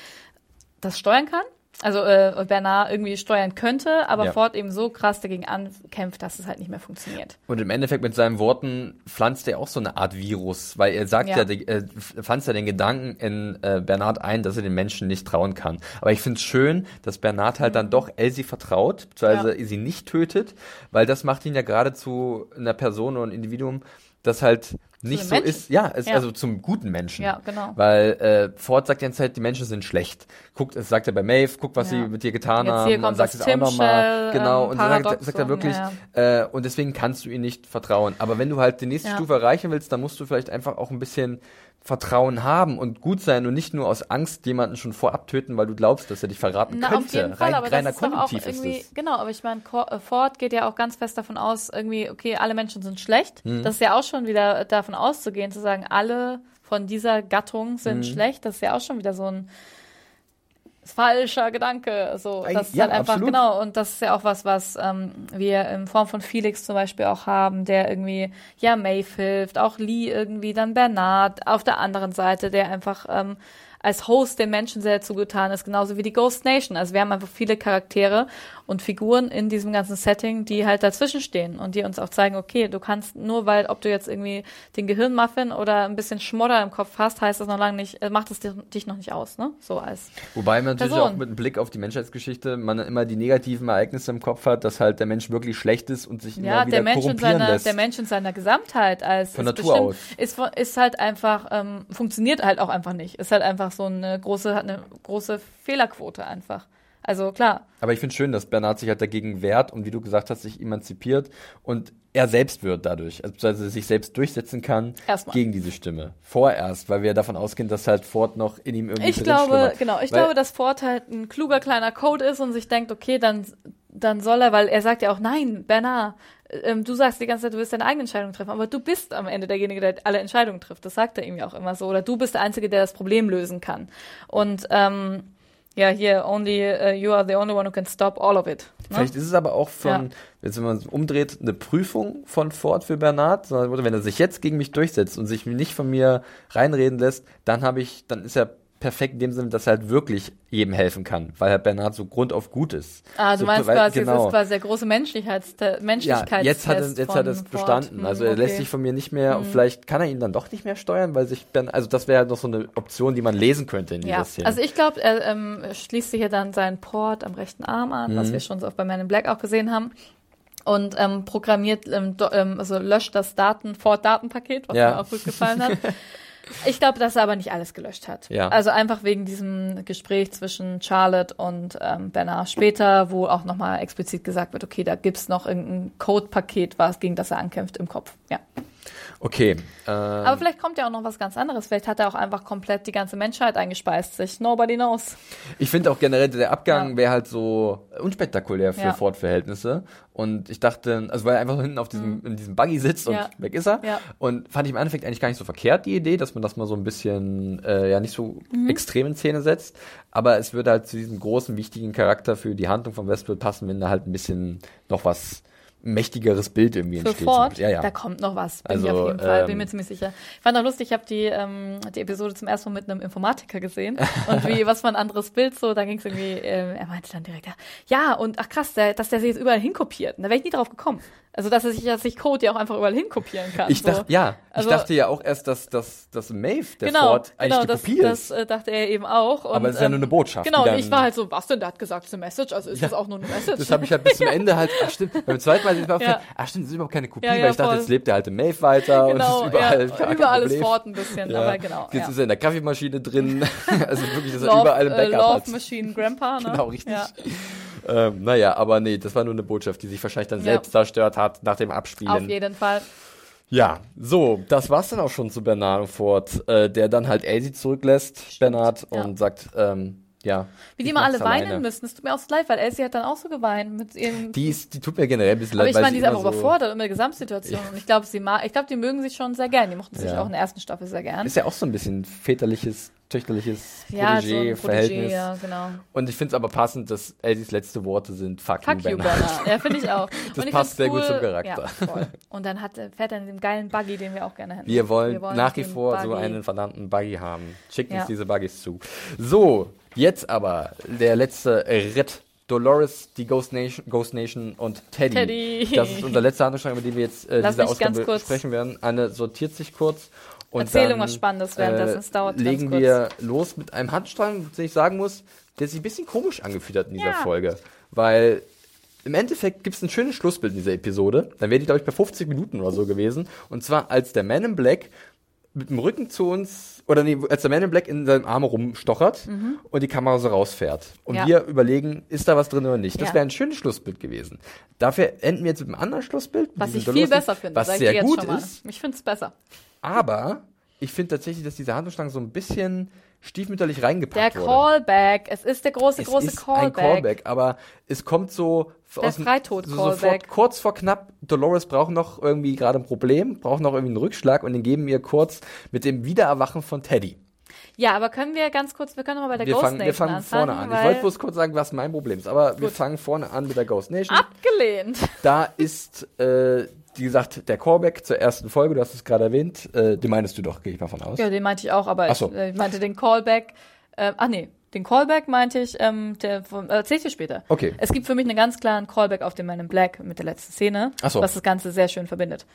das steuern kann. Also äh, Bernard irgendwie steuern könnte, aber Ja. Ford eben so krass dagegen ankämpft, dass es halt nicht mehr funktioniert. Und im Endeffekt mit seinen Worten pflanzt er auch so eine Art Virus, weil er sagt ja, Ja. die- äh, pflanzt ja den Gedanken in äh, Bernard ein, dass er den Menschen nicht trauen kann. Aber ich finde es schön, dass Bernard halt dann doch Elsie vertraut, beziehungsweise sie nicht tötet, weil das macht ihn ja gerade zu einer Person oder ein Individuum, das halt nicht so Menschen. ist, ja, ist Ja. also zum guten Menschen. Ja, genau. Weil äh, Ford sagt die ganze Zeit, die Menschen sind schlecht. Guckt, das sagt er bei Maeve, guck, was Ja. sie mit dir getan Jetzt haben. und sagt es auch nochmal. Genau, ähm, und sagt, sagt er wirklich, ja, äh, und deswegen kannst du ihm nicht vertrauen. Aber wenn du halt die nächste. Stufe erreichen willst, dann musst du vielleicht einfach auch ein bisschen Vertrauen haben und gut sein und nicht nur aus Angst jemanden schon vorab töten, weil du glaubst, dass er dich verraten Na, könnte. auf jeden Fall, Rein, aber reiner das ist auch ist irgendwie, es. genau, aber ich meine, äh, Ford geht ja auch ganz fest davon aus, irgendwie, okay, alle Menschen sind schlecht. Mhm. Das ist ja auch schon wieder davon auszugehen, zu sagen, alle von dieser Gattung sind Mhm. schlecht, das ist ja auch schon wieder so ein falscher Gedanke. So, das ist ja, halt einfach, absolut. genau, und das ist ja auch was, was ähm, wir in Form von Felix zum Beispiel auch haben, der irgendwie, ja, Maeve hilft, auch Lee irgendwie, dann Bernard auf der anderen Seite, der einfach ähm, als Host den Menschen sehr zugetan ist, genauso wie die Ghost Nation. Also wir haben einfach viele Charaktere und Figuren in diesem ganzen Setting, die halt dazwischen stehen und die uns auch zeigen, okay, du kannst nur, weil, ob du jetzt irgendwie den Gehirnmuffin oder ein bisschen Schmodder im Kopf hast, heißt das noch lange nicht, äh, macht es dich noch nicht aus, ne? So als. Wobei man natürlich Person. auch mit einem Blick auf die Menschheitsgeschichte man immer die negativen Ereignisse im Kopf hat, dass halt der Mensch wirklich schlecht ist und sich Ja, immer wieder der Mensch, in korrumpieren seiner, lässt. der Mensch in seiner Gesamtheit als Von ist Natur aus. ist, ist halt einfach, ähm, funktioniert halt auch einfach nicht. Ist halt einfach so eine große, hat eine große Fehlerquote einfach. Also klar, Aber ich finde schön, dass Bernhard sich halt dagegen wehrt und wie du gesagt hast, sich emanzipiert und er selbst wird dadurch, also beziehungsweise sich selbst durchsetzen kann Erstmal. gegen diese Stimme. Vorerst, weil wir davon ausgehen, dass halt Ford noch in ihm irgendwie ich glaube, schlummert. genau, ich Weil- glaube, dass Ford halt ein kluger kleiner Code ist und sich denkt, okay, dann, dann soll er, weil er sagt ja auch, nein, Bernard, ähm, du sagst die ganze Zeit, du wirst deine eigene Entscheidung treffen, aber du bist am Ende derjenige, der alle Entscheidungen trifft. Das sagt er ihm ja auch immer so. Oder du bist der Einzige, der das Problem lösen kann. Und ähm, ja, hier, only uh, you are the only one who can stop all of it. Ne? Vielleicht ist es aber auch von, Ja. jetzt wenn man es umdreht, eine Prüfung von Ford für sondern wenn er sich jetzt gegen mich durchsetzt und sich nicht von mir reinreden lässt, dann habe ich, dann ist er perfekt in dem Sinne, dass er halt wirklich jedem helfen kann, weil halt Bernhard so grundauf gut ist. Ah, du so, meinst weil- quasi, genau. es ist quasi der große Menschlichkeits ja, Menschlichkeitstest jetzt hat er, jetzt hat er es bestanden. Hm, Also er lässt okay. sich von mir nicht mehr, und vielleicht kann er ihn dann doch nicht mehr steuern, weil sich Bern, also das wäre halt noch so eine Option, die man lesen könnte in dieser Ja, Szene. also ich glaube, er ähm, schließt sich hier dann seinen Port am rechten Arm an, Mhm. was wir schon so oft bei Man in Black auch gesehen haben. Und ähm, programmiert, ähm, do, ähm, also löscht das Daten, Ford-Datenpaket, was Ja. mir auch gut gefallen hat. [LAUGHS] Ich glaube, dass er aber nicht alles gelöscht hat. Ja. Also einfach wegen diesem Gespräch zwischen Charlotte und ähm, Bernard später, wo auch nochmal explizit gesagt wird, okay, da gibt's noch irgendein Code-Paket, was gegen das er ankämpft im Kopf. Ja. Okay. Ähm, Aber vielleicht kommt ja auch noch was ganz anderes. Vielleicht hat er auch einfach komplett die ganze Menschheit eingespeist sich. Nobody knows. Ich finde auch generell, der Abgang Ja. wäre halt so unspektakulär für Ja. Ford-Verhältnisse. Und ich dachte, also weil er einfach so hinten auf diesem, in diesem Buggy sitzt und Mhm. Ja. weg ist er. Und fand ich im Endeffekt eigentlich gar nicht so verkehrt, die Idee, dass man das mal so ein bisschen, äh, ja, nicht so Mhm. extrem in Szene setzt. Aber es würde halt zu diesem großen, wichtigen Charakter für die Handlung von Westworld passen, wenn da halt ein bisschen noch was mächtigeres Bild irgendwie entsteht. Ford, Ja, ja. da kommt noch was. Bin ich Also, auf jeden Fall, bin ähm, mir ziemlich sicher. Ich fand auch lustig, ich habe die, ähm, die Episode zum ersten Mal mit einem Informatiker gesehen. und wie, [LAUGHS] was für ein anderes Bild so, da ging es irgendwie, ähm, er meinte dann direkt, ja, ja, und ach krass, der, dass der sich jetzt überall hinkopiert. Da wäre ich nie drauf gekommen. Also, dass er sich, dass sich Code ja auch einfach überall hinkopieren kann. Ich so. dachte, ja, Also- ich dachte ja auch erst, dass, dass, dass Maeve, der Genau, Ford, eigentlich genau, die das, Kopie das ist. äh, dachte er eben auch. Und, Aber es ist ja nur eine Botschaft, Genau, und ich war halt so, was denn? Der hat gesagt, es ist eine Message, also ist Ja. das auch nur eine Message. Das habe ich halt bis zum Ende halt, ach stimmt, beim zweiten Mal mir aufgefallen, [LAUGHS] Ja. ach stimmt, das ist überhaupt keine Kopie, Ja, weil ich dachte, voll. jetzt lebt er halt im Maeve weiter genau, und ist überall ja, überall ist. Ford ein bisschen, aber genau. Jetzt ist er in der Kaffeemaschine drin, [LAUGHS] [LAUGHS] also wirklich, dass er Love, überall im äh, Backup Love hat. Machine Grandpa, ne? Genau, richtig. Ja. Ähm, naja, aber nee, das war nur eine Botschaft, die sich wahrscheinlich dann Ja. selbst zerstört hat nach dem Auf Abspielen. jeden Fall. Ja, so, das war's dann auch schon zu Bernard Ford, äh, der dann halt Elsie zurücklässt, Bernard, ja. und sagt, ähm, ja. Wie ich die immer alle alleine. weinen müssen. Es tut mir auch so leid, weil Elsie hat dann auch so geweint mit ihrem. Die, ist, die tut mir generell ein bisschen aber leid, ich weil meine, die ist einfach so, überfordert mit der Gesamtsituation. Und ich glaube, sie mag, ich glaube, die mögen sich schon sehr gern. Die mochten sich Ja. auch in der ersten Staffel sehr gern. Ist ja auch so ein bisschen väterliches, töchterliches ja, so ein Protégé-Verhältnis. Protégé, ja, genau. Und ich finde es aber passend, dass Elsies letzte Worte sind Fuck, Fuck you. Bernard. Ja, finde ich auch. [LAUGHS] Das ich passt sehr gut cool, zum Charakter. Ja. Und dann hat, fährt er in dem geilen Buggy, den wir auch gerne hätten. Wir wollen, nach wie vor so Buggy. einen verdammten Buggy haben. Schickt uns Ja. diese Buggies zu. So, jetzt aber der letzte Ritt. Dolores, die Ghost Nation, Ghost Nation und Teddy. Teddy. Das ist unser letzter Handlungsstrang, über den wir jetzt äh, Lass diese Ausgabe kurz- sprechen werden. Anne sortiert sich kurz. Und Erzähl dann, irgendwas Spannendes währenddessen, es dauert legen wir los mit einem Handstrang, den ich sagen muss, der sich ein bisschen komisch angefühlt hat in dieser Ja. Folge. Weil im Endeffekt gibt es ein schönes Schlussbild in dieser Episode. Dann wäre die, glaube ich, bei 50 Minuten oder so gewesen. Und zwar als der Man in Black mit dem Rücken zu uns, oder nee, als der Man in Black in seinem Arm rumstochert und die Kamera so rausfährt. Und Mhm. Ja. wir überlegen, ist da was drin oder nicht. Das Ja. wäre ein schönes Schlussbild gewesen. Dafür enden wir jetzt mit einem anderen Schlussbild. Was ich viel besser finde, Was sehr gut schon mal. ist. Ich finde es besser. Aber ich finde tatsächlich, dass diese Handlungsstrang so ein bisschen stiefmütterlich Der reingepackt wurde. Callback, es ist der große, es große ist Callback. ein Callback, aber es kommt so Der aus Freitod-Callback. so sofort kurz vor knapp. Dolores braucht noch irgendwie gerade ein Problem, braucht noch irgendwie einen Rückschlag und den geben wir kurz mit dem Wiedererwachen von Teddy. Ja, aber können wir ganz kurz, wir können noch mal bei der Wir Ghost fangen, wir Nation fangen vorne an. anfangen, Ich wollte bloß kurz sagen, was mein Problem ist, aber wir Gut. fangen vorne an mit der Ghost Nation. abgelehnt. Da ist, äh, wie gesagt, der Callback zur ersten Folge, du hast es gerade erwähnt, äh, den meinst du doch, gehe ich mal von aus. Ja, den meinte ich auch, aber so. ich, äh, ich meinte den Callback. Äh, ach nee, den Callback meinte ich, ähm, der äh, erzähl ich dir später. Okay. Es gibt für mich einen ganz klaren Callback auf den Man in Black mit der letzten Szene, Ach so. was das Ganze sehr schön verbindet.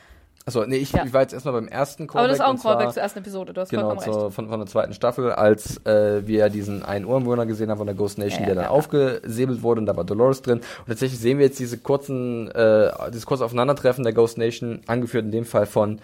Achso, nee, ich, Ja. ich war jetzt erstmal beim ersten Callback. aber das ist auch ein Callback zur ersten Episode, du hast Genau, vollkommen recht. zur, von, von der zweiten Staffel, als äh, wir diesen einen Ureinwohner gesehen haben von der Ghost Nation, ja, der dann ja. aufgesäbelt wurde und da war Dolores drin. Und tatsächlich sehen wir jetzt diese kurzen, äh, dieses kurze Aufeinandertreffen der Ghost Nation, angeführt in dem Fall von,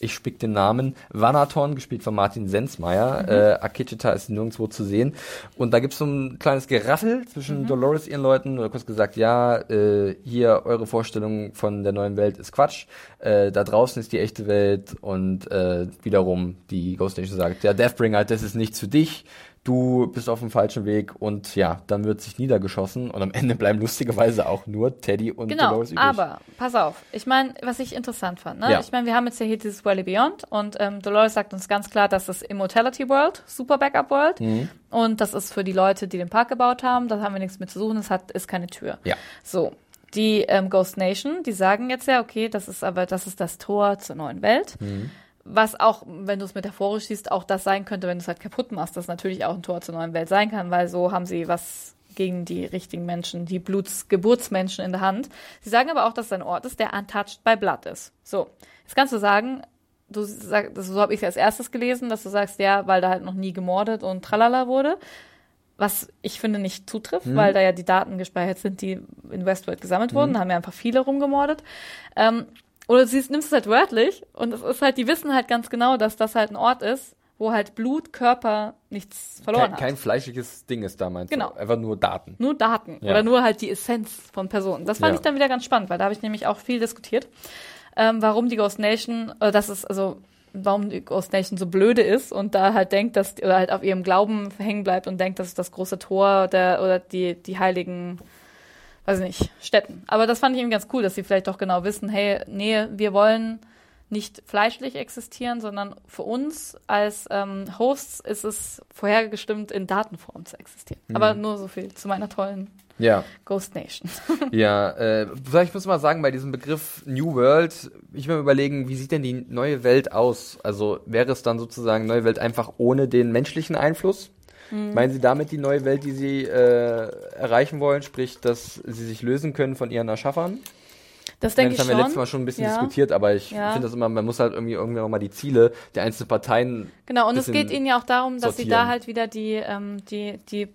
ich spick den Namen, Vanaton, gespielt von Martin Sensmeier. Mhm. Äh, Akecheta ist nirgendwo zu sehen. Und da gibt's so ein kleines Geraffel Mhm. zwischen Dolores ihren Leuten, oder kurz gesagt, ja, äh, hier eure Vorstellung von der neuen Welt ist Quatsch. Äh, da draußen ist die echte Welt und äh, wiederum die Ghost Nation sagt, ja, Deathbringer, das ist nichts für dich. Du bist auf dem falschen Weg und ja, dann wird sich niedergeschossen und am Ende bleiben lustigerweise auch nur Teddy und Genau, Dolores übrig. aber pass auf. Ich meine, was ich interessant fand, ne? Ja. Ich meine, wir haben jetzt ja hier dieses Valley Beyond und ähm, Dolores sagt uns ganz klar, dass das Immortality World, Super Backup World Mhm. und das ist für die Leute, die den Park gebaut haben, da haben wir nichts mit zu suchen, das hat ist keine Tür. Ja. So, die ähm, Ghost Nation, die sagen jetzt ja, okay, das ist aber das ist das Tor zur neuen Welt. Mhm. Was auch, wenn du es metaphorisch siehst, auch das sein könnte, wenn du es halt kaputt machst, das natürlich auch ein Tor zur neuen Welt sein kann, weil so haben sie was gegen die richtigen Menschen, die Blutsgeburtsmenschen in der Hand. Sie sagen aber auch, dass es ein Ort ist, der untouched by blood ist. So, jetzt kannst du sagen, du sagst, das- so habe ich es als erstes gelesen, dass du sagst, ja, weil da halt noch nie gemordet und tralala wurde. Was ich finde nicht zutrifft, weil da ja die Daten gespeichert sind, die in Westworld gesammelt wurden. Da haben ja einfach viele rumgemordet. Ähm, oder du siehst, nimmst es halt wörtlich und es ist halt, die wissen halt ganz genau, dass das halt ein Ort ist, wo halt Blut, Körper nichts verloren kein, hat. kein fleischliches Ding ist da, meinst Genau. du? Einfach nur Daten. Nur Daten Ja. oder nur halt die Essenz von Personen. Das fand Ja. ich dann wieder ganz spannend, weil da habe ich nämlich auch viel diskutiert. ähm, warum die Ghost Nation, äh, das ist also warum die Ghost Nation so blöde ist und da halt denkt, dass oder halt auf ihrem Glauben hängen bleibt und denkt, das ist das große Tor der oder die die heiligen weiß ich nicht, Städten. Aber das fand ich eben ganz cool, dass sie vielleicht doch genau wissen, hey, nee, wir wollen nicht fleischlich existieren, sondern für uns als ähm, Hosts ist es vorhergestimmt, in Datenform zu existieren. Mhm. Aber nur so viel zu meiner tollen ja. Ghost Nation. [LAUGHS] ja, äh, ich muss mal sagen, bei diesem Begriff New World, ich will mir überlegen, wie sieht denn die neue Welt aus? Also wäre es dann sozusagen neue Welt einfach ohne den menschlichen Einfluss? Mhm. Meinen Sie damit die neue Welt, die Sie äh, erreichen wollen, sprich, dass Sie sich lösen können von Ihren Erschaffern? Das denke ich schon. Das haben wir letztes Mal schon ein bisschen ja. diskutiert, aber ich ja. finde das immer, man muss halt irgendwie irgendwie nochmal die Ziele der einzelnen Parteien. Genau, und es geht ihnen ja auch darum, dass sortieren. sie da halt wieder die, ähm, die, die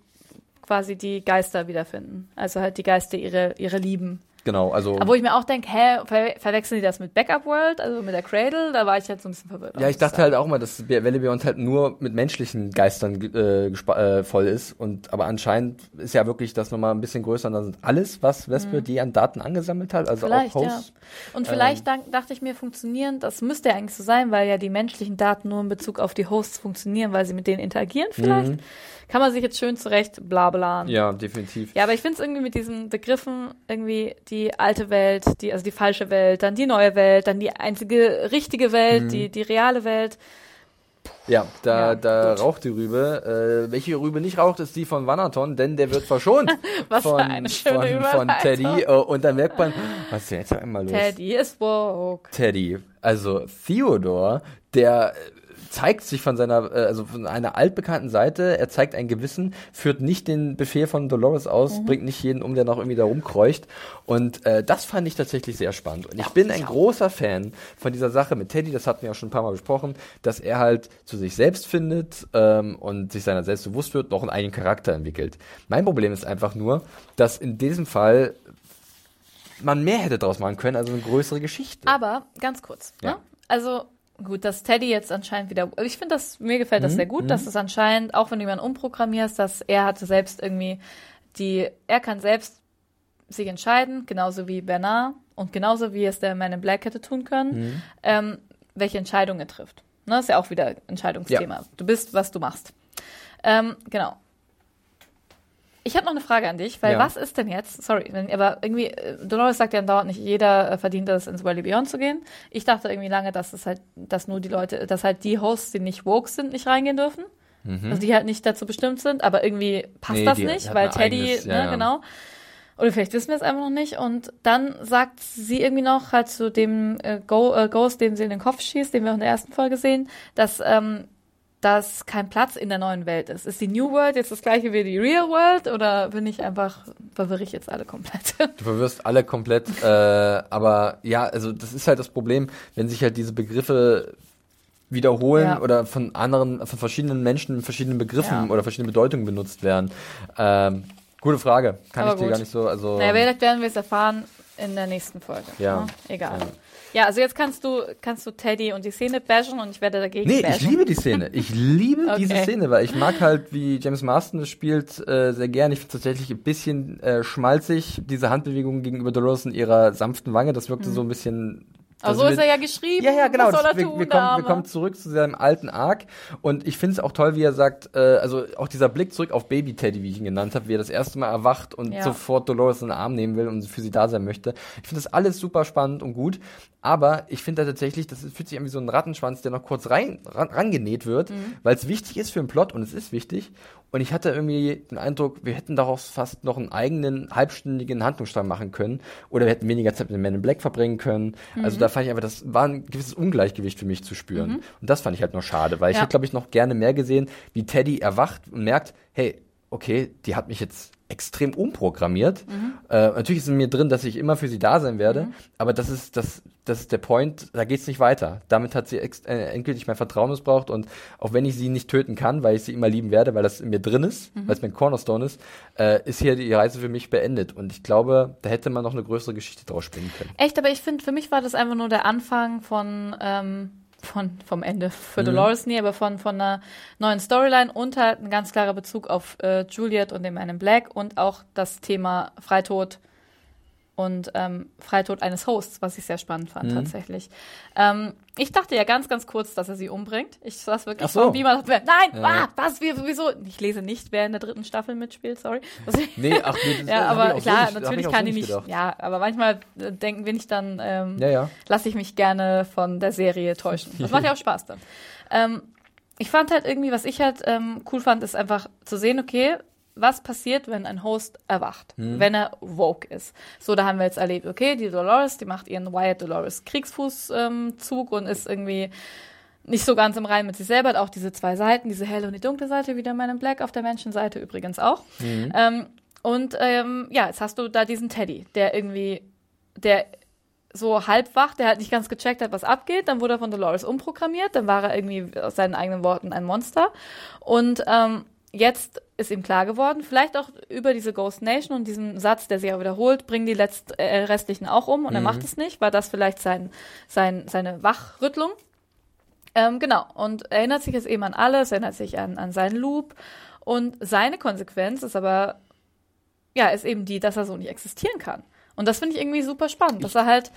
quasi die Geister wiederfinden. Also halt die Geister ihre, ihre Lieben. Genau, also. Aber wo ich mir auch denke, hä, ver verwechseln die das mit Backup World, also mit der Cradle? Da war ich halt so ein bisschen verwirrt. Ja, ich dachte halt auch mal, dass Welle Beyond halt nur mit menschlichen Geistern äh, äh, voll ist. Und aber anscheinend ist ja wirklich das nochmal ein bisschen größer. Und dann sind alles, was Vesper mhm. die an Daten angesammelt hat, also vielleicht, auch Hosts. Ja. Und vielleicht ähm, dachte ich mir, funktionieren, das müsste ja eigentlich so sein, weil ja die menschlichen Daten nur in Bezug auf die Hosts funktionieren, weil sie mit denen interagieren vielleicht. Mhm kann man sich jetzt schön zurecht blablaen. Ja, definitiv. Ja, aber ich finde es irgendwie mit diesen Begriffen irgendwie die alte Welt, die, also die falsche Welt, dann die neue Welt, dann die einzige richtige Welt, mhm. die, die reale Welt. Ja, da, ja, da raucht die Rübe. Äh, welche Rübe nicht raucht, ist die von Vanaton, denn der wird verschont [LAUGHS] was von, für eine schöne von, von Teddy. Oh, und dann merkt man, was ist denn jetzt einmal los? Teddy ist woke. Teddy, also Theodor, der zeigt sich von seiner, äh, also von einer altbekannten Seite, er zeigt ein Gewissen, führt nicht den Befehl von Dolores aus, mhm. bringt nicht jeden um, der noch irgendwie da rumkreucht. Und äh, das fand ich tatsächlich sehr spannend. Und ich bin ein großer Fan von dieser Sache mit Teddy, das hatten wir ja schon ein paar Mal besprochen, dass er halt zu sich selbst findet ähm, und sich seiner selbst bewusst wird, noch einen eigenen Charakter entwickelt. Mein Problem ist einfach nur, dass in diesem Fall man mehr hätte draus machen können, also eine größere Geschichte. Aber ganz kurz, ja. ne? Also Gut, dass Teddy jetzt anscheinend wieder. Ich finde das, mir gefällt das mhm. sehr gut, mhm. dass es anscheinend, auch wenn du jemanden umprogrammierst, dass er hatte selbst irgendwie die, er kann selbst sich entscheiden, genauso wie Bernard und genauso wie es der Man in Black hätte tun können, mhm. ähm, welche Entscheidung er trifft. Ne, ist ja auch wieder Entscheidungsthema. Ja. Du bist, was du machst. Ähm, genau. Ich habe noch eine Frage an dich, weil ja. was ist denn jetzt, sorry, wenn, aber irgendwie, äh, Dolores sagt ja dauernd nicht, jeder äh, verdient es, ins Valley Beyond zu gehen. Ich dachte irgendwie lange, dass es halt, dass nur die Leute, dass halt die Hosts, die nicht woke sind, nicht reingehen dürfen. Mhm. Also die halt nicht dazu bestimmt sind, aber irgendwie passt nee, das nicht, weil Teddy, eigenes, ja, ne, ja. genau. Oder vielleicht wissen wir es einfach noch nicht. Und dann sagt sie irgendwie noch halt zu dem äh, Go, äh, Ghost, den sie in den Kopf schießt, den wir auch in der ersten Folge sehen, dass ähm, dass kein Platz in der neuen Welt ist. Ist die New World jetzt das gleiche wie die Real World oder bin ich einfach, verwirre ich jetzt alle komplett? Du verwirrst alle komplett, [LAUGHS] äh, aber ja, also das ist halt das Problem, wenn sich halt diese Begriffe wiederholen ja. oder von anderen, von verschiedenen Menschen verschiedenen Begriffen ja. oder verschiedenen Bedeutungen benutzt werden. Ähm, gute Frage. Kann aber ich gut. dir gar nicht so, also. Naja, vielleicht werden wir es erfahren in der nächsten Folge. Ja. Ne? Egal. Ja. Ja, also jetzt kannst du, kannst du Teddy und die Szene bashen und ich werde dagegen Nee, bashen. ich liebe die Szene. Ich liebe [LAUGHS] okay. diese Szene, weil ich mag halt, wie James Marston das spielt, äh, sehr gern. Ich finde tatsächlich ein bisschen äh, schmalzig, diese Handbewegung gegenüber Dolores in ihrer sanften Wange. Das wirkte mhm. so ein bisschen aber so ist er ja geschrieben. Ja, ja, genau. Das, wir, tun, wir, kommen, wir, kommen, zurück zu seinem alten Arc. Und ich finde es auch toll, wie er sagt, äh, also auch dieser Blick zurück auf Baby Teddy, wie ich ihn genannt habe, wie er das erste Mal erwacht und ja. sofort Dolores in den Arm nehmen will und für sie da sein möchte. Ich finde das alles super spannend und gut. Aber ich finde da tatsächlich, das fühlt sich an wie so ein Rattenschwanz, der noch kurz rein, ran, rangenäht wird, mhm. weil es wichtig ist für den Plot und es ist wichtig. Und ich hatte irgendwie den Eindruck, wir hätten daraus fast noch einen eigenen halbstündigen Handlungsstrang machen können. Oder wir hätten weniger Zeit mit dem Man in Black verbringen können. Mhm. Also da fand ich einfach, das war ein gewisses Ungleichgewicht für mich zu spüren. Mhm. Und das fand ich halt noch schade, weil ja. ich hätte, glaube ich, noch gerne mehr gesehen, wie Teddy erwacht und merkt, hey, okay, die hat mich jetzt extrem umprogrammiert. Mhm. Äh, natürlich ist in mir drin, dass ich immer für sie da sein werde, mhm. aber das ist, das, das ist der Point, da geht's nicht weiter. Damit hat sie äh, endgültig mein Vertrauen missbraucht und auch wenn ich sie nicht töten kann, weil ich sie immer lieben werde, weil das in mir drin ist, mhm. weil es mein Cornerstone ist, äh, ist hier die Reise für mich beendet. Und ich glaube, da hätte man noch eine größere Geschichte draus spinnen können. Echt, aber ich finde, für mich war das einfach nur der Anfang von ähm von, vom Ende für mhm. Dolores nie, aber von, von einer neuen Storyline und halt ein ganz klarer Bezug auf äh, Juliet und den Man in Black und auch das Thema Freitod und ähm, Freitod eines Hosts, was ich sehr spannend fand tatsächlich. Ähm, ich dachte ja ganz, ganz kurz, dass er sie umbringt. Ich saß wirklich Ach so. so. wie man nein, Ja. ah, was, wie, wieso? Ich lese nicht, wer in der dritten Staffel mitspielt, sorry. [LAUGHS] Nee, ach nee, [LAUGHS] ja, ich aber auch so klar, nicht- ich natürlich kann so die nicht gedacht. Ja, aber manchmal äh, denken wir nicht dann, ähm, Ja, ja. lasse ich mich gerne von der Serie täuschen. Das macht ja auch Spaß dann. [LAUGHS] Ähm, ich fand halt irgendwie, was ich halt ähm, cool fand, ist einfach zu sehen, okay, was passiert, wenn ein Host erwacht, wenn er woke ist. So, da haben wir jetzt erlebt, okay, die Dolores, die macht ihren Wyatt Dolores Kriegsfußzug ähm, und ist irgendwie nicht so ganz im Reinen mit sich selber, hat auch diese zwei Seiten, diese helle und die dunkle Seite, wie der Man in Black auf der Menschenseite übrigens auch. Ähm, und ähm, ja, jetzt hast du da diesen Teddy, der irgendwie, der so halb wach, der halt nicht ganz gecheckt hat, was abgeht. Dann wurde er von Dolores umprogrammiert, dann war er irgendwie aus seinen eigenen Worten ein Monster. Und ähm, jetzt ist ihm klar geworden, vielleicht auch über diese Ghost Nation und diesen Satz, der sich auch wiederholt, bringen die letzt, äh, restlichen auch um und er macht es nicht. War das vielleicht sein, sein, seine Wachrüttlung? Ähm, genau, und erinnert sich jetzt eben an alles, erinnert sich an, an seinen Loop. Und seine Konsequenz ist aber, ja, ist eben die, dass er so nicht existieren kann. Und das finde ich irgendwie super spannend, dass er halt,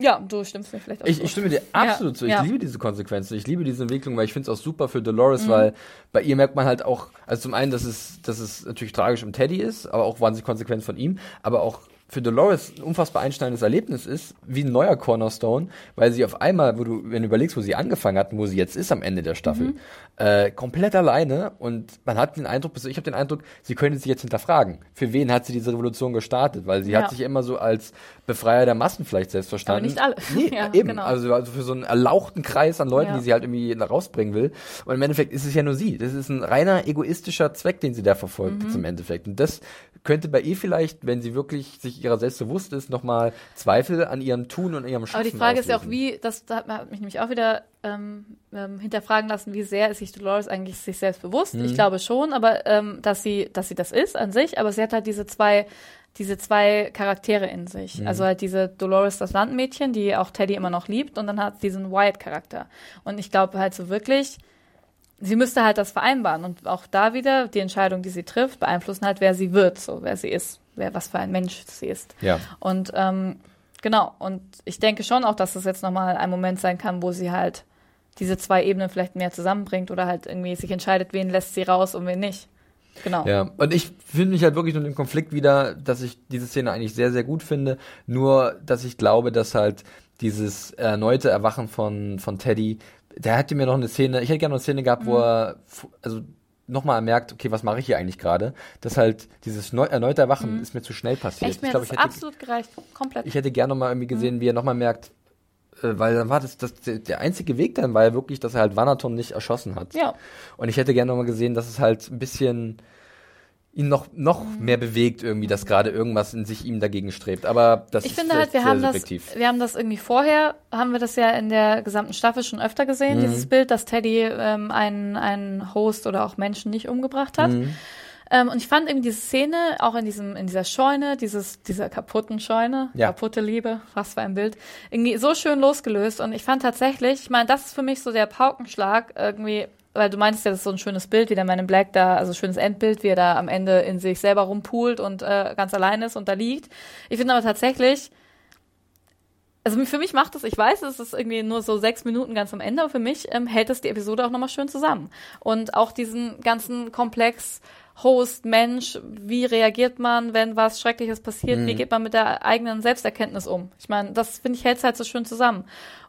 ja, du stimmst mir vielleicht auch Ich, zu. ich stimme dir absolut zu. Ich ja. liebe diese Konsequenzen. Ich liebe diese Entwicklung, weil ich finde es auch super für Dolores, Mhm. weil bei ihr merkt man halt auch, also zum einen, dass es, dass es natürlich tragisch um Teddy ist, aber auch wahnsinnig konsequent von ihm, aber auch für Dolores ein unfassbar einschneidendes Erlebnis ist, wie ein neuer Cornerstone, weil sie auf einmal, wo du, wenn du überlegst, wo sie angefangen hat und wo sie jetzt ist am Ende der Staffel, Mhm. äh, komplett alleine und man hat den Eindruck, ich habe den Eindruck, sie könnte sich jetzt hinterfragen. Für wen hat sie diese Revolution gestartet? Weil sie Ja. hat sich immer so als Befreier der Massen vielleicht selbst verstanden. nicht alle. [LAUGHS] Nee, Ja, eben. genau. Also, also für so einen erlauchten Kreis an Leuten, Ja. die sie halt irgendwie da rausbringen will. Und im Endeffekt ist es ja nur sie. Das ist ein reiner egoistischer Zweck, den sie da verfolgt, Mhm. jetzt im Endeffekt. Und das könnte bei ihr vielleicht, wenn sie wirklich sich ihrer selbst bewusst ist, nochmal Zweifel an ihrem Tun und ihrem Schaffen Aber die Frage ist ja auch, auslösen. wie, das hat hat mich nämlich auch wieder ähm, ähm, hinterfragen lassen, wie sehr ist sich Dolores eigentlich sich selbst bewusst. Mhm. Ich glaube schon, aber ähm, dass sie, dass sie das ist an sich, aber sie hat halt diese zwei, diese zwei Charaktere in sich. Mhm. Also halt diese Dolores, das Landmädchen, die auch Teddy immer noch liebt, und dann hat sie diesen Wyatt-Charakter. Und ich glaube halt so wirklich, sie müsste halt das vereinbaren und auch da wieder die Entscheidung, die sie trifft, beeinflussen halt, wer sie wird, so wer sie ist, wer was für ein Mensch sie ist. Ja. Und ähm, genau, und ich denke schon auch, dass es jetzt nochmal ein Moment sein kann, wo sie halt diese zwei Ebenen vielleicht mehr zusammenbringt oder halt irgendwie sich entscheidet, wen lässt sie raus und wen nicht. Genau. Ja, und ich finde mich halt wirklich nur im Konflikt wieder, dass ich diese Szene eigentlich sehr, sehr gut finde. Nur, dass ich glaube, dass halt dieses erneute Erwachen von, von Teddy, der hätte mir noch eine Szene, ich hätte gerne noch eine Szene gehabt, wo er, also nochmal merkt, okay, was mache ich hier eigentlich gerade? Dass halt dieses neu, erneute Erwachen ist mir zu schnell passiert. Echt, mir ich glaube, ich hätte, absolut gereicht. Komplett. ich hätte gerne nochmal irgendwie gesehen, wie er nochmal merkt, weil dann war das, das der, einzige Weg dann war ja wirklich, dass er halt Vanaton nicht erschossen hat. ja. Und ich hätte gerne nochmal gesehen, dass es halt ein bisschen ihn noch, noch Mhm. mehr bewegt irgendwie, dass gerade irgendwas in sich ihm dagegen strebt. Aber das Ich ist finde halt, wir haben das, subjektiv. wir haben das irgendwie vorher, haben wir das ja in der gesamten Staffel schon öfter gesehen, Mhm. dieses Bild, dass Teddy ähm, einen, einen Host oder auch Menschen nicht umgebracht hat. Mhm. Ähm, und ich fand eben diese Szene, auch in diesem, in dieser Scheune, dieses, dieser kaputten Scheune, Ja. kaputte Liebe, was für ein Bild, irgendwie so schön losgelöst. Und ich fand tatsächlich, ich meine, das ist für mich so der Paukenschlag irgendwie, weil du meintest ja, das ist so ein schönes Bild, wie der Man in Black da, also schönes Endbild, wie er da am Ende in sich selber rumpult und äh, ganz allein ist und da liegt. Ich finde aber tatsächlich, also für mich macht das, ich weiß, es ist irgendwie nur so sechs Minuten ganz am Ende, aber für mich ähm, hält das die Episode auch nochmal schön zusammen. Und auch diesen ganzen Komplex Host, Mensch, wie reagiert man, wenn was Schreckliches passiert, Mhm. wie geht man mit der eigenen Selbsterkenntnis um? Ich meine, das finde ich hält halt so schön zusammen.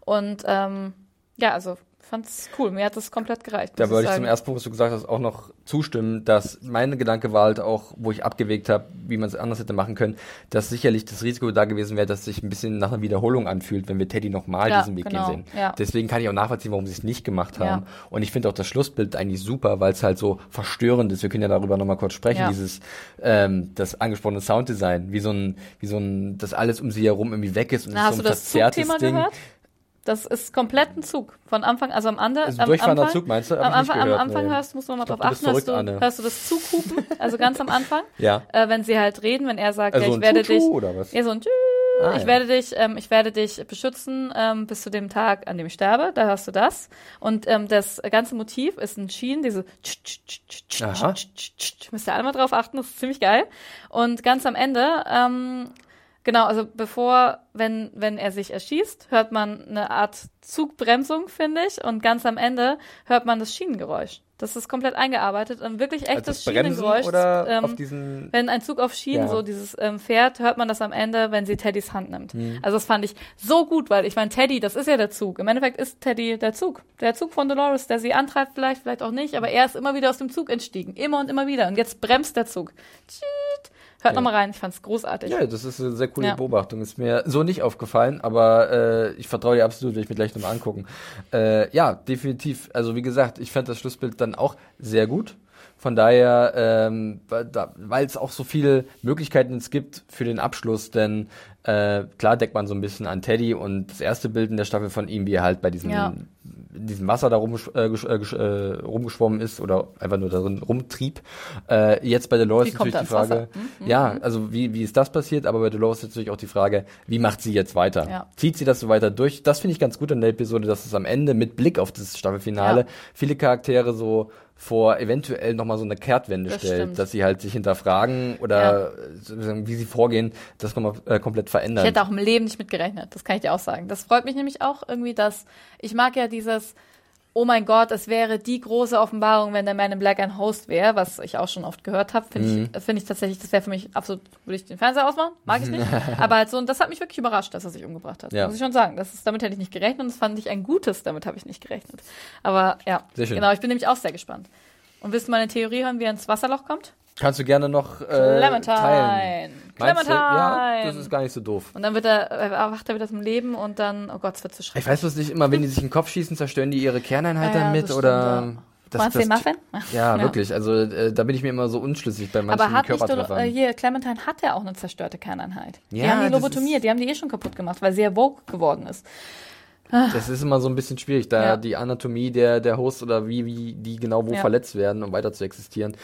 Und ähm, ja, also fand's cool. Mir hat das komplett gereicht. Da wollte ich sagen. zum ersten Punkt, was du gesagt hast, auch noch zustimmen, dass mein Gedanke war halt auch, wo ich abgewegt habe, wie man es anders hätte machen können, dass sicherlich das Risiko da gewesen wäre, dass sich ein bisschen nach einer Wiederholung anfühlt, wenn wir Teddy nochmal Ja, diesen Weg genau, gehen sehen. ja. Deswegen kann ich auch nachvollziehen, warum sie es nicht gemacht haben. Ja. Und ich finde auch das Schlussbild eigentlich super, weil es halt so verstörend ist. Wir können ja darüber nochmal kurz sprechen, dieses ähm, das angesprochene Sounddesign, wie so ein, wie so ein, dass alles um sie herum irgendwie weg ist und Na, so ein das verzerrtes Ding. gehört? Das ist komplett ein Zug. Von Anfang, also am, ander, Also am durchfahrender Anfang. Zug, meinst du? Hab Am Anfang, gehört, am Anfang nee. hörst, musst du nochmal drauf achten, hörst verrückt, du, hörst du das Zughupen, [LAUGHS] also ganz am Anfang. Ja. Äh, wenn sie halt reden, wenn er sagt, Also ja, ich werde dich, oder was? ja, so ein Tschü, Ah, ich ja. werde dich, ähm, ich werde dich beschützen ähm, bis zu dem Tag, an dem ich sterbe. Da hörst du das. Und ähm, das ganze Motiv ist ein Schienen, diese tsch, tsch, tsch, tsch, tsch, Aha. tsch, tsch, tsch. müsst ihr alle mal drauf achten, das ist ziemlich geil. Und ganz am Ende ähm, Genau, also bevor, wenn, wenn er sich erschießt, hört man eine Art Zugbremsung, finde ich, und ganz am Ende hört man das Schienengeräusch. Das ist komplett eingearbeitet und wirklich echtes Also Schienengeräusch. ähm, wenn ein Zug auf Schienen Ja. so dieses ähm, fährt, hört man das am Ende, wenn sie Teddys Hand nimmt. Mhm. Also das fand ich so gut, weil ich meine, Teddy, das ist ja der Zug. Im Endeffekt ist Teddy der Zug. Der Zug von Dolores, der sie antreibt vielleicht, vielleicht auch nicht, aber er ist immer wieder aus dem Zug entstiegen. Immer und immer wieder. Und jetzt bremst der Zug. Tschiet. Hört Ja. noch mal rein, ich fand's großartig. Ja, das ist eine sehr coole Ja. Beobachtung. Ist mir so nicht aufgefallen, aber äh, ich vertraue dir absolut, will ich mir gleich nochmal angucken. Äh, ja, definitiv. Also wie gesagt, ich fand das Schlussbild dann auch sehr gut. Von daher, ähm, weil es auch so viele Möglichkeiten es gibt für den Abschluss, denn äh, klar deckt man so ein bisschen an Teddy und das erste Bild in der Staffel von ihm, wie er halt bei diesem, Ja. In diesem Wasser da rumgesch äh, äh, äh, rumgeschwommen ist oder einfach nur darin rumtrieb. Äh, jetzt bei Dolores ist natürlich die Frage? Mhm. ja, also wie, wie ist das passiert, aber bei Dolores ist natürlich auch die Frage, wie macht sie jetzt weiter? Ja. Zieht sie das so weiter durch? Das finde ich ganz gut an der Episode, dass es am Ende mit Blick auf das Staffelfinale Ja. viele Charaktere so vor eventuell nochmal so eine Kehrtwende Das stellt, stimmt. dass sie halt sich hinterfragen oder sozusagen, wie sie vorgehen, das nochmal äh, komplett verändern. Ich hätte auch im Leben nicht mit gerechnet, das kann ich dir auch sagen. Das freut mich nämlich auch irgendwie, dass ich mag ja dieses, oh mein Gott, es wäre die große Offenbarung, wenn der Man in Black ein Host wäre, was ich auch schon oft gehört habe. Finde Mhm. ich, finde ich tatsächlich, das wäre für mich absolut, würde ich den Fernseher ausmachen, mag ich nicht. [LAUGHS] Aber halt so, und das hat mich wirklich überrascht, dass er sich umgebracht hat. Ja. Muss ich schon sagen. Das ist, damit hätte ich nicht gerechnet und das fand ich ein gutes, damit habe ich nicht gerechnet. Aber ja, genau, ich bin nämlich auch sehr gespannt. Und willst du meine Theorie hören, wie er ins Wasserloch kommt? Kannst du gerne noch äh, Clementine. teilen. Du? Ja, Clementine. das ist gar nicht so doof. Und dann wird er, erwacht er wieder zum Leben und dann, oh Gott, es wird zu Ich schrecklich. weiß bloß nicht immer, wenn die sich in den Kopf schießen, zerstören die ihre Kerneinheit Ja, ja, damit oder stimmt, das, Meinst du den Muffin? [LAUGHS] Ja, Ja. wirklich. Also äh, da bin ich mir immer so unschlüssig bei manchen Aber hat nicht, Körpertreffern. äh, hier, Clementine hat ja auch eine zerstörte Kerneinheit. die Ja, haben die lobotomiert, die haben die eh schon kaputt gemacht, weil sie ja woke geworden ist. Das ist immer so ein bisschen schwierig, da Ja. die Anatomie der, der Host oder wie, wie die genau wo Ja. verletzt werden, um weiter zu existieren.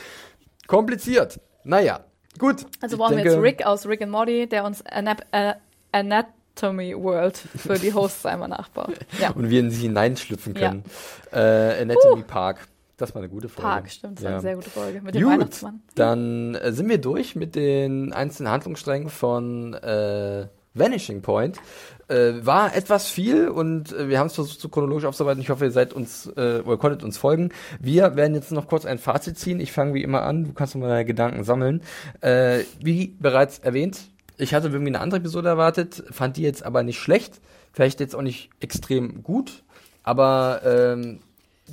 Kompliziert. Naja, gut. Also brauchen wir denke, jetzt Rick aus Rick and Morty, der uns Anap äh, Anatomy World für die Hosts einmal nachbaut. [LAUGHS] Ja, Und wir in sie hineinschlüpfen Ja. können. Äh, Anatomy Park. Das war eine gute Folge. Park, stimmt, das war Ja. eine sehr gute Folge mit dem Gut, Weihnachtsmann. dann äh, sind wir durch mit den einzelnen Handlungssträngen von äh, Vanishing Point. Äh, war etwas viel und äh, wir haben es versucht, so chronologisch aufzuarbeiten. Ich hoffe, ihr seid uns äh, oder konntet uns folgen. Wir werden jetzt noch kurz ein Fazit ziehen. Ich fange wie immer an. Du kannst mal deine Gedanken sammeln. Äh, wie bereits erwähnt, ich hatte irgendwie eine andere Episode erwartet, fand die jetzt aber nicht schlecht. Vielleicht jetzt auch nicht extrem gut, aber ähm,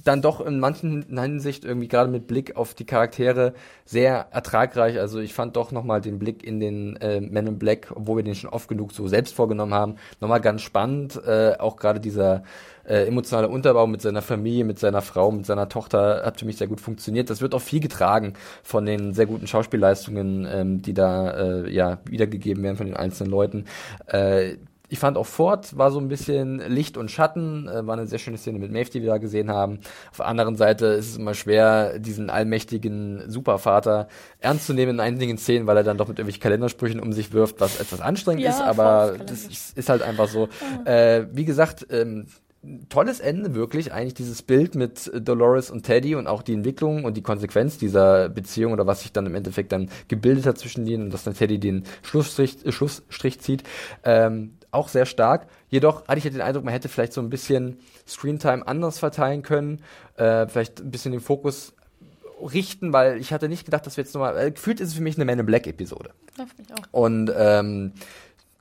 dann doch in manchen Hinsicht irgendwie gerade mit Blick auf die Charaktere sehr ertragreich. Also ich fand doch nochmal den Blick in den äh, Men in Black, obwohl wir den schon oft genug so selbst vorgenommen haben, nochmal ganz spannend. Äh, auch gerade dieser äh, emotionale Unterbau mit seiner Familie, mit seiner Frau, mit seiner Tochter hat für mich sehr gut funktioniert. Das wird auch viel getragen von den sehr guten Schauspielleistungen, ähm, die da äh, ja wiedergegeben werden von den einzelnen Leuten. Äh, ich fand auch Ford war so ein bisschen Licht und Schatten, äh, war eine sehr schöne Szene mit Maeve, die wir da gesehen haben. Auf der anderen Seite ist es immer schwer, diesen allmächtigen Supervater ernst zu nehmen in einigen Szenen, weil er dann doch mit irgendwelchen Kalendersprüchen um sich wirft, was etwas anstrengend Ja, ist, aber das ist, ist halt einfach so. Äh, wie gesagt, ähm, tolles Ende, wirklich. Eigentlich dieses Bild mit Dolores und Teddy und auch die Entwicklung und die Konsequenz dieser Beziehung oder was sich dann im Endeffekt dann gebildet hat zwischen denen und dass dann Teddy den Schlussstrich, äh, Schlussstrich zieht. Ähm, auch sehr stark. Jedoch hatte ich ja den Eindruck, man hätte vielleicht so ein bisschen Screentime anders verteilen können, äh, vielleicht ein bisschen den Fokus richten, weil ich hatte nicht gedacht, dass wir jetzt nochmal, äh, gefühlt ist es für mich eine Man in Black Episode. Ja, finde ich auch. Und ähm,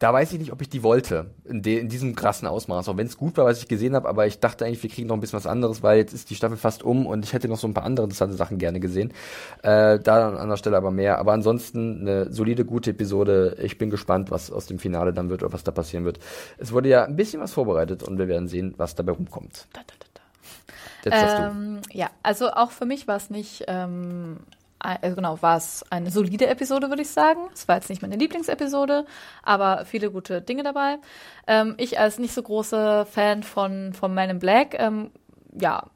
da weiß ich nicht, ob ich die wollte, in, de in diesem krassen Ausmaß. Auch wenn es gut war, was ich gesehen habe, aber ich dachte eigentlich, wir kriegen noch ein bisschen was anderes, weil jetzt ist die Staffel fast um und ich hätte noch so ein paar andere interessante Sachen gerne gesehen. Äh, da an anderer Stelle aber mehr. Aber ansonsten eine solide, gute Episode. Ich bin gespannt, was aus dem Finale dann wird oder was da passieren wird. Es wurde ja ein bisschen was vorbereitet und wir werden sehen, was dabei rumkommt. Da, da, da, da. Ähm, ja, also auch für mich war es nicht, ähm, also genau, war es eine solide Episode, würde ich sagen. Es war jetzt nicht meine Lieblingsepisode, aber viele gute Dinge dabei. Ähm, ich als nicht so große Fan von, von Man in Black, ähm, ja,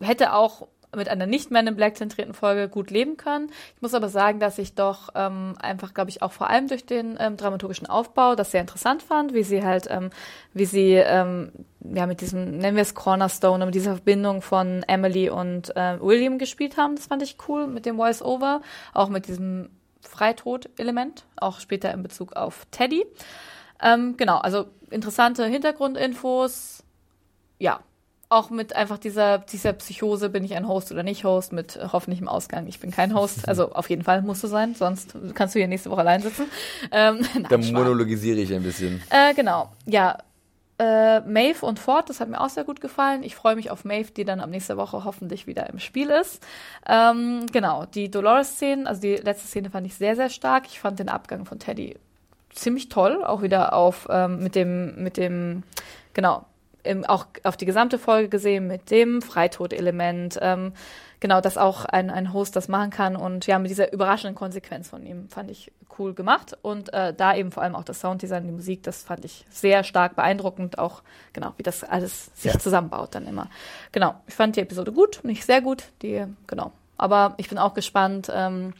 hätte auch mit einer nicht Man in Black zentrierten Folge gut leben können. Ich muss aber sagen, dass ich doch ähm, einfach, glaube ich, auch vor allem durch den ähm, dramaturgischen Aufbau das sehr interessant fand, wie sie halt, ähm, wie sie ähm, ja mit diesem, nennen wir es Cornerstone, mit dieser Verbindung von Emily und äh, William gespielt haben. Das fand ich cool mit dem Voice-Over, auch mit diesem Freitod-Element, auch später in Bezug auf Teddy. Ähm, genau, also interessante Hintergrundinfos. Ja, auch mit einfach dieser, dieser Psychose, bin ich ein Host oder nicht Host, mit hoffentlichem Ausgang. Ich bin kein Host, also auf jeden Fall musst du sein, sonst kannst du hier nächste Woche allein sitzen. Ähm, [LAUGHS] nein, Da monologisiere ich ein bisschen. Äh, genau, ja. Äh, Maeve und Ford, das hat mir auch sehr gut gefallen. Ich freue mich auf Maeve, die dann ab nächster Woche hoffentlich wieder im Spiel ist. Ähm, genau, die Dolores-Szenen, also die letzte Szene fand ich sehr, sehr stark. Ich fand den Abgang von Teddy ziemlich toll, auch wieder auf ähm, mit dem, mit dem, genau, im, auch auf die gesamte Folge gesehen mit dem Freitod-Element. Ähm, genau, dass auch ein, ein Host das machen kann und ja, mit dieser überraschenden Konsequenz von ihm fand ich cool gemacht und äh, da eben vor allem auch das Sounddesign, die Musik, das fand ich sehr stark beeindruckend, auch genau, wie das alles sich Ja. zusammenbaut dann immer. Genau, ich fand die Episode gut, nicht sehr gut, die, genau, aber ich bin auch gespannt, ähm,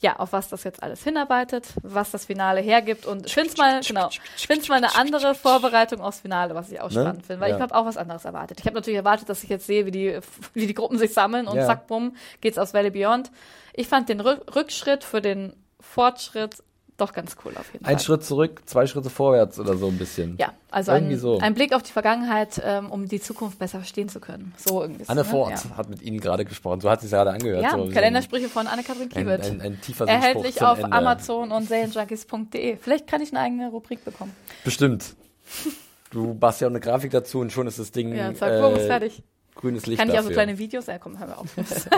ja, auf was das jetzt alles hinarbeitet, was das Finale hergibt und ich finde es mal, genau, es mal eine andere Vorbereitung aufs Finale, was ich auch Ne? spannend finde, weil Ja. ich habe auch was anderes erwartet. Ich habe natürlich erwartet, dass ich jetzt sehe, wie die, wie die Gruppen sich sammeln und Ja. zack, bumm, geht's aus Valley Beyond. Ich fand den Rück Rückschritt für den Fortschritt doch ganz cool auf jeden Ein Fall. Schritt zurück, zwei Schritte vorwärts oder so ein bisschen. Ja, also Irgendwie ein, so. ein Blick auf die Vergangenheit, ähm, um die Zukunft besser verstehen zu können. So irgendwie. Anne ne? Ford Ja, hat mit Ihnen gerade gesprochen. So hat sie es gerade angehört. ja so, so Kalendersprüche von Anne-Kathrin ein, Kiewit. ein, ein tiefer Sinnspruch Erhältlich auf Ende. Amazon und serienjunkies.de. Vielleicht kann ich eine eigene Rubrik bekommen. Bestimmt. Du basst ja auch eine Grafik dazu und schon ist das Ding Ja, zack, ist äh, fertig. grünes Licht Kann ich auch so kleine Videos? Ja, komm, hör wir auf. [LAUGHS]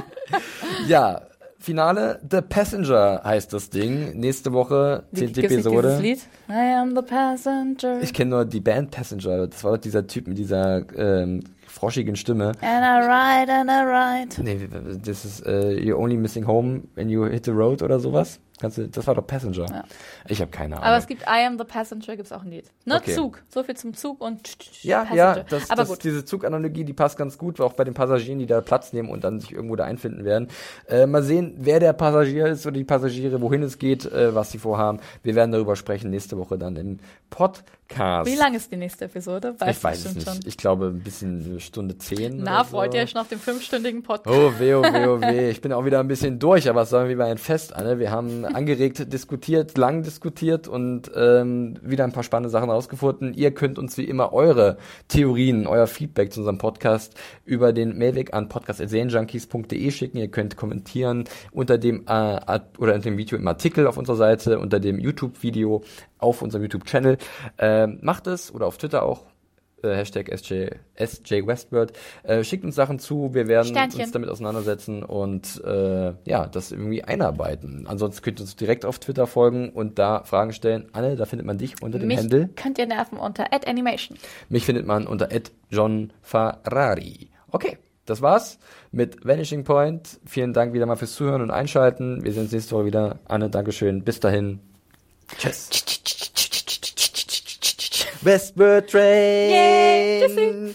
[LAUGHS] Ja, Finale The Passenger heißt das Ding. Nächste Woche, Wie- zehnte gibt's nicht Episode. Dieses Lied? I am the passenger. Ich kenne nur die Band Passenger. Das war doch dieser Typ mit dieser ähm, froschigen Stimme. And I ride and I ride. Nee, das ist äh, You're only missing home when you hit the road oder sowas. Kannst du, das war doch Passenger. Ja. Ich habe keine Ahnung. Aber es gibt I am the passenger, gibt's auch ein Lied. Ne, Okay. Zug. So viel zum Zug und ja, Passenger. ja, das, Aber das, gut. diese Zuganalogie, die passt ganz gut, auch bei den Passagieren, die da Platz nehmen und dann sich irgendwo da einfinden werden. Äh, mal sehen, wer der Passagier ist oder die Passagiere, wohin es geht, äh, was sie vorhaben. Wir werden darüber sprechen nächste Woche dann im Podcast. Wie lang ist die nächste Episode? Weißt Ich weiß es nicht. Ich glaube, ein bisschen eine Stunde zehn. Na, freut so. ihr euch schon auf den fünfstündigen Podcast? Oh, weh, oh, weh, oh, weh. Ich bin auch wieder ein bisschen durch, aber es war wie bei einem Fest, Anne. Wir haben angeregt [LAUGHS] diskutiert, lang diskutiert und ähm, wieder ein paar spannende Sachen rausgefunden. Ihr könnt uns wie immer eure Theorien, euer Feedback zu unserem Podcast über den Mailweg an podcast.serienjunkies.de schicken. Ihr könnt kommentieren unter dem äh, oder unter dem Video im Artikel auf unserer Seite, unter dem YouTube-Video auf unserem YouTube-Channel. Ähm, macht es oder auf Twitter auch äh, Hashtag SJ, SJ Westward. Äh, schickt uns Sachen zu, wir werden Sternchen. uns damit auseinandersetzen und äh, ja, das irgendwie einarbeiten. Ansonsten könnt ihr uns direkt auf Twitter folgen und da Fragen stellen. Anne, da findet man dich unter dem Mich Handle. könnt ihr nerven unter @animation. Mich findet man unter John Ferrari. Okay, das war's mit Vanishing Point. Vielen Dank wieder mal fürs Zuhören und Einschalten. Wir sehen uns nächste Woche wieder. Anne, Dankeschön. Bis dahin. Tschüss. Westward Train. Yay, tschüssi.